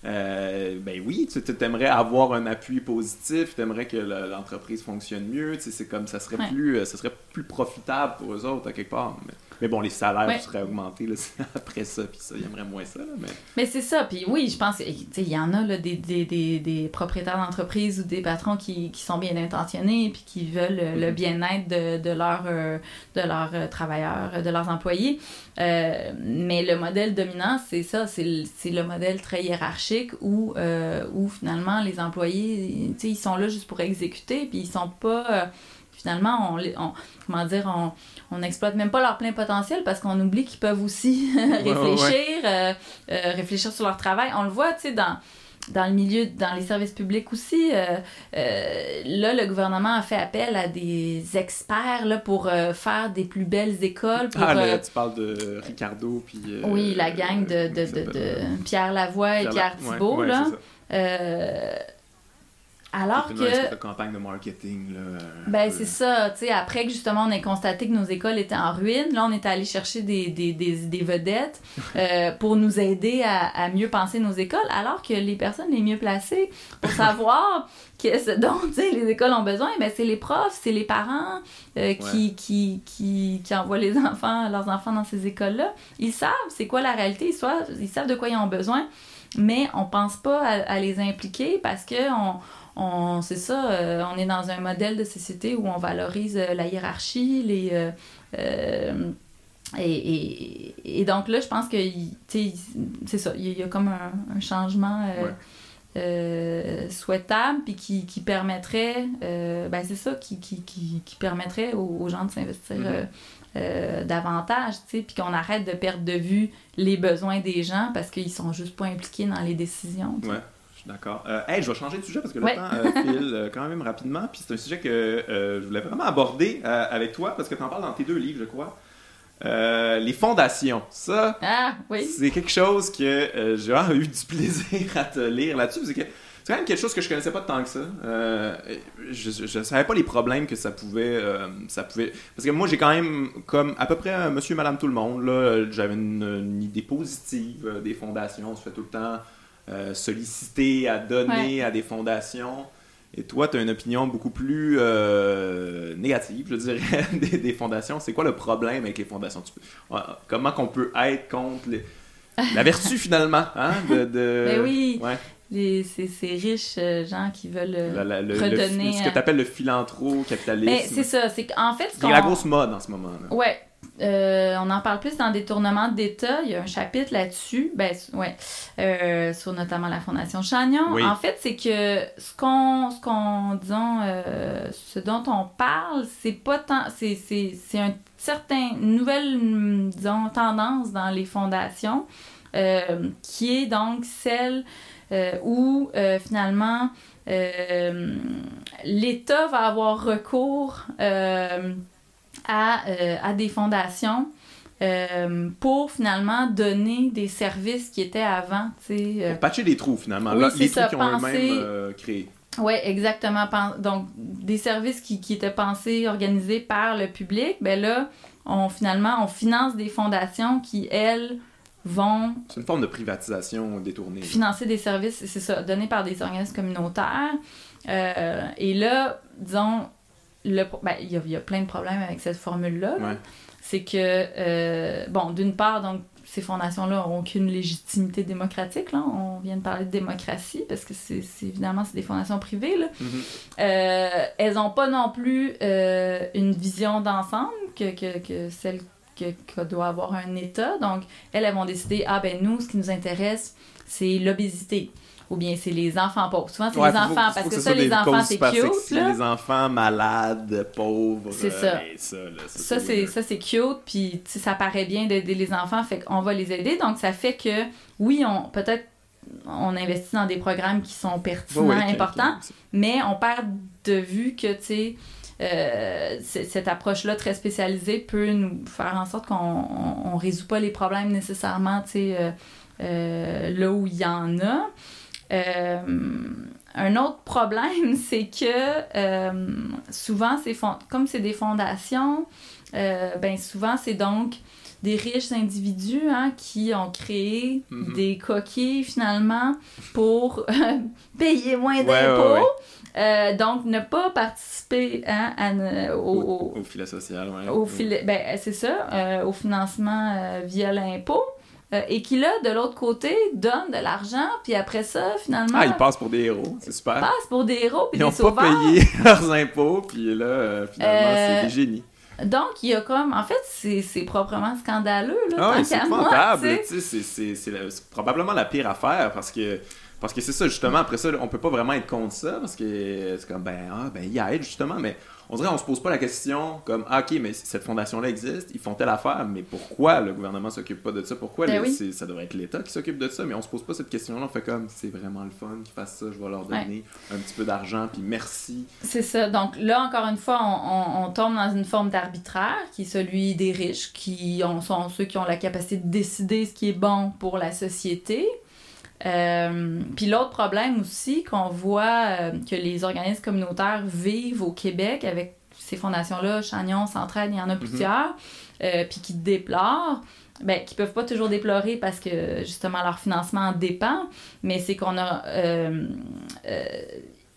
euh, ben oui, tu aimerais avoir un appui positif, tu aimerais que l'entreprise fonctionne mieux, c'est comme ça serait plus euh, ça serait plus profitable pour eux autres à quelque part. Mais bon, les salaires seraient augmentés là, après ça, puis ça, ils aimeraient moins ça. mais mais c'est ça, puis oui, je pense qu'il y en a là, des, des, des, des propriétaires d'entreprises ou des patrons qui, qui, sont bien intentionnés, puis qui veulent le mm-hmm. bien-être de, de leurs euh, de leurs euh, travailleurs, de leurs employés. Euh, mais le modèle dominant, c'est ça, c'est le, le modèle très hiérarchique où, où finalement les employés, ils sont là juste pour exécuter, puis ils sont pas finalement, on, comment dire, on n'exploite même pas leur plein potentiel parce qu'on oublie qu'ils peuvent aussi réfléchir, euh, euh, réfléchir sur leur travail. On le voit, tu sais, dans dans le milieu, dans les services publics aussi. Euh, là, le gouvernement a fait appel à des experts là, pour faire des plus belles écoles. Pour, ah, là, tu parles de Ricardo, puis... oui, la gang de, de, de, Pierre Lavoie et Pierre, Thibault, là. Alors que. Une campagne de marketing, là. Ben, c'est ça. Tu sais, après que justement on ait constaté que nos écoles étaient en ruine, là, on est allé chercher des, des, des, des vedettes euh, pour nous aider à, à, mieux penser nos écoles, alors que les personnes les mieux placées pour savoir que ce dont les écoles ont besoin, ben, c'est les profs, c'est les parents euh, qui, qui, qui, qui, envoient les enfants, leurs enfants dans ces écoles-là. Ils savent c'est quoi la réalité, ils savent, ils savent de quoi ils ont besoin, mais on pense pas à, à les impliquer parce que on on c'est ça, euh, on est dans un modèle de société où on valorise euh, la hiérarchie, les euh, et, donc là, je pense que c'est ça, il y, a comme un, changement souhaitable puis qui, qui permettrait ben c'est ça qui, qui, qui, permettrait aux, gens de s'investir mm-hmm. davantage, puis qu'on arrête de perdre de vue les besoins des gens parce qu'ils sont juste pas impliqués dans les décisions. D'accord. Euh, hey, je vais changer de sujet parce que le temps euh, file euh, quand même rapidement. Puis c'est un sujet que je voulais vraiment aborder avec toi parce que tu en parles dans tes deux livres, je crois. les fondations. Ça, ah, oui. c'est quelque chose que j'ai eu du plaisir à te lire là-dessus. C'est quand même quelque chose que je connaissais pas tant que ça. je, ne savais pas les problèmes que ça pouvait, ça pouvait. Parce que moi, j'ai quand même, comme à peu près Monsieur, Madame, tout le monde, là, j'avais une, une, idée positive des fondations. On se fait tout le temps euh, solliciter à donner à des fondations. Et toi, tu as une opinion beaucoup plus euh, négative, je dirais, des, fondations. C'est quoi le problème avec les fondations? comment qu'on peut être contre la vertu, finalement, hein, de... de... Mais oui! Ouais. ces, riches euh, gens qui veulent redonner... ce que tu appelles le philanthro-capitalisme. Mais c'est ça, c'est qu'en fait... C'est la grosse mode en ce moment. Là. Ouais, euh, on en parle plus dans Détournement d'État. Il y a un chapitre là-dessus, ben, ouais, euh, sur notamment la Fondation Chagnon. En fait, c'est que ce qu'on, ce qu'on, disons, euh, ce dont on parle, c'est pas tant, c'est, c'est, c'est un certain, nouvelle, disons, tendance dans les fondations, qui est donc celle où finalement l'État va avoir recours euh, à, des fondations euh, pour finalement donner des services qui étaient avant. Euh, pour patcher les trous finalement, oui, les trous qui ont eux-mêmes créés. Oui, exactement. Donc, des services qui, qui, étaient pensés, organisés par le public, ben là, on, finalement, on finance des fondations qui, elles, vont... C'est une forme de privatisation détournée. Financer des services, c'est ça, donnés par des organismes communautaires. et là, disons, le, ben, il, y a, plein de problèmes avec cette formule-là. C'est que, euh, bon, d'une part, donc, ces fondations-là n'ont aucune légitimité démocratique. Là. On vient de parler de démocratie parce que c'est évidemment c'est des fondations privées. Là. Mm-hmm. Euh, elles n'ont pas non plus euh, une vision d'ensemble que, que, que, celle que, doit avoir un État. Donc, elles, elles vont décider, ah ben nous, ce qui nous intéresse, c'est l'obésité ou bien c'est les enfants pauvres. Souvent, c'est les enfants, parce que, ça, les enfants, c'est cute. Là. Les enfants malades, pauvres. C'est ça. ça, ça c'est cute, puis ça paraît bien d'aider les enfants, fait qu'on va les aider. Donc, ça fait que, oui, on peut-être on investit dans des programmes qui sont pertinents, importants, mais on perd de vue que, tu sais, euh, cette approche-là très spécialisée peut nous faire en sorte qu'on ne résout pas les problèmes nécessairement, tu sais, euh, euh, là où il y en a. Euh, un autre problème, c'est que euh, souvent, c'est comme c'est des fondations, euh, ben souvent, c'est donc des riches individus hein, qui ont créé mm-hmm. des coquilles finalement pour payer moins d'impôts. donc, ne pas participer hein, au, au, filet social. Au filet, ben, c'est ça, au financement via l'impôt. Euh, et qui, là, de l'autre côté, donne de l'argent, puis après ça, finalement... Ah, ils passent pour des héros, c'est super. Ils passent pour des héros, puis Ils n'ont pas payé leurs impôts, puis là, euh, finalement, c'est euh, des génies. Donc, il y a comme... En fait, c'est proprement scandaleux, là, ah, c'est épouvantable, tu sais, c'est probablement la pire affaire, parce que... Parce que c'est ça, justement, après ça, on peut pas vraiment être contre ça, parce que c'est comme, ben, ah, ben, il aide, justement, mais on dirait on se pose pas la question comme ah, ok mais cette fondation là existe ils font telle affaire mais pourquoi le gouvernement s'occupe pas de ça? Pourquoi ben ça devrait être l'État qui s'occupe de ça? Mais on se pose pas cette question là on fait comme c'est vraiment le fun qu'ils fassent ça je vais leur donner un petit peu d'argent puis merci. C'est ça. Donc là encore une fois on, tombe dans une forme d'arbitraire qui est celui des riches qui sont ceux qui ont la capacité de décider ce qui est bon pour la société euh, puis l'autre problème aussi qu'on voit euh, que les organismes communautaires vivent au Québec avec ces fondations-là, Chagnon, Centraide, il y en a mhm. plusieurs, euh, puis qui déplorent, ben, qui peuvent pas toujours déplorer parce que justement leur financement dépend, mais c'est qu'on a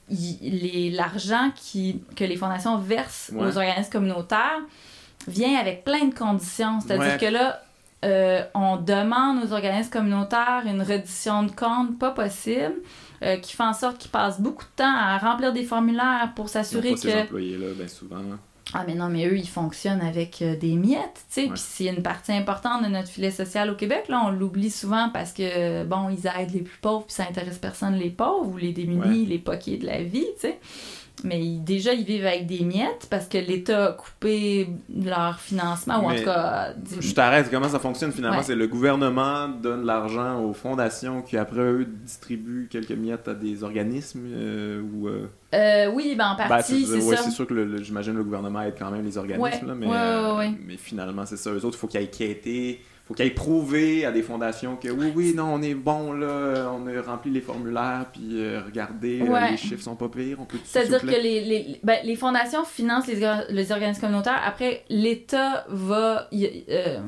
l'argent que les fondations versent aux organismes communautaires vient avec plein de conditions. C'est-à-dire que là, euh, on demande aux organismes communautaires une reddition de compte pas possible, euh, qui fait en sorte qu'ils passent beaucoup de temps à remplir des formulaires pour s'assurer que. Ces employés-là, bien souvent. Ah, mais non, mais eux, ils fonctionnent avec euh, des miettes, tu sais. Puis c'est une partie importante de notre filet social au Québec. Là, on l'oublie souvent parce que, bon, ils aident les plus pauvres, puis ça intéresse personne, les pauvres ou les démunis, les poquets de la vie, tu sais. Mais déjà, ils vivent avec des miettes parce que l'État a coupé leur financement, ou en tout cas... Je t'arrête, comment ça fonctionne finalement? C'est le gouvernement donne l'argent aux fondations qui, après eux, distribuent quelques miettes à des organismes euh, ou... Euh... Euh, oui, ben en ben, partie, c'est ouais, c'est sûr que j'imagine le gouvernement aide quand même les organismes, là, mais, euh, mais finalement, c'est ça. Eux autres, il faut qu'ils aillent quêter faut qu'ils aillent prouver à des fondations que oui, oui, non, on est bon, là, on a rempli les formulaires, puis euh, regardez, euh, les chiffres sont pas pires, on peut C'est-à-dire que les, les, ben, les, fondations financent les, les, organismes communautaires. Après, l'État va. Euh,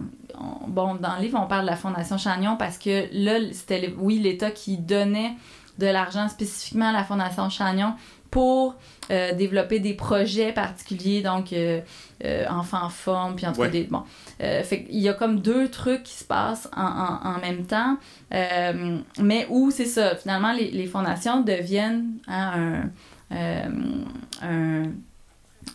bon, dans le livre, on parle de la Fondation Chagnon parce que là, c'était, oui, l'État qui donnait de l'argent spécifiquement à la Fondation Chagnon pour euh, développer des projets particuliers, donc euh, euh, enfants forme, puis entre des. Bon. fait il y a comme deux trucs qui se passent en, en, même temps, mais où c'est ça, finalement, les, les fondations deviennent hein, un. un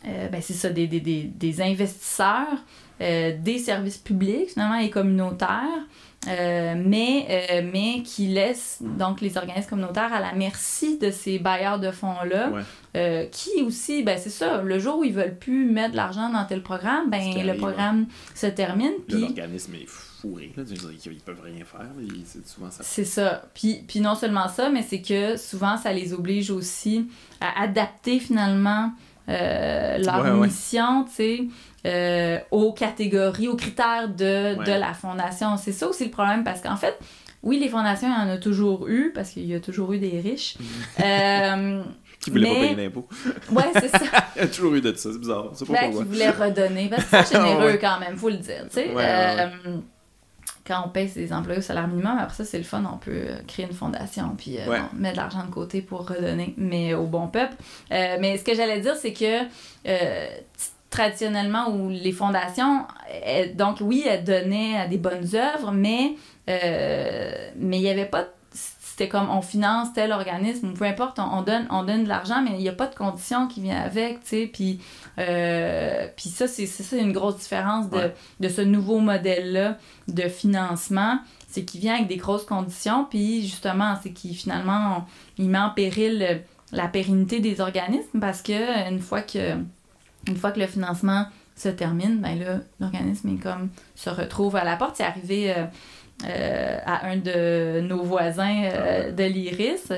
ben c'est ça, des, des, des, investisseurs des services publics, finalement, et communautaires. Euh, mais, euh, mais qui laisse donc les organismes communautaires à la merci de ces bailleurs de fonds-là, euh, qui aussi, ben c'est ça, le jour où ils veulent plus mettre de l'argent dans tel programme, ben le programme se termine. L'organisme est fourré, là, ils peuvent rien faire, c'est souvent ça. C'est ça. Puis, puis non seulement ça, mais c'est que souvent ça les oblige aussi à adapter finalement leur mission, tu sais. Euh, aux catégories, aux critères de, de la fondation. C'est ça aussi le problème parce qu'en fait, oui, les fondations, il y en a toujours eu parce qu'il y a toujours eu des riches. euh, qui voulaient pas payer d'impôts. Ouais, c'est ça. il y a toujours eu de ça, c'est bizarre. C'est pas ben, qui voulaient redonner parce que c'est généreux quand même, faut le dire. Tu sais, euh, quand on paye ses employés au salaire minimum, après ça, c'est le fun, on peut euh, créer une fondation puis mettre de l'argent de côté pour redonner, mais au bon peuple. mais ce que j'allais dire, c'est que traditionnellement où les fondations, donc oui, elles donnaient des bonnes œuvres, mais euh, mais il n'y avait pas c'était comme on finance tel organisme peu importe on, donne on donne de l'argent mais il n'y a pas de conditions qui viennent avec tu sais puis euh, puis ça c'est ça une grosse différence de, de ce nouveau modèle là de financement. C'est qu'il vient avec des grosses conditions puis justement c'est qu'il finalement il met en péril la pérennité des organismes parce que une fois que une fois que le financement se termine, ben là, l'organisme est comme se retrouve à la porte. C'est arrivé euh, euh, à un de nos voisins euh, ah de l'Iris,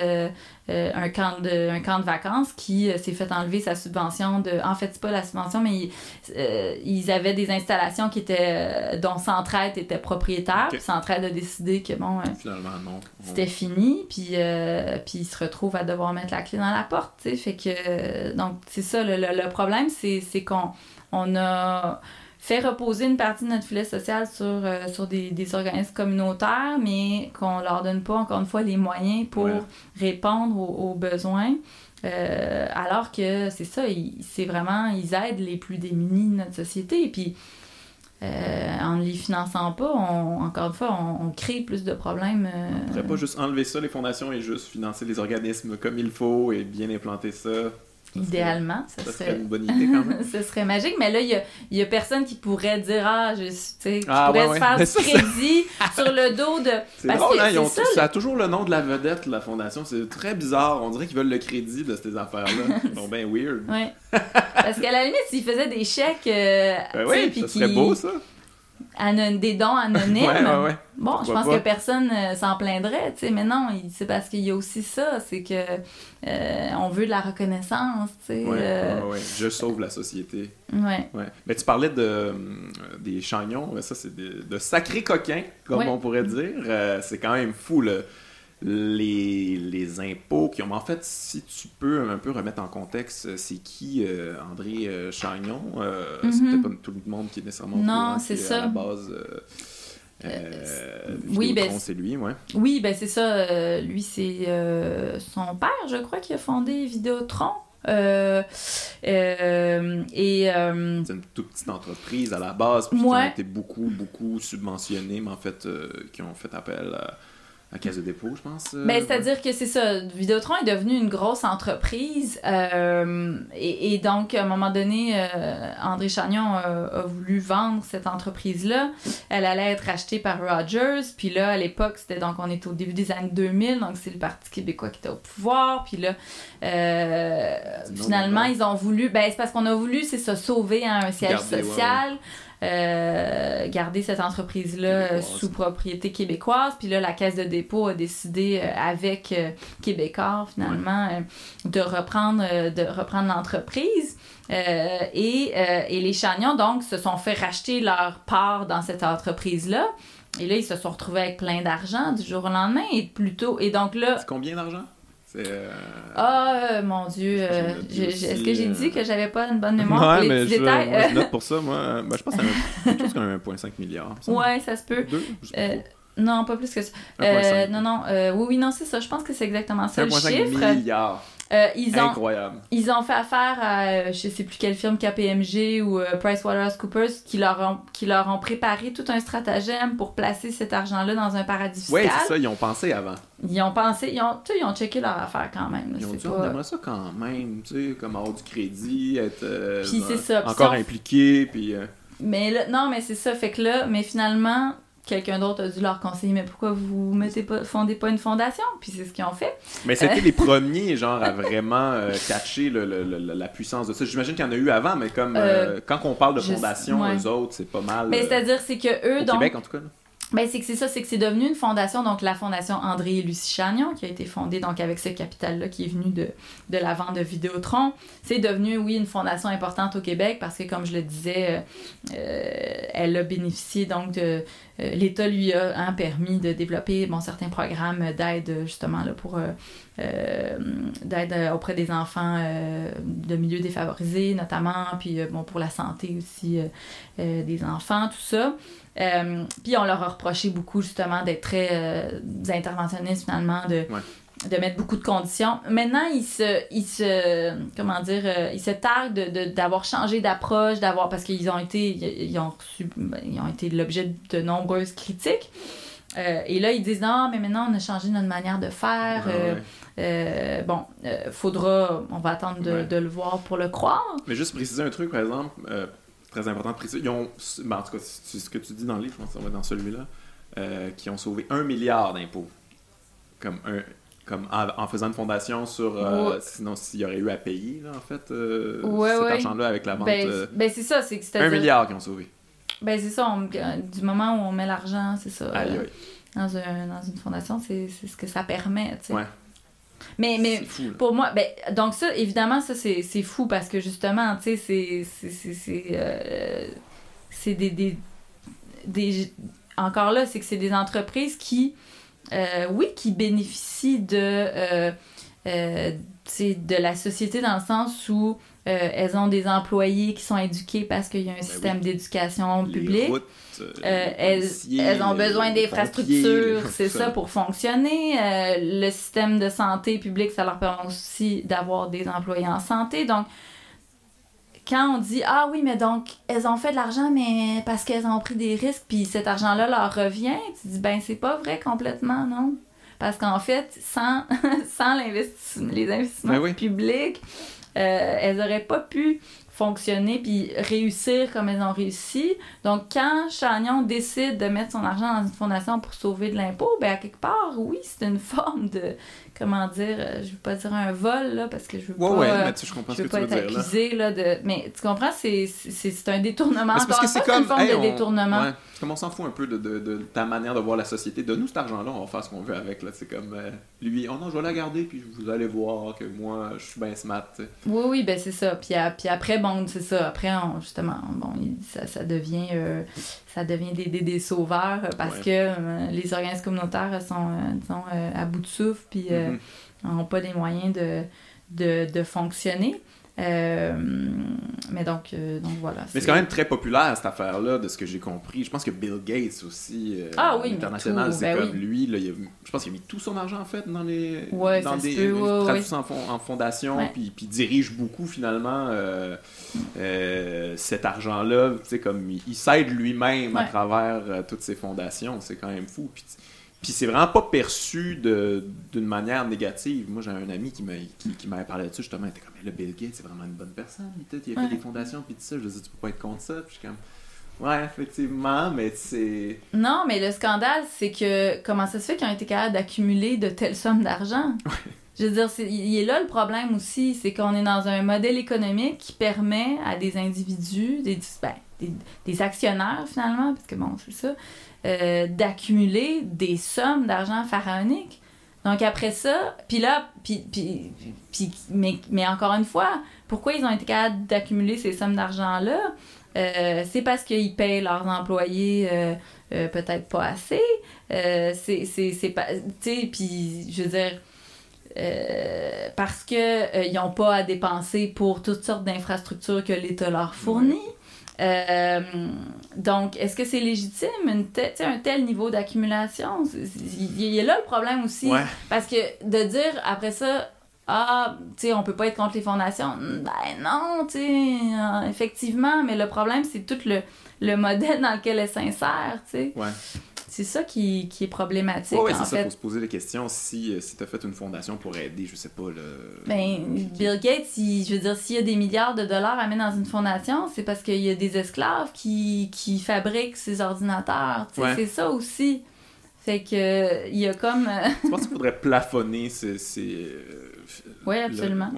un, camp de, un camp de vacances qui s'est fait enlever sa subvention de. En fait, c'est pas la subvention, mais ils, avaient des installations qui étaient dont Centraide était propriétaire. Okay. Centraide a décidé que bon. C'était fini, puis, puis ils se retrouvent à devoir mettre la clé dans la porte. Fait que. donc, c'est ça, le, le, le problème, c'est qu'on on a fait reposer une partie de notre filet social sur, euh, sur des, des, organismes communautaires, mais qu'on leur donne pas, encore une fois, les moyens pour répondre aux, besoins. Euh, alors que c'est ça, c'est vraiment, ils aident les plus démunis de notre société. Et puis, euh, en ne les finançant pas, encore une fois, on, crée plus de problèmes. On ne pourrait pas juste enlever ça, les fondations, et juste financer les organismes comme il faut et bien implanter ça. Idéalement, ça, serait... une bonne idée quand même. ce serait magique, mais là, il y a, personne qui pourrait dire Ah, je sais, qui ah, pourrait se faire du crédit sur le dos de. C'est drôle, hein, ça, ça, a toujours le nom de la vedette, la fondation. C'est très bizarre. On dirait qu'ils veulent le crédit de ces affaires-là. Ils sont bien weird. Oui. Parce qu'à la limite, s'ils faisaient des chèques. Euh, ben oui, ça serait beau, ça des dons anonymes. Bon, je pense que personne euh, s'en plaindrait, tu sais, mais non, c'est parce qu'il y a aussi ça, c'est que euh, on veut de la reconnaissance, tu sais. Euh. Je sauve la société. Ouais. Mais tu parlais de des chagnons, ça c'est de, de sacrés coquins, comme on pourrait dire. c'est quand même fou, le les, les impôts qui ont. En fait, si tu peux un peu remettre en contexte, euh, c'est qui euh, André euh, Chagnon? C'est mhm. peut-être pas tout le monde qui est nécessairement non, c'est ça. à la base. oui, ben, c'est lui, ouais. Oui, ben c'est ça. lui, c'est son père, je crois, qui a fondé Vidéotron. et c'est une toute petite entreprise à la base puis qui ont été beaucoup beaucoup subventionnés mais en fait qui ont fait appel à la caisse de dépôt, je pense. Euh, ben, c'est-à-dire que c'est ça. Vidéotron est devenu une grosse entreprise. Euh, et, donc, à un moment donné, euh, André Chagnon a, voulu vendre cette entreprise-là. Elle allait être achetée par Rogers. Puis là, à l'époque, c'était donc, on est au début des années 2000. Donc, c'est le Parti québécois qui était au pouvoir. Puis là, finalement, ils ont voulu. Ben, c'est parce qu'on a voulu, c'est ça, sauver un siège social. Euh, garder cette entreprise-là euh, sous propriété québécoise. Puis là, la Caisse de dépôt a décidé, euh, avec Québécois, finalement, de reprendre, de reprendre l'entreprise. et, et les Chagnons, donc, se sont fait racheter leur part dans cette entreprise-là. Et là, ils se sont retrouvés avec plein d'argent du jour au lendemain. Et plutôt, et donc là. C'est combien d'argent? Euh, ah, euh, mon Dieu. Euh, est-ce que j'ai dit que j'avais pas une bonne mémoire pour les petits détails? je note pour ça, moi. Ben, je pense que c'est quelque chose comme 1,5 milliard. Ouais, ça se peut. non, pas plus que ça. non, non. oui, oui, non, c'est ça. Je pense que c'est exactement ça le chiffre. 1,5 milliard. Euh, ils ont, Incroyable. Ils ont fait affaire à, euh, je sais plus quelle firme, KPMG ou euh, PricewaterhouseCoopers, qui leur, ont, qui leur ont préparé tout un stratagème pour placer cet argent-là dans un paradis fiscal. Oui, c'est ça, ils ont pensé avant. Ils ont pensé, ils ont, ils ont checké leur affaire quand même. ils ont dit, on aimerait ça quand même, tu sais, comme avoir du crédit, être ça. encore impliqué, puis... mais là, non, mais c'est ça. Fait que là, mais finalement, quelqu'un d'autre a dû leur conseiller mais pourquoi vous mettez pas fondez pas une fondation? Puis c'est ce qu'ils ont fait. Mais c'était les premiers genre à vraiment euh, catcher le, la puissance de ça. J'imagine qu'il y en a eu avant mais comme euh, quand on parle de fondation les autres c'est pas mal mais c'est à dire c'est que eux au Québec en tout cas ben, c'est que c'est ça, c'est que c'est devenu une fondation, donc la fondation André et Lucie Chagnon, qui a été fondée donc avec ce capital-là qui est venu de, de la vente de Vidéotron. C'est devenu, oui, une fondation importante au Québec parce que, comme je le disais, euh, euh, elle a bénéficié donc de. Euh, L'État lui a hein, permis de développer bon, certains programmes d'aide justement là, pour d'aide auprès des enfants de milieux défavorisés notamment, puis bon, pour la santé aussi des enfants, tout ça. Euh, puis on leur a reproché beaucoup justement d'être très euh, interventionnistes finalement, de, de mettre beaucoup de conditions. Maintenant, ils se, ils se comment dire, euh, ils se targuent d'avoir changé d'approche, d'avoir parce qu'ils ont été, ils ont reçu, ben, ils ont été l'objet de nombreuses critiques. et là, ils disent non, mais maintenant on a changé notre manière de faire. bon, faudra, on va attendre de, de, le voir pour le croire. Mais juste préciser un truc, par exemple, très important de préciser. Ils ont, ben, en tout cas, c'est ce que tu dis dans le livre, je pense dans celui-là, euh, qui ont sauvé un milliard d'impôts. Comme, un, comme en, faisant une fondation sur. Euh, sinon, s'il y aurait eu à payer, là, en fait, euh, cet argent-là avec la vente. Ben, ben c'est ça, c'est Un milliard qu'ils ont sauvé. Ben, c'est ça, du moment où on met l'argent, c'est ça. Dans, un, dans, une fondation, c'est ce que ça permet, tu sais. Mais, mais pour moi, ben, donc ça, évidemment, ça, c'est fou parce que justement, tu sais, c'est euh, des, des, des, Encore là, c'est que c'est des entreprises qui, euh, oui, qui bénéficient de, euh de la société dans le sens où elles ont des employés qui sont éduqués parce qu'il y a un ben système d'éducation publique. Euh, euh, elles, elles, ont besoin d'infrastructures, c'est ça, pour fonctionner. Euh, le système de santé publique, ça leur permet aussi d'avoir des employés en santé. Donc, quand on dit ah oui mais donc elles ont fait de l'argent mais parce qu'elles ont pris des risques puis cet argent là leur revient tu dis ben c'est pas vrai complètement non? Parce qu'en fait sans sans les investissements ben publics elles auraient pas pu fonctionner puis réussir comme elles ont réussi. Donc, quand Chagnon décide de mettre son argent dans une fondation pour sauver de l'impôt, ben à quelque part, oui, c'est une forme de, comment dire, euh, je veux pas dire un vol, là, parce que je veux pas, ouais, mais tu, je comprends veux pas être accusé, là. de... Mais tu comprends, c'est, c'est, un détournement. C'est parce que c'est comme... une forme de détournement. Ouais. Comme on s'en fout un peu de, de, de, ta manière de voir la société. Donne-nous cet argent-là, on va faire ce qu'on veut avec, là. C'est comme, euh, lui, oh non, je vais la garder, puis vous allez voir que moi, je suis bien smart, Oui, oui, ben c'est ça. Puis, puis après, bon, c'est ça. Après, justement, bon, ça, ça devient... Euh, ça devient des, des, des sauveurs parce que les organismes communautaires sont, disons, à bout de souffle, puis mm-hmm n'ont pas les moyens de, de, de fonctionner. Euh, mais donc, euh, donc voilà. Mais c'est quand même très populaire cette affaire-là, de ce que j'ai compris. Je pense que Bill Gates aussi, euh, ah, oui, international, c'est ben comme lui. Là, je pense qu'il a mis tout son argent en fait dans les dans des peut, en, fondation, puis, puis dirige beaucoup finalement cet argent-là. Comme il, il s'aide lui-même à travers toutes ces fondations. C'est quand même fou. Puis, puis c'est vraiment pas perçu d'une manière négative. Moi, j'ai un ami qui m'avait qui, parlé de ça, justement. Il était comme, le Bill Gates, c'est vraiment une bonne personne. Il, il a fait des fondations, puis tout ça. Je lui ai dit, tu peux pas être contre ça. Puis je suis comme, ouais, effectivement, mais c'est. Non, mais le scandale, c'est que comment ça se fait qu'ils ont été capables d'accumuler de telles sommes d'argent? Je veux dire, il est là le problème aussi, c'est qu'on est dans un modèle économique qui permet à des individus, des, ben, des actionnaires finalement, parce que bon, c'est ça, euh, d'accumuler des sommes d'argent pharaoniques. Donc après ça, puis là, puis, puis, puis, mais, mais encore une fois, pourquoi ils ont été capables d'accumuler ces sommes d'argent-là? Euh, c'est parce qu'ils payent leurs employés euh, peut-être pas assez. c'est pas. Tu sais, puis je veux dire. parce qu'ils n'ont pas à dépenser pour toutes sortes d'infrastructures que l'État leur fournit. Euh, donc, est-ce que c'est légitime, une un tel niveau d'accumulation? Il y a là le problème aussi. Parce que de dire après ça, ah, tu sais, on peut pas être contre les fondations. Ben non, tu sais, euh, effectivement, mais le problème, c'est tout le, le, modèle dans lequel elle s'insère, tu sais. Ouais. C'est ça qui, qui, est problématique. Oui, c'est ça. Il faut se poser la question si, si tu as fait une fondation pour aider, je sais pas. Le... Ben, Bill Gates, je veux dire, s'il y a des milliards de dollars à mettre dans une fondation, c'est parce qu'il y a des esclaves qui, qui fabriquent ces ordinateurs. C'est ça aussi. Fait que il y a comme. Je pense qu'il faudrait plafonner ces. Oui, absolument.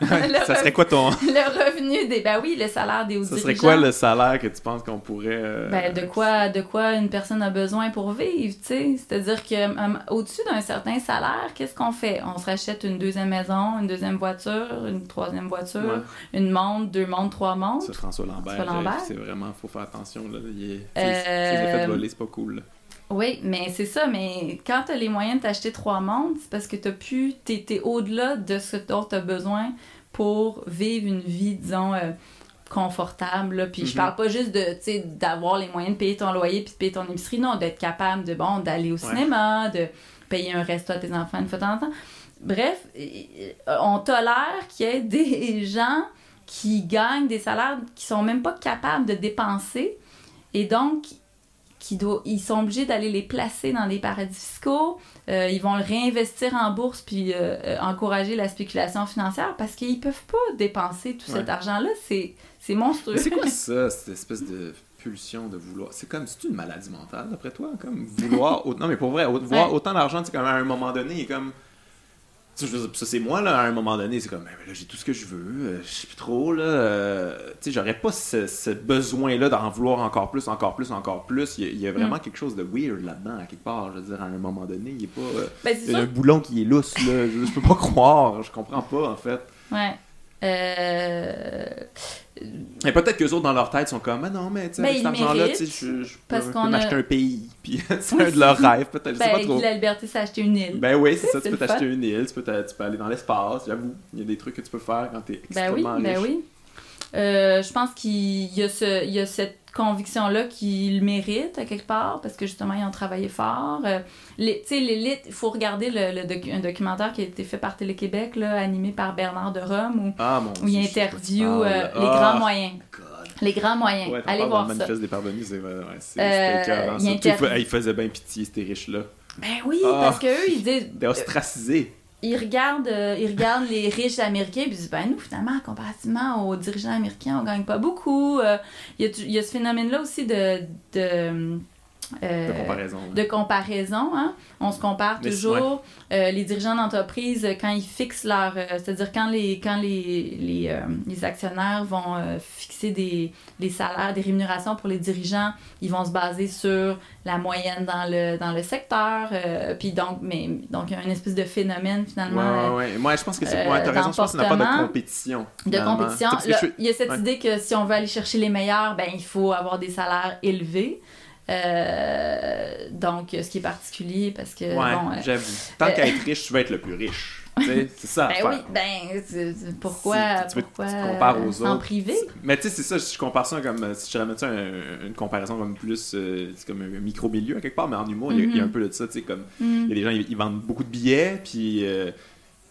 ça serait quoi ton. le revenu des. Ben oui, le salaire des hauts Ça serait quoi le salaire que tu penses qu'on pourrait. Euh, ben, de quoi, de quoi une personne a besoin pour vivre, tu sais? C'est-à-dire que um, au-dessus d'un certain salaire, qu'est-ce qu'on fait? On se rachète une deuxième maison, une deuxième voiture, une troisième voiture, une montre, deux montres, trois montres. C'est François Lambert. François Lambert. C'est vraiment, faut faire attention, là. Il est... euh... c'est pas cool, oui, mais c'est ça, mais quand tu as les moyens de t'acheter trois montres, c'est parce que tu pu, t'es au-delà de ce dont tu as besoin pour vivre une vie, disons, euh, confortable. Puis je mhm. parle pas juste de, d'avoir les moyens de payer ton loyer puis de payer ton épicerie, non, d'être capable de, bon, d'aller au cinéma, de payer un resto à tes enfants une fois de temps en temps. Bref, on tolère qu'il y ait des gens qui gagnent des salaires qui sont même pas capables de dépenser. Et donc, ils sont obligés d'aller les placer dans des paradis fiscaux. Euh, ils vont le réinvestir en bourse puis euh, euh, encourager la spéculation financière parce qu'ils peuvent pas dépenser tout cet argent-là. C'est, monstrueux. c'est quoi ça, cette espèce de pulsion de vouloir? C'est comme, c'est une maladie mentale, d'après toi? Comme vouloir. non, mais pour vrai, voir autant d'argent, c'est comme à un moment donné, comme ça, c'est moi, là, à un moment donné, c'est comme, ben, là, j'ai tout ce que je veux, euh, je sais plus trop, là. Euh, tu sais, j'aurais pas ce, besoin-là d'en vouloir encore plus, encore plus, encore plus. Il y a, vraiment mm. quelque chose de weird là-dedans, à quelque part. Je veux dire, à un moment donné, il y a pas. Euh, ben, il y a un boulon qui est lousse, là. je, je peux pas croire, je comprends pas, en fait. Ouais. Euh... Et peut-être qu'eux autres, dans leur tête, sont comme, ah non, mais tu sais, avec cet argent-là, je, je peux, m'acheter un pays. Puis c'est un de leurs rêves, peut-être. Ben, pas trop. la liberté, c'est acheter une île. Ben oui, c'est ça, tu peux t'acheter une île, tu peux, tu peux aller dans l'espace, j'avoue. Il y a des trucs que tu peux faire quand t'es extrêmement ben oui, Ben oui. Euh, je pense qu'il y, a ce, il y a cette conviction-là qu'ils le méritent à quelque part parce que justement ils ont travaillé fort. Euh, tu sais, l'élite, il faut regarder le, un documentaire qui a été fait par Télé-Québec, animé par Bernard de Rome, où, ah, où il interview euh, les grands ah, moyens. Les grands moyens. Allez voir ça. Le des parvenus, c'est. Ouais, il, il, faisait bien pitié, ces riches-là. Ben oui, ah. parce qu'eux, ils disent. ostracisés ils regardent, euh, ils les riches américains et ils disent ben nous finalement comparativement aux dirigeants américains on gagne pas beaucoup euh, il y, y, a ce phénomène là aussi de euh, de comparaison. De comparaison hein? On se compare toujours. Euh, les dirigeants d'entreprise, quand ils fixent leur... Euh, c'est-à-dire quand les, quand les, les, les actionnaires vont fixer des, des salaires, des rémunérations pour les dirigeants, ils vont se baser sur la moyenne dans le, dans le secteur. puis donc, mais, donc, il y a une espèce de phénomène finalement. Ouais, ouais, Moi, je pense que c'est... Ouais, t'as raison, je pense qu'il n'y a pas de compétition. De compétition. il y a cette idée que si on veut aller chercher les meilleurs, ben, il faut avoir des salaires élevés. Euh, donc, ce qui est particulier parce que. Ouais, bon, euh, j'avoue. Tant qu'à être riche, tu veux être le plus riche. c'est ça. ben oui, ben, pourquoi, tu, pourquoi tu compares aux autres. En privé? Mais tu sais, c'est ça, je compare ça comme, si je ramène ça une comparaison comme plus, c'est comme un micro-milieu à quelque part, mais en humour, il, y a, mm-hmm. un peu de ça, tu sais, comme, il y a des gens, ils, vendent beaucoup de billets, puis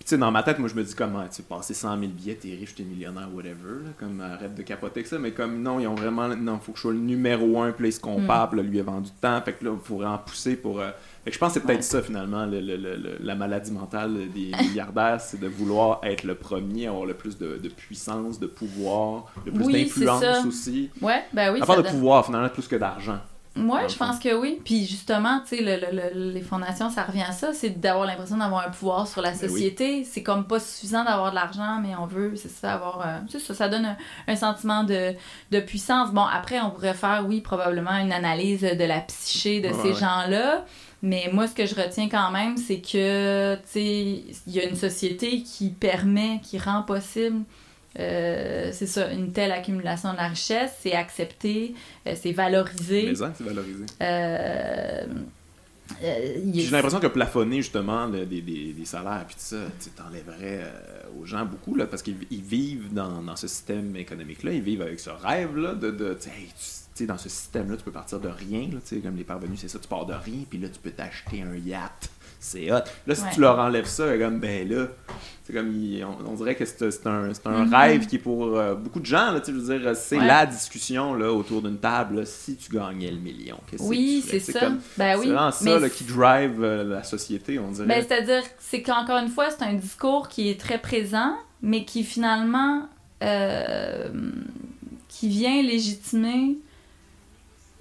tu sais, dans ma tête, moi, je me dis comment, tu passer 100 000 billets, t'es riche, t'es millionnaire, whatever. comme, arrête de capoter avec ça. Mais comme, non, ils ont vraiment, non, faut que je sois le numéro un, puis là, ils se comparent, lui a vendu tant. Fait que là, il faudrait en pousser pour. Euh, fait que je pense que c'est peut-être ça, finalement, le, le, la maladie mentale des milliardaires, c'est de vouloir être le premier, avoir le plus de, de puissance, de pouvoir, le plus d'influence aussi. Ouais, ben oui. À part de pouvoir, finalement, plus que d'argent. Oui, je pense que oui. Puis justement, tu sais, le, le, les fondations, ça revient à ça, c'est d'avoir l'impression d'avoir un pouvoir sur la ben société. C'est comme pas suffisant d'avoir de l'argent, mais on veut, c'est ça, avoir... Euh, ça, ça donne un, sentiment de, de, puissance. Bon, après, on pourrait faire, oui, probablement une analyse de la psyché de ces gens-là. Mais moi, ce que je retiens quand même, c'est que, tu sais, il y a une société qui permet, qui rend possible euh, c'est ça, une telle accumulation de la richesse, c'est accepté, euh, c'est valorisé. Mais c'est valorisé. Euh, J'ai l'impression que plafonner justement des, des, des, salaires puis tout ça, tu t'enlèverais aux gens beaucoup là, parce qu'ils vivent dans, dans, ce système économique-là, ils vivent avec ce rêve-là de, de dans ce système-là, tu peux partir de rien, là, comme les parvenus, c'est ça, tu pars de rien, puis là, tu peux t'acheter un yacht, c'est hot. Là, si tu leur enlèves ça, comme, ben là, c'est comme on, dirait que c'est un, un mhm. rêve qui est pour euh, beaucoup de gens là, je veux dire c'est la discussion là, autour d'une table si tu gagnais le million oui c'est ça ben oui. c'est vraiment ça qui drive euh, la société on dirait ben, c'est à dire c'est qu'encore une fois c'est un discours qui est très présent mais qui finalement euh, qui vient légitimer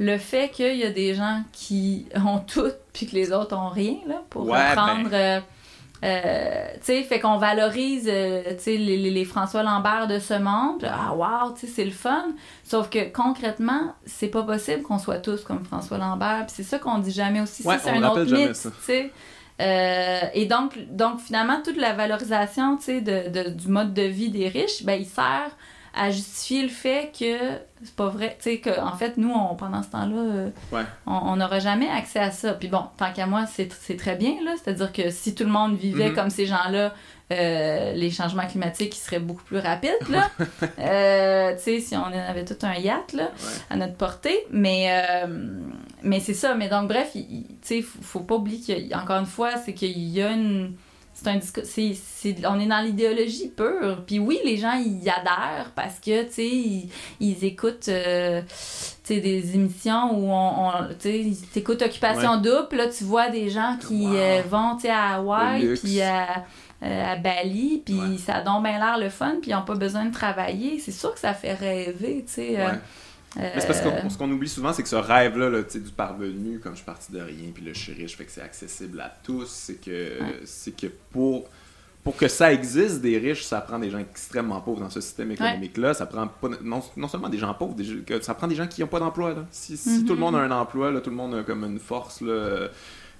le fait qu'il y a des gens qui ont tout puis que les autres ont rien là pour reprendre ben. Euh, tu sais, fait qu'on valorise, euh, tu sais, les, les, François Lambert de ce monde. Ah, wow, tu sais, c'est le fun. Sauf que concrètement, c'est pas possible qu'on soit tous comme François Lambert. Puis c'est ça qu'on dit jamais aussi. Ouais, c'est un autre mythe, tu sais. Euh, et donc, donc, finalement, toute la valorisation, tu sais, de, de, du mode de vie des riches, ben, il sert à justifier le fait que c'est pas vrai. Tu sais, qu'en fait, nous, on, pendant ce temps-là, euh, on n'aura jamais accès à ça. Puis bon, tant qu'à moi, c'est très bien, là. C'est-à-dire que si tout le monde vivait mm-hmm. comme ces gens-là, euh, les changements climatiques seraient beaucoup plus rapides, là. Euh, tu sais, si on avait tout un yacht, là, à notre portée. Mais, mais c'est ça. Mais donc, bref, tu sais, faut, faut pas oublier qu'encore une fois, c'est qu'il y a une c'est un discours c'est, on est dans l'idéologie pure. Puis oui les gens y adhèrent parce que tu sais ils, écoutent euh, tu sais des émissions où on, tu sais t'écoutes occupation double. Là tu vois des gens qui euh, vont tu sais à Hawaï puis à, euh, à Bali puis ça donne bien l'air le fun puis ils n'ont pas besoin de travailler. C'est sûr que ça fait rêver tu sais parce euh, ce qu'on oublie souvent, c'est que ce rêve-là là, du parvenu, comme je suis parti de rien, puis là je suis riche, fait que c'est accessible à tous, c'est que, c'est que pour, pour que ça existe, des riches, ça prend des gens extrêmement pauvres dans ce système économique-là. Ça prend pas, non, non, seulement des gens pauvres, ça prend des gens qui n'ont pas d'emploi. Si, si tout le monde a mm-hmm. un emploi, là, tout le monde a comme une force là,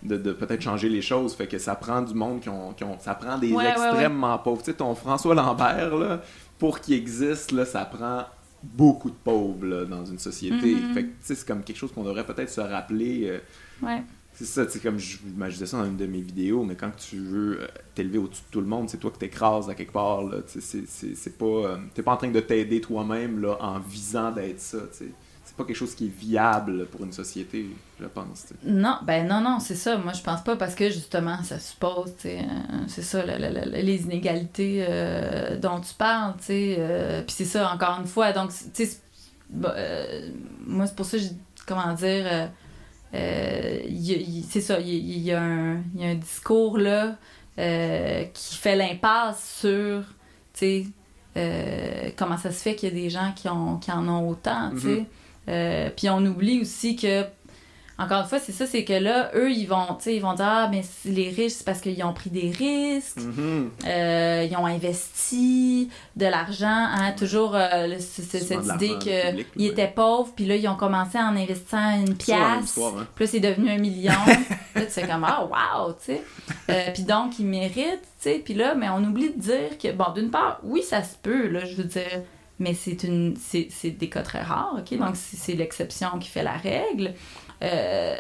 de, de peut-être changer les choses. Fait que ça prend du monde qui ont. Qui ont ça prend des extrêmement pauvres. Tu sais, ton François Lambert, là, pour qu'il existe, là, ça prend beaucoup de pauvres dans une société. Mm-hmm. Fait que c'est comme quelque chose qu'on devrait peut-être se rappeler. Euh, ouais. C'est ça, c'est comme je, ben, je, disais ça dans une de mes vidéos, mais quand tu veux euh, t'élever au-dessus de tout le monde, c'est toi qui t'écrases à quelque part. C'est pas. Euh, t'es pas en train de t'aider toi-même en visant d'être ça. T'sais c'est pas quelque chose qui est viable pour une société, je pense. Non, ben non, non, c'est ça. Moi, je pense pas parce que justement, ça suppose, euh, c'est ça, les inégalités euh, dont tu parles, tu sais. Euh, puis c'est ça, encore une fois. Donc, tu sais, moi, c'est pour ça que je, comment dire, c'est ça, il y, y, a un, y a un discours là qui fait l'impasse sur, tu sais, comment ça se fait qu'il y a des gens qui, ont, qui en ont autant, tu sais. Euh, puis on oublie aussi que encore une fois, c'est ça, c'est que là, eux, ils vont, ils vont dire, ah, mais les riches, c'est parce qu'ils ont pris des risques, mm-hmm. euh, ils ont investi de l'argent, hein, toujours euh, cette idée qu'ils étaient pauvres, puis là, ils ont commencé en investissant une pièce, hein. puis c'est devenu un million. là, tu sais, comme, ah, wow, tu sais. puis donc, ils méritent, tu sais, puis là, mais on oublie de dire que, bon, d'une part, oui, ça se peut, là, je veux dire mais c'est une c'est des cas très rares, OK? Donc, c'est l'exception qui fait la règle. Euh,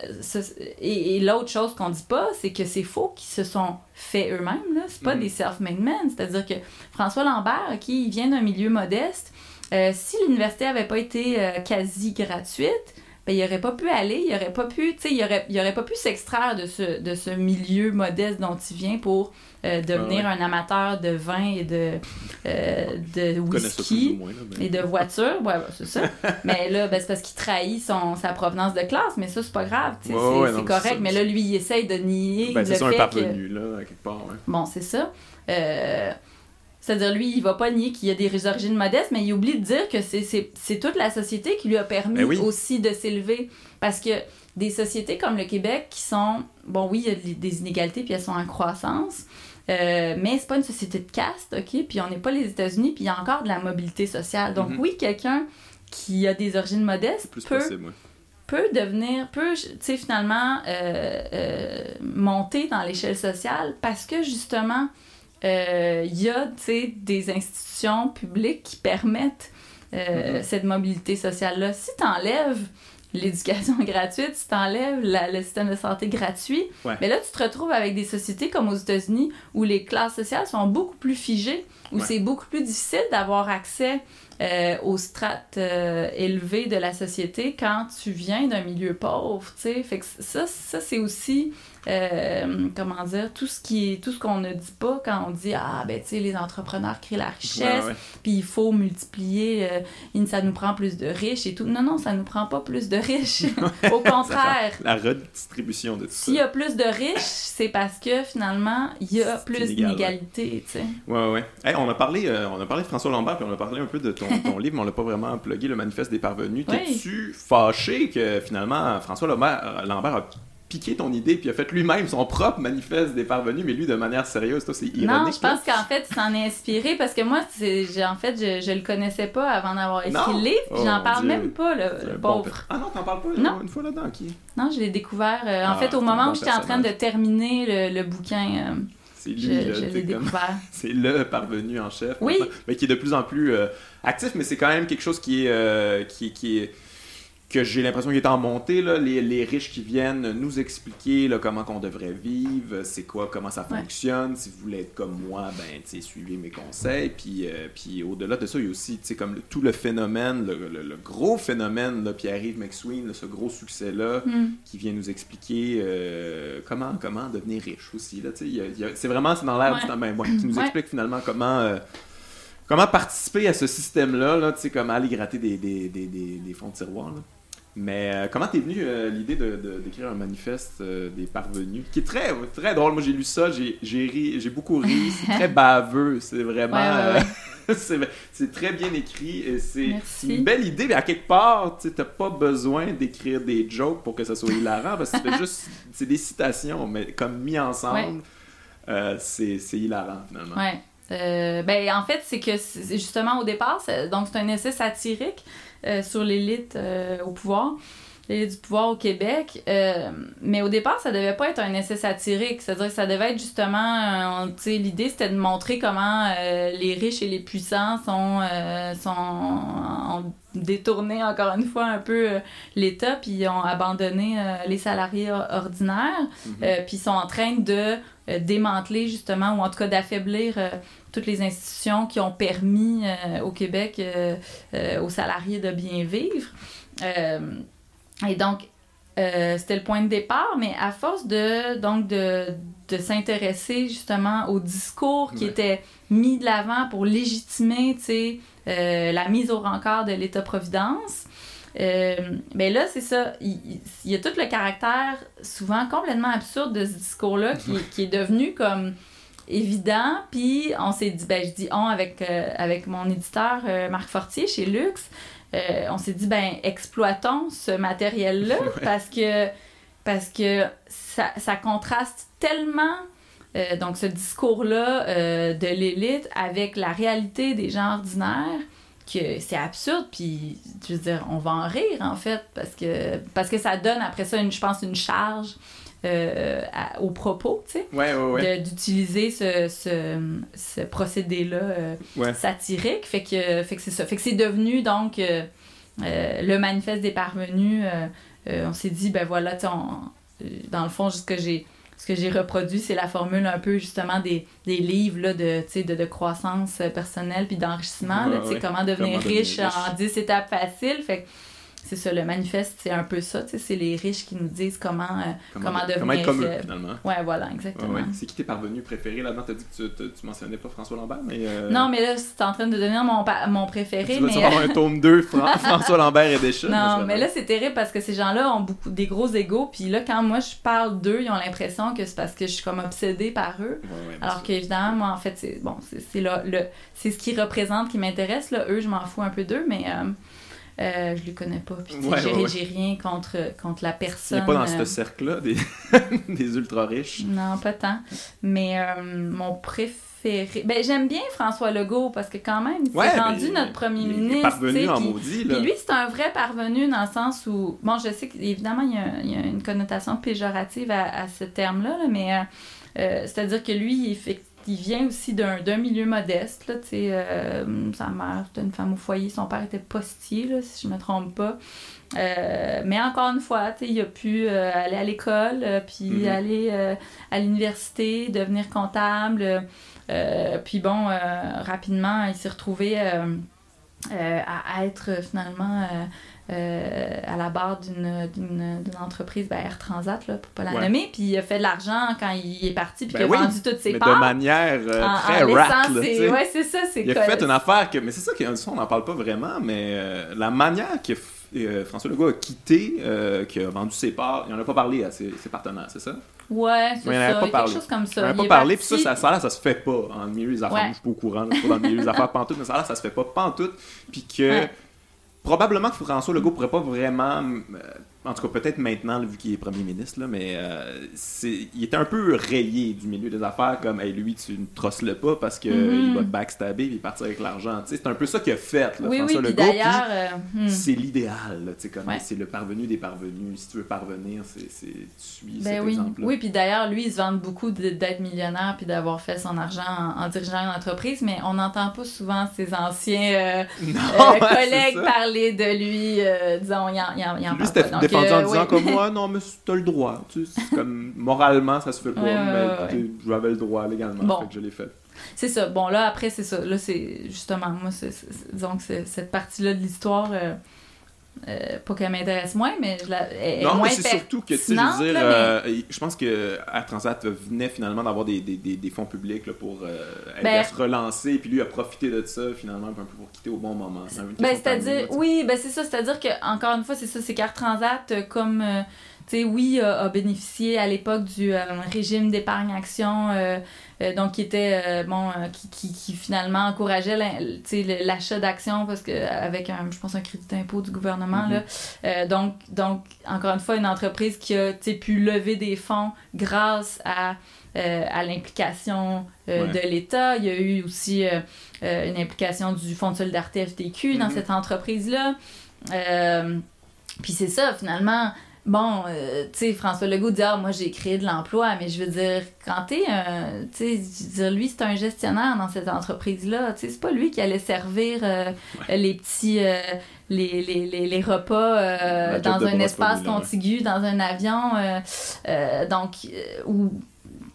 et, l'autre chose qu'on dit pas, c'est que c'est faux qu'ils se sont fait eux-mêmes. Là. C'est pas mm. des self-made men. C'est-à-dire que François Lambert, qui vient d'un milieu modeste, euh, si l'université avait pas été euh, quasi gratuite, ben, il aurait pas pu aller, il aurait pas pu, tu sais, il aurait, il aurait pas pu s'extraire de ce, de ce milieu modeste dont il vient pour euh, devenir un amateur de vin et de, euh, de whisky et de voitures. Ouais, c'est ça. mais là, ben, c'est parce qu'il trahit son, sa provenance de classe, mais ça, c'est pas grave, c'est correct. Mais là, lui, il essaye de nier ben, le fait un parvenu, là, quelque part. Bon, c'est ça. Euh, c'est-à-dire, lui, il va pas nier qu'il y a des origines modestes, mais il oublie de dire que c'est toute la société qui lui a permis ben aussi de s'élever. Parce que des sociétés comme le Québec qui sont, bon, oui, il y a des inégalités, puis elles sont en croissance, euh, mais c'est pas une société de caste, OK? Puis on n'est pas les États-Unis, puis il y a encore de la mobilité sociale. Donc, mhm. oui, quelqu'un qui a des origines modestes peut, peut devenir, peut, tu sais, finalement, euh, euh, monter dans l'échelle sociale parce que justement, euh, il y a des institutions publiques qui permettent euh, mm-hmm. cette mobilité sociale-là. Si tu enlèves l'éducation gratuite, si tu enlèves le système de santé gratuit, mais là, tu te retrouves avec des sociétés comme aux États-Unis où les classes sociales sont beaucoup plus figées, où c'est beaucoup plus difficile d'avoir accès euh, aux strates élevées de la société quand tu viens d'un milieu pauvre, tu sais. Fait que ça, ça c'est aussi euh, comment dire, tout ce qui tout ce qu'on ne dit pas quand on dit ah ben tu sais les entrepreneurs créent la richesse, puis il faut multiplier, euh, ça nous prend plus de riches et tout. Non non, ça nous prend pas plus de riches. Au contraire. la redistribution de tout ça. S'il y a plus de riches, c'est parce que finalement il y a plus d'inégalité, tu sais. Ouais ouais. on a parlé on a parlé de François Lambert puis on a parlé un peu de ton, ton livre, mais on l'a pas vraiment plugué le manifeste des parvenus. T'es-tu fâché que finalement François Lambert, Lambert a piqué ton idée puis a fait lui-même son propre manifeste des parvenus, mais lui de manière sérieuse? c'est ironique. Non, je pense qu'en fait, il s'en est inspiré parce que moi, en fait, je, je le connaissais pas avant d'avoir écrit le livre, puis j'en oh, parle même pas, le, pauvre. ah non, t'en parles pas non. une fois là-dedans, qui Non, je l'ai découvert. Euh, en ah, fait, au moment où j'étais en train de terminer le, bouquin. Euh, c'est lui, c'est le parvenu en chef. Oui. mais qui est de plus en plus euh, actif, mais c'est quand même quelque chose qui est, qui, qui est que j'ai l'impression qu'il est en montée, là, les, les, riches qui viennent nous expliquer là, comment qu'on devrait vivre, c'est quoi, comment ça fonctionne. Si vous voulez être comme moi, ben, suivez mes conseils. Puis, euh, puis au-delà de ça, il y a aussi comme le, tout le phénomène, le, gros phénomène, Pierre-Yves McSween, ce gros succès-là, hmm. qui vient nous expliquer euh, comment, comment devenir riche aussi. C'est vraiment dans l'air du temps, ben, qui nous explique finalement comment... Euh, comment participer à ce système-là, là, comment aller gratter des, des, des, des fonds de tiroir. Là. Mais euh, comment t'es venu euh, l'idée de, d'écrire un manifeste euh, des parvenus? Qui est très très drôle. Moi j'ai lu ça, j'ai, ri, j'ai beaucoup ri. C'est très baveux, c'est vraiment c'est, très bien écrit et c'est, une belle idée. Mais à quelque part, tu t'as pas besoin d'écrire des jokes pour que ça soit hilarant parce que c'est juste c'est des citations, mais comme mis ensemble, c'est, hilarant finalement. Ouais. ben en fait c'est que justement au départ, donc c'est un essai satirique. Euh, sur l'élite euh, au pouvoir l'élite du pouvoir au Québec. Euh, mais au départ, ça devait pas être un essai satirique. C'est-à-dire que ça devait être justement, tu sais, l'idée c'était de montrer comment les riches et les puissants sont, sont ont détourné encore une fois un peu l'État, puis ont abandonné les salariés ordinaires, mm-hmm. puis sont en train de démanteler justement, ou en tout cas d'affaiblir toutes les institutions qui ont permis euh, au Québec euh, euh, aux salariés de bien vivre. et donc, c'était le point de départ, mais à force de, donc de, de s'intéresser justement au discours qui était mis de l'avant pour légitimer la mise au rencard de l'État-providence, mais ben là, c'est ça. Il, y a tout le caractère souvent complètement absurde de ce discours-là qui, qui, est devenu comme évident. Puis on s'est dit, ben je dis on avec, euh, avec mon éditeur euh, Marc Fortier chez Lux, euh, on s'est dit, ben exploitons ce matériel-là parce que, parce que ça, ça contraste tellement. donc ce discours-là de l'élite avec la réalité des gens ordinaires que c'est absurde puis je veux dire on va en rire en fait parce que parce que ça donne après ça une je pense une charge euh, au propos, tu sais. D'utiliser ce, ce, ce procédé-là euh, satirique. Fait que, fait que c'est ça. Fait que c'est devenu, donc, euh, le manifeste des parvenus. on s'est dit, ben voilà, dans le fond, ce que j'ai ce que j'ai reproduit, c'est la formule un peu justement des, des livres là, de, de, de croissance personnelle puis d'enrichissement. comment devenir riche en 10 étapes faciles. Fait c'est ça, le manifeste, c'est un peu ça, c'est les riches qui nous disent comment, euh, comment, devenir... Comment être comme eux, finalement. Ouais, voilà, exactement. C'est qui tes parvenus préférés? Là-dedans? T'as dit que tu, tu, mentionnais pas François Lambert, mais... Euh, non, mais là, c'est en train de devenir mon, mon préféré, tu mais... avoir un tome 2, François Lambert et Deschamps. Non, mais là, c'est terrible parce que ces gens-là ont beaucoup, des gros égaux, puis là, quand moi, je parle d'eux, ils ont l'impression que c'est parce que je suis comme obsédée par eux. alors qu'évidemment, moi, en fait, c'est bon, c'est le, c'est ce qu'ils représentent qui m'intéresse, là. Eux, je m'en fous un peu d'eux, mais... Euh, euh, je le connais pas. Puis j'ai rien contre, contre la personne. Il n'est pas dans ce euh, cercle-là des, des ultra riches. Non, pas tant. Mais euh, mon préféré. Ben, j'aime bien François Legault parce que quand même, il s'est rendu notre premier ministre. Il est parvenu en maudit. Là. Puis lui, c'est un vrai parvenu dans le sens où. Bon, je sais qu'évidemment, il, y, a, une connotation péjorative à, ce terme-là, mais c'est-à-dire que lui, il fait il vient aussi d'un milieu modeste. Là, euh, sa mère était une femme au foyer, son père était postier, là, si je ne me trompe pas. Euh, mais encore une fois, il a pu euh, aller à l'école, puis mm-hmm. aller à l'université, devenir comptable. puis bon, rapidement, il s'est retrouvé à être finalement euh, à la barre d'une entreprise, ben, Air Transat, là, pour pas la nommer, puis il a fait de l'argent quand il est parti, puis ben il a vendu toutes ses mais parts. de manière euh, très en rat, Ouais, c'est ça, c'est Il a fait une affaire que... Mais c'est ça qu'on n'en parle pas vraiment, mais euh, la manière que François Legault a quitté, qui a vendu ses parts, il n'en a pas parlé à ses, partenaires, c'est ça? Ouais, c'est ça. Pas quelque chose comme ça. On n'a pas parlé, puis ça, ça, ça, ça, se fait pas en milieu des affaires. Je suis pas au courant, je suis pas dans le milieu des affaires pantoute, mais ça, là, ça se fait pas pantoute. Puis que probablement que François Legault pourrait pas vraiment euh, en tout cas peut-être maintenant vu qu'il est premier ministre là, mais euh, c'est il était un peu rayé du milieu des affaires comme hey, lui tu ne trosses le pas parce qu'il mm-hmm. va te backstabber et partir avec l'argent c'est un peu ça qu'il a fait là, oui, François oui, Legault d'ailleurs euh, hmm. c'est l'idéal comme c'est le parvenu des parvenus si tu veux parvenir c'est tu suis ben cet oui. exemple oui puis d'ailleurs lui il se vante beaucoup d'être millionnaire puis d'avoir fait son argent en, dirigeant une entreprise mais on n'entend pas souvent ses anciens euh, collègues parler de lui disons il en, il en, parle pas défendu en disant comme moi, non, mais t'as le droit. Tu sais, comme, moralement, ça se fait pas, mais j'avais le droit légalement, bon. fait que je l'ai fait. C'est ça. Bon, là, après, c'est ça. Là, c'est justement, moi, c'est, disons que cette partie-là de l'histoire. Euh, euh, pas qu'elle m'intéresse moins, mais je la. non, mais c'est surtout que, tu sais, je veux dire, euh, je pense que Air Transat venait finalement d'avoir des, des, des, fonds publics là, pour euh, ben, se relancer, puis lui a profité de ça finalement un peu pour quitter au bon moment. Ben, c'est-à-dire, oui, ben c'est ça, c'est-à-dire que, encore une fois, c'est ça, c'est qu'Air Transat, comme sais, oui, a, bénéficié à l'époque du euh, régime d'épargne-action, euh, euh, donc qui était, bon, qui, qui, finalement encourageait l'achat d'actions parce que avec un, je pense, un crédit d'impôt du gouvernement, là. Mm-hmm. donc, donc, encore une fois, une entreprise qui a, pu lever des fonds grâce à, à l'implication de l'État. Il y a eu aussi une implication du Fonds de solidarité FTQ dans mm-hmm. cette entreprise-là. puis c'est ça, finalement, bon, euh, tu sais, François Legault dit, ah, moi, j'ai créé de l'emploi, mais je veux dire, quand t'es un, tu sais, lui, c'est un gestionnaire dans cette entreprise-là, tu sais, c'est pas lui qui allait servir euh, les petits, euh, les, les, les, les, repas dans un espace contigu, dans un avion, donc, ou,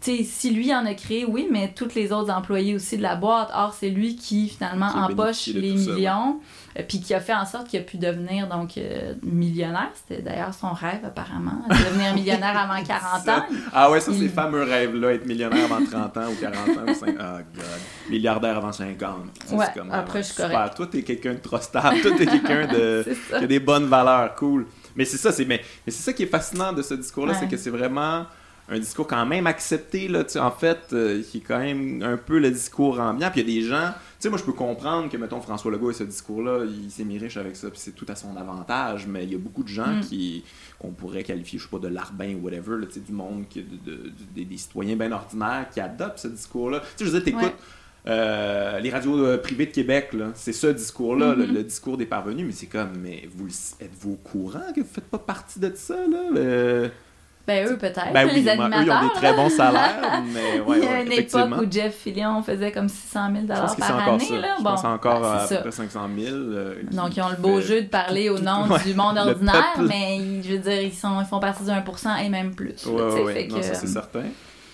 tu sais, si lui en a créé, oui, mais tous les autres employés aussi de la boîte, or, c'est lui qui, finalement, empoche les millions. Euh, puis qui a fait en sorte qu'il a pu devenir donc euh, millionnaire. C'était d'ailleurs son rêve apparemment, devenir millionnaire avant 40 ans. ah ouais, ça c'est fameux rêve-là, être millionnaire avant 30 ans ou 40 ans ou 50 Oh god, milliardaire avant 50. Ouais, comme, après je suis correct. Toi t'es quelqu'un de trop stable, toi t'es quelqu'un de qui a des bonnes valeurs, cool. Mais c'est ça, c'est mais, mais c'est ça qui est fascinant de ce discours-là, c'est que c'est vraiment un discours quand même accepté, là, en fait, euh, qui est quand même un peu le discours ambiant. Puis il y a des gens, tu sais, moi je peux comprendre que, mettons, François Legault et ce discours-là, il s'est mis riche avec ça, puis c'est tout à son avantage, mais il y a beaucoup de gens mm. qui qu'on pourrait qualifier, je sais pas, de larbin ou whatever, là, du monde, qui, de, des, citoyens bien ordinaires qui adoptent ce discours-là. Tu sais, je veux dire, t'écoutes. Euh, les radios euh, privées de Québec, c'est ce discours-là, mm-hmm. le, discours des parvenus, mais c'est comme, mais vous êtes-vous au courant que vous faites pas partie de ça, là? Ben, eux, peut-être. Ben, oui, les animateurs. Eux, ils ont des très bons salaires, mais ouais, Il y a une époque où Jeff Fillion faisait comme 600 000 par année. Ça. Là. Je pense encore ben, à, peu près 500 000. Euh, Donc, ils ont le beau jeu de parler au nom du monde ordinaire, mais je veux dire, ils, sont, ils font partie du 1% et même plus. Oui, oui, non, ça c'est certain.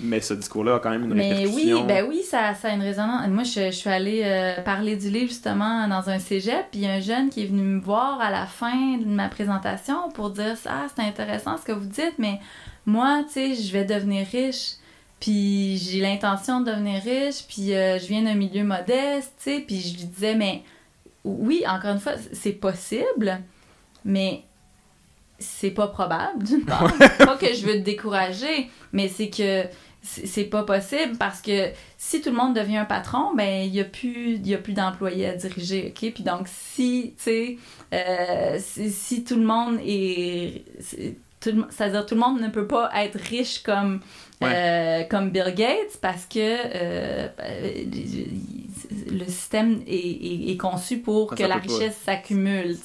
Mais ce discours-là a quand même une mais répercussion. Oui, ben oui, ça, ça a une résonance. Moi, je, je suis allée euh, parler du livre justement dans un cégep, puis un jeune qui est venu me voir à la fin de ma présentation pour dire Ah, c'est intéressant ce que vous dites, mais moi, tu sais, je vais devenir riche, puis j'ai l'intention de devenir riche, puis euh, je viens d'un milieu modeste, tu sais, puis je lui disais, mais oui, encore une fois, c'est possible, mais c'est pas probable, d'une part. pas que je veux te décourager, mais c'est que c'est pas possible parce que si tout le monde devient un patron, ben il y a plus il y a plus d'employés à diriger, OK? Puis donc si tu sais euh, si, tout le monde est c'est-à-dire tout le monde ne peut pas être riche comme, euh, comme Bill Gates parce que euh, le système est, est, conçu pour que la richesse s'accumule.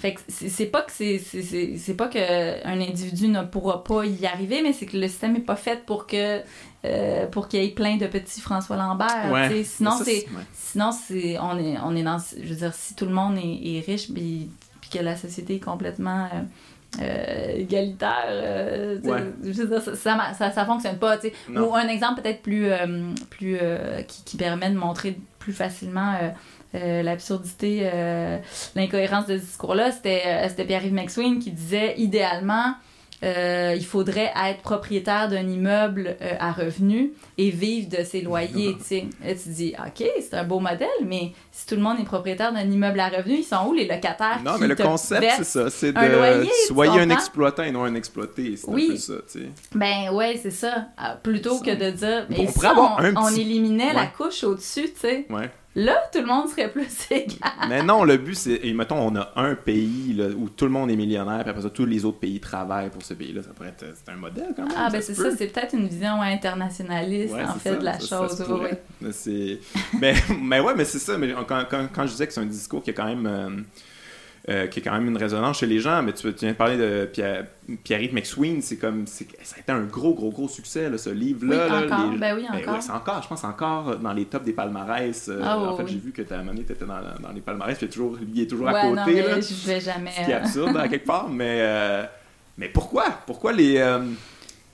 Fait que c'est pas que c'est pas que un individu ne pourra pas y arriver, mais c'est que le système est pas fait pour que euh, pour qu'il y ait plein de petits François Lambert. Sinon c'est sinon c'est on est on est dans je veux dire si tout le monde est, riche puis, puis que la société est complètement égalitaire. ça, ça, ça, fonctionne pas. Ou un exemple peut-être plus, plus qui, qui, permet de montrer plus facilement l'absurdité, l'incohérence de ce discours-là, c'était Pierre-Yves McSween qui disait idéalement euh, il faudrait être propriétaire d'un immeuble euh, à revenus et vivre de ses loyers, tu sais. tu dis, OK, c'est un beau modèle, mais si tout le monde est propriétaire d'un immeuble à revenus, ils sont où les locataires Non, mais le concept, c'est ça, c'est de soyez un exploitant et non un exploité, c'est oui. un peu ça, tu sais. Ben ouais, c'est ça. Ah, plutôt que de dire, si on, éliminait la couche au-dessus, tu sais? Ouais. Là, tout le monde serait plus égal. Mais non, le but, c'est. Et mettons, on a un pays là, où tout le monde est millionnaire, puis après ça, tous les autres pays travaillent pour ce pays-là. Ça pourrait être. C'est un modèle quand même. Ah, ben c'est ça, c'est peut-être une vision internationaliste, en fait, de la chose. mais, mais ouais, mais c'est ça. Mais quand, quand, quand, je disais que c'est un discours qui est quand même. Euh, euh, qui est quand même une résonance chez les gens. Mais tu, viens de parler de Pierre, Pierre-Yves McSween, c'est comme ça a été un gros, gros, gros succès, là, ce livre-là. Oui, encore. Ben oui, ben encore. c'est encore, je pense, encore dans les tops des palmarès. Euh, ah, en fait, j'ai vu que ta monnaie était dans, dans, les palmarès, puis toujours, il est toujours à côté. Non, mais là, je vais jamais. Ce qui est absurde, à quelque part. Mais, euh, mais pourquoi? Pourquoi les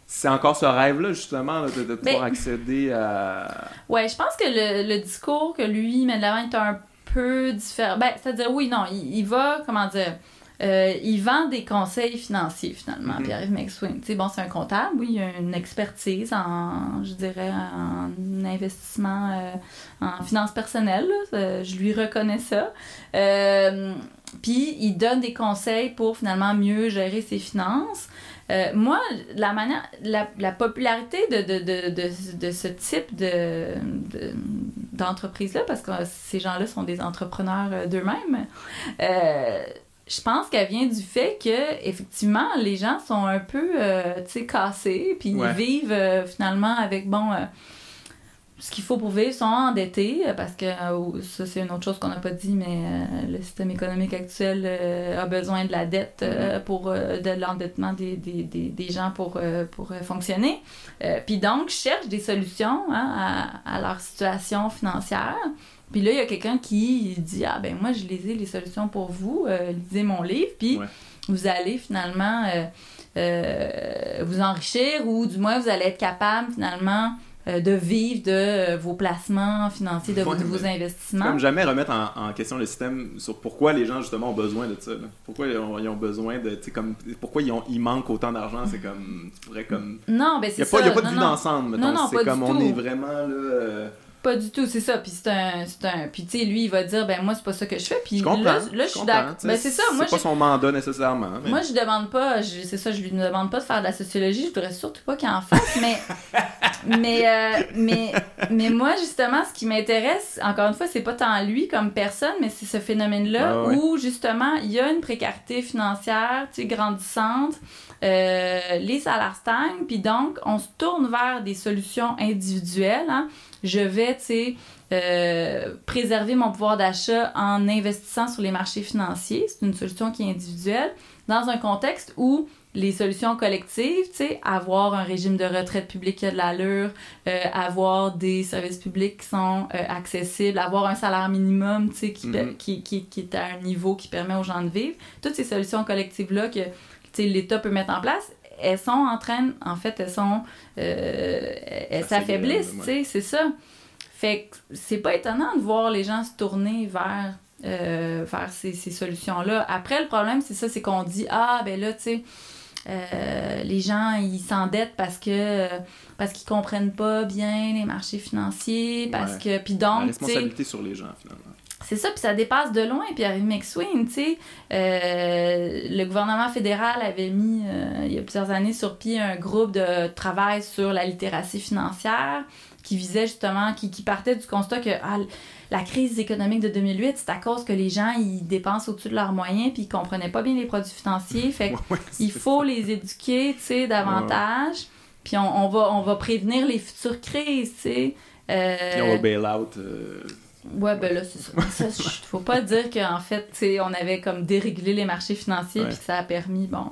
c'est encore ce rêve-là, justement, de, de, pouvoir accéder à. Ouais, je pense que le, le discours que lui met de l'avant est un peu différent. Ben, c'est-à-dire, oui, non, il, va, comment dire, euh, il vend des conseils financiers, finalement, mm-hmm. Pierre-Yves McSween. Tu sais, bon, c'est un comptable, oui, il a une expertise en, je dirais, en investissement, euh, en finances personnelles, je lui reconnais ça. Euh, puis, il donne des conseils pour, finalement, mieux gérer ses finances. Euh, moi, la manière, la, la popularité de, de, de, de, de ce type de, d'entreprise-là, parce que ces gens-là sont des entrepreneurs euh, d'eux-mêmes, euh, je pense qu'elle vient du fait que effectivement les gens sont un peu, tu sais, cassés, puis ils vivent finalement avec bon ce qu'il faut pour vivre sont endettés euh, parce que euh, ça c'est une autre chose qu'on n'a pas dit mais euh, le système économique actuel a besoin de la dette pour de l'endettement des, des, des, des, gens pour, pour fonctionner. Puis donc cherchent des solutions hein, à, à, leur situation financière. Puis là il y a quelqu'un qui dit ah ben moi je les ai les solutions pour vous lisez mon livre puis vous allez finalement vous enrichir ou du moins vous allez être capable finalement de vivre de euh, vos placements financiers, de, vos, investissements. Comme jamais remettre en, question le système sur pourquoi les gens justement ont besoin de ça. Pourquoi ils ont, besoin de, comme, pourquoi ils, ont, ils manquent autant d'argent, c'est comme, tu pourrais comme. Non, ben c'est ça. Il n'y a pas de vue d'ensemble, Non, non, c'est comme on est vraiment là. Pas du tout, c'est ça. Puis c'est un, un. Puis tu sais, lui, il va dire, ben moi, c'est pas ça que je fais. Puis là, là, je suis d'accord. Ben c'est ça. Moi, c'est pas son mandat nécessairement. Moi, je demande pas. C'est ça, je lui demande pas de faire de la sociologie. Je voudrais surtout pas qu'il en fasse. mais, mais, euh, mais, mais moi, justement, ce qui m'intéresse, encore une fois, c'est pas tant lui comme personne, mais c'est ce phénomène-là où justement, il y a une précarité financière, tu sais, grandissante. Euh, les salaires stagnent, puis donc on se tourne vers des solutions individuelles. Hein je vais, tu sais, euh, préserver mon pouvoir d'achat en investissant sur les marchés financiers. C'est une solution qui est individuelle dans un contexte où les solutions collectives, tu sais, avoir un régime de retraite public qui a de l'allure, euh, avoir des services publics qui sont euh, accessibles, avoir un salaire minimum, tu sais, qui, mm-hmm. qui, qui, qui, est à un niveau qui permet aux gens de vivre. Toutes ces solutions collectives-là que, tu sais, l'État peut mettre en place, elles sont en train, en fait, elles sont, euh, elles s'affaiblissent, tu sais, c'est ça. Fait que c'est pas étonnant de voir les gens se tourner vers, euh, vers ces, ces solutions-là. Après, le problème, c'est ça, c'est qu'on dit, ah, ben là, tu sais, euh, les gens, ils s'endettent parce que parce qu'ils comprennent pas bien les marchés financiers, parce que... Puis donc, La responsabilité sur les gens, finalement. C'est ça, puis ça dépasse de loin. Puis arrive McSween, tu sais, euh, le gouvernement fédéral avait mis, euh, il y a plusieurs années, sur pied un groupe de travail sur la littératie financière qui visait justement, qui, qui partait du constat que ah, la crise économique de 2008, c'est à cause que les gens, ils dépensent au-dessus de leurs moyens puis ils comprenaient pas bien les produits financiers. Fait il faut les éduquer, tu sais, davantage. Puis on, on, va, on va prévenir les futures crises, tu sais. Euh, puis on va bail out. Ouais, ben là, c'est ça. faut pas dire qu'en fait, tu on avait comme dérégulé les marchés financiers puis que ça a permis, bon.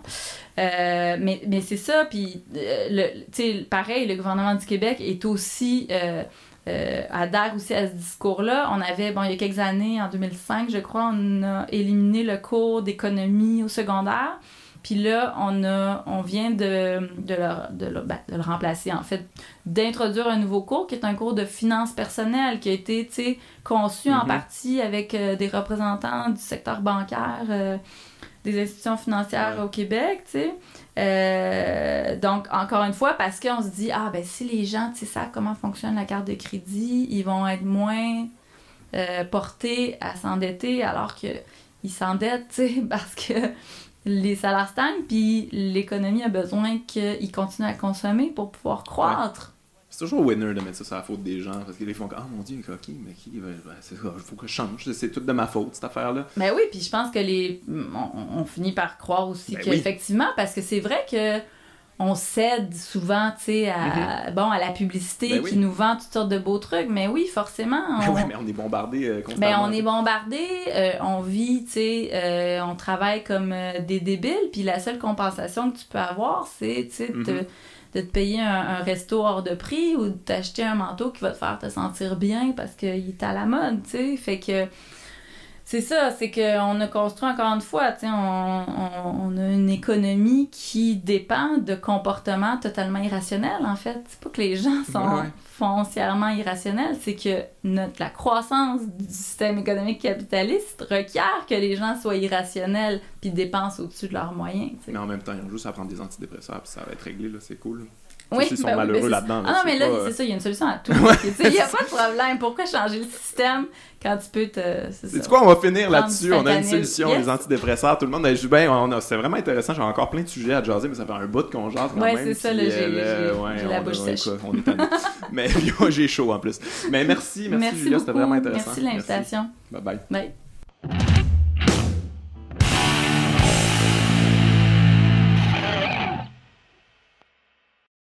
Euh, mais mais c'est ça, puis, euh, tu sais, pareil, le gouvernement du Québec est aussi. Euh, euh, adhère aussi à ce discours-là. On avait, bon, il y a quelques années, en 2005, je crois, on a éliminé le cours d'économie au secondaire. Puis là, on, a, on vient de, de, le, ben, de, le, remplacer, en fait, d'introduire un nouveau cours qui est un cours de finances personnelles qui a été conçu en mm-hmm. partie avec euh, des représentants du secteur bancaire, euh, des institutions financières au Québec. sais. Euh, donc, encore une fois, parce qu'on se dit, ah, ben si les gens savent comment fonctionne la carte de crédit, ils vont être moins portés à s'endetter alors qu'ils s'endettent, parce que les salaires stagnent, puis l'économie a besoin qu'ils continuent à consommer pour pouvoir croître. C'est toujours winner de mettre ça sur la faute des gens, parce qu'ils font comme, ah mon dieu, coquille, mais qui, ben, c'est il faut que je change, c'est tout de ma faute, cette affaire-là. Ben oui, puis je pense que les. On, finit par croire aussi ben qu'effectivement, parce que c'est vrai que on cède souvent, tu sais, à, mm-hmm. bon, à la publicité ben qui nous vend toutes sortes de beaux trucs. Mais oui, forcément. Ben mais on est bombardé euh, constamment. Ben, on est bombardé, euh, on vit, tu sais, euh, on travaille comme des débiles. Puis la seule compensation que tu peux avoir, c'est, tu sais, de, mm-hmm. te payer un, resto hors de prix ou de t'acheter un manteau qui va te faire te sentir bien parce qu'il est à la mode, tu sais. Fait que c'est ça, c'est qu'on a construit encore une fois, on, on, on, a une économie qui dépend de comportements totalement irrationnels, en fait. C'est pas que les gens sont foncièrement irrationnels, c'est que notre, la croissance du système économique capitaliste requiert que les gens soient irrationnels puis dépensent au-dessus de leurs moyens. Mais en même temps, ils ont juste à prendre des antidépresseurs puis ça va être réglé, là, c'est cool. Oui, ils sont ben malheureux là-dedans. ah non, mais là, c'est ça, il y a une solution à tout. Il n'y a pas de problème. Pourquoi changer le système quand tu peux te. C'est quoi, on va finir là-dessus? On a une solution, les antidépresseurs. Tout le monde a juste bien. C'est vraiment intéressant. J'ai encore plein de sujets à jaser, mais ça fait un bout qu'on jase. Ouais, c'est ça, j'ai euh, la bouche sèche. On est Mais j'ai chaud en plus. Mais merci, merci, merci Julia, c'était vraiment intéressant. Merci l'invitation. Bye bye. Bye.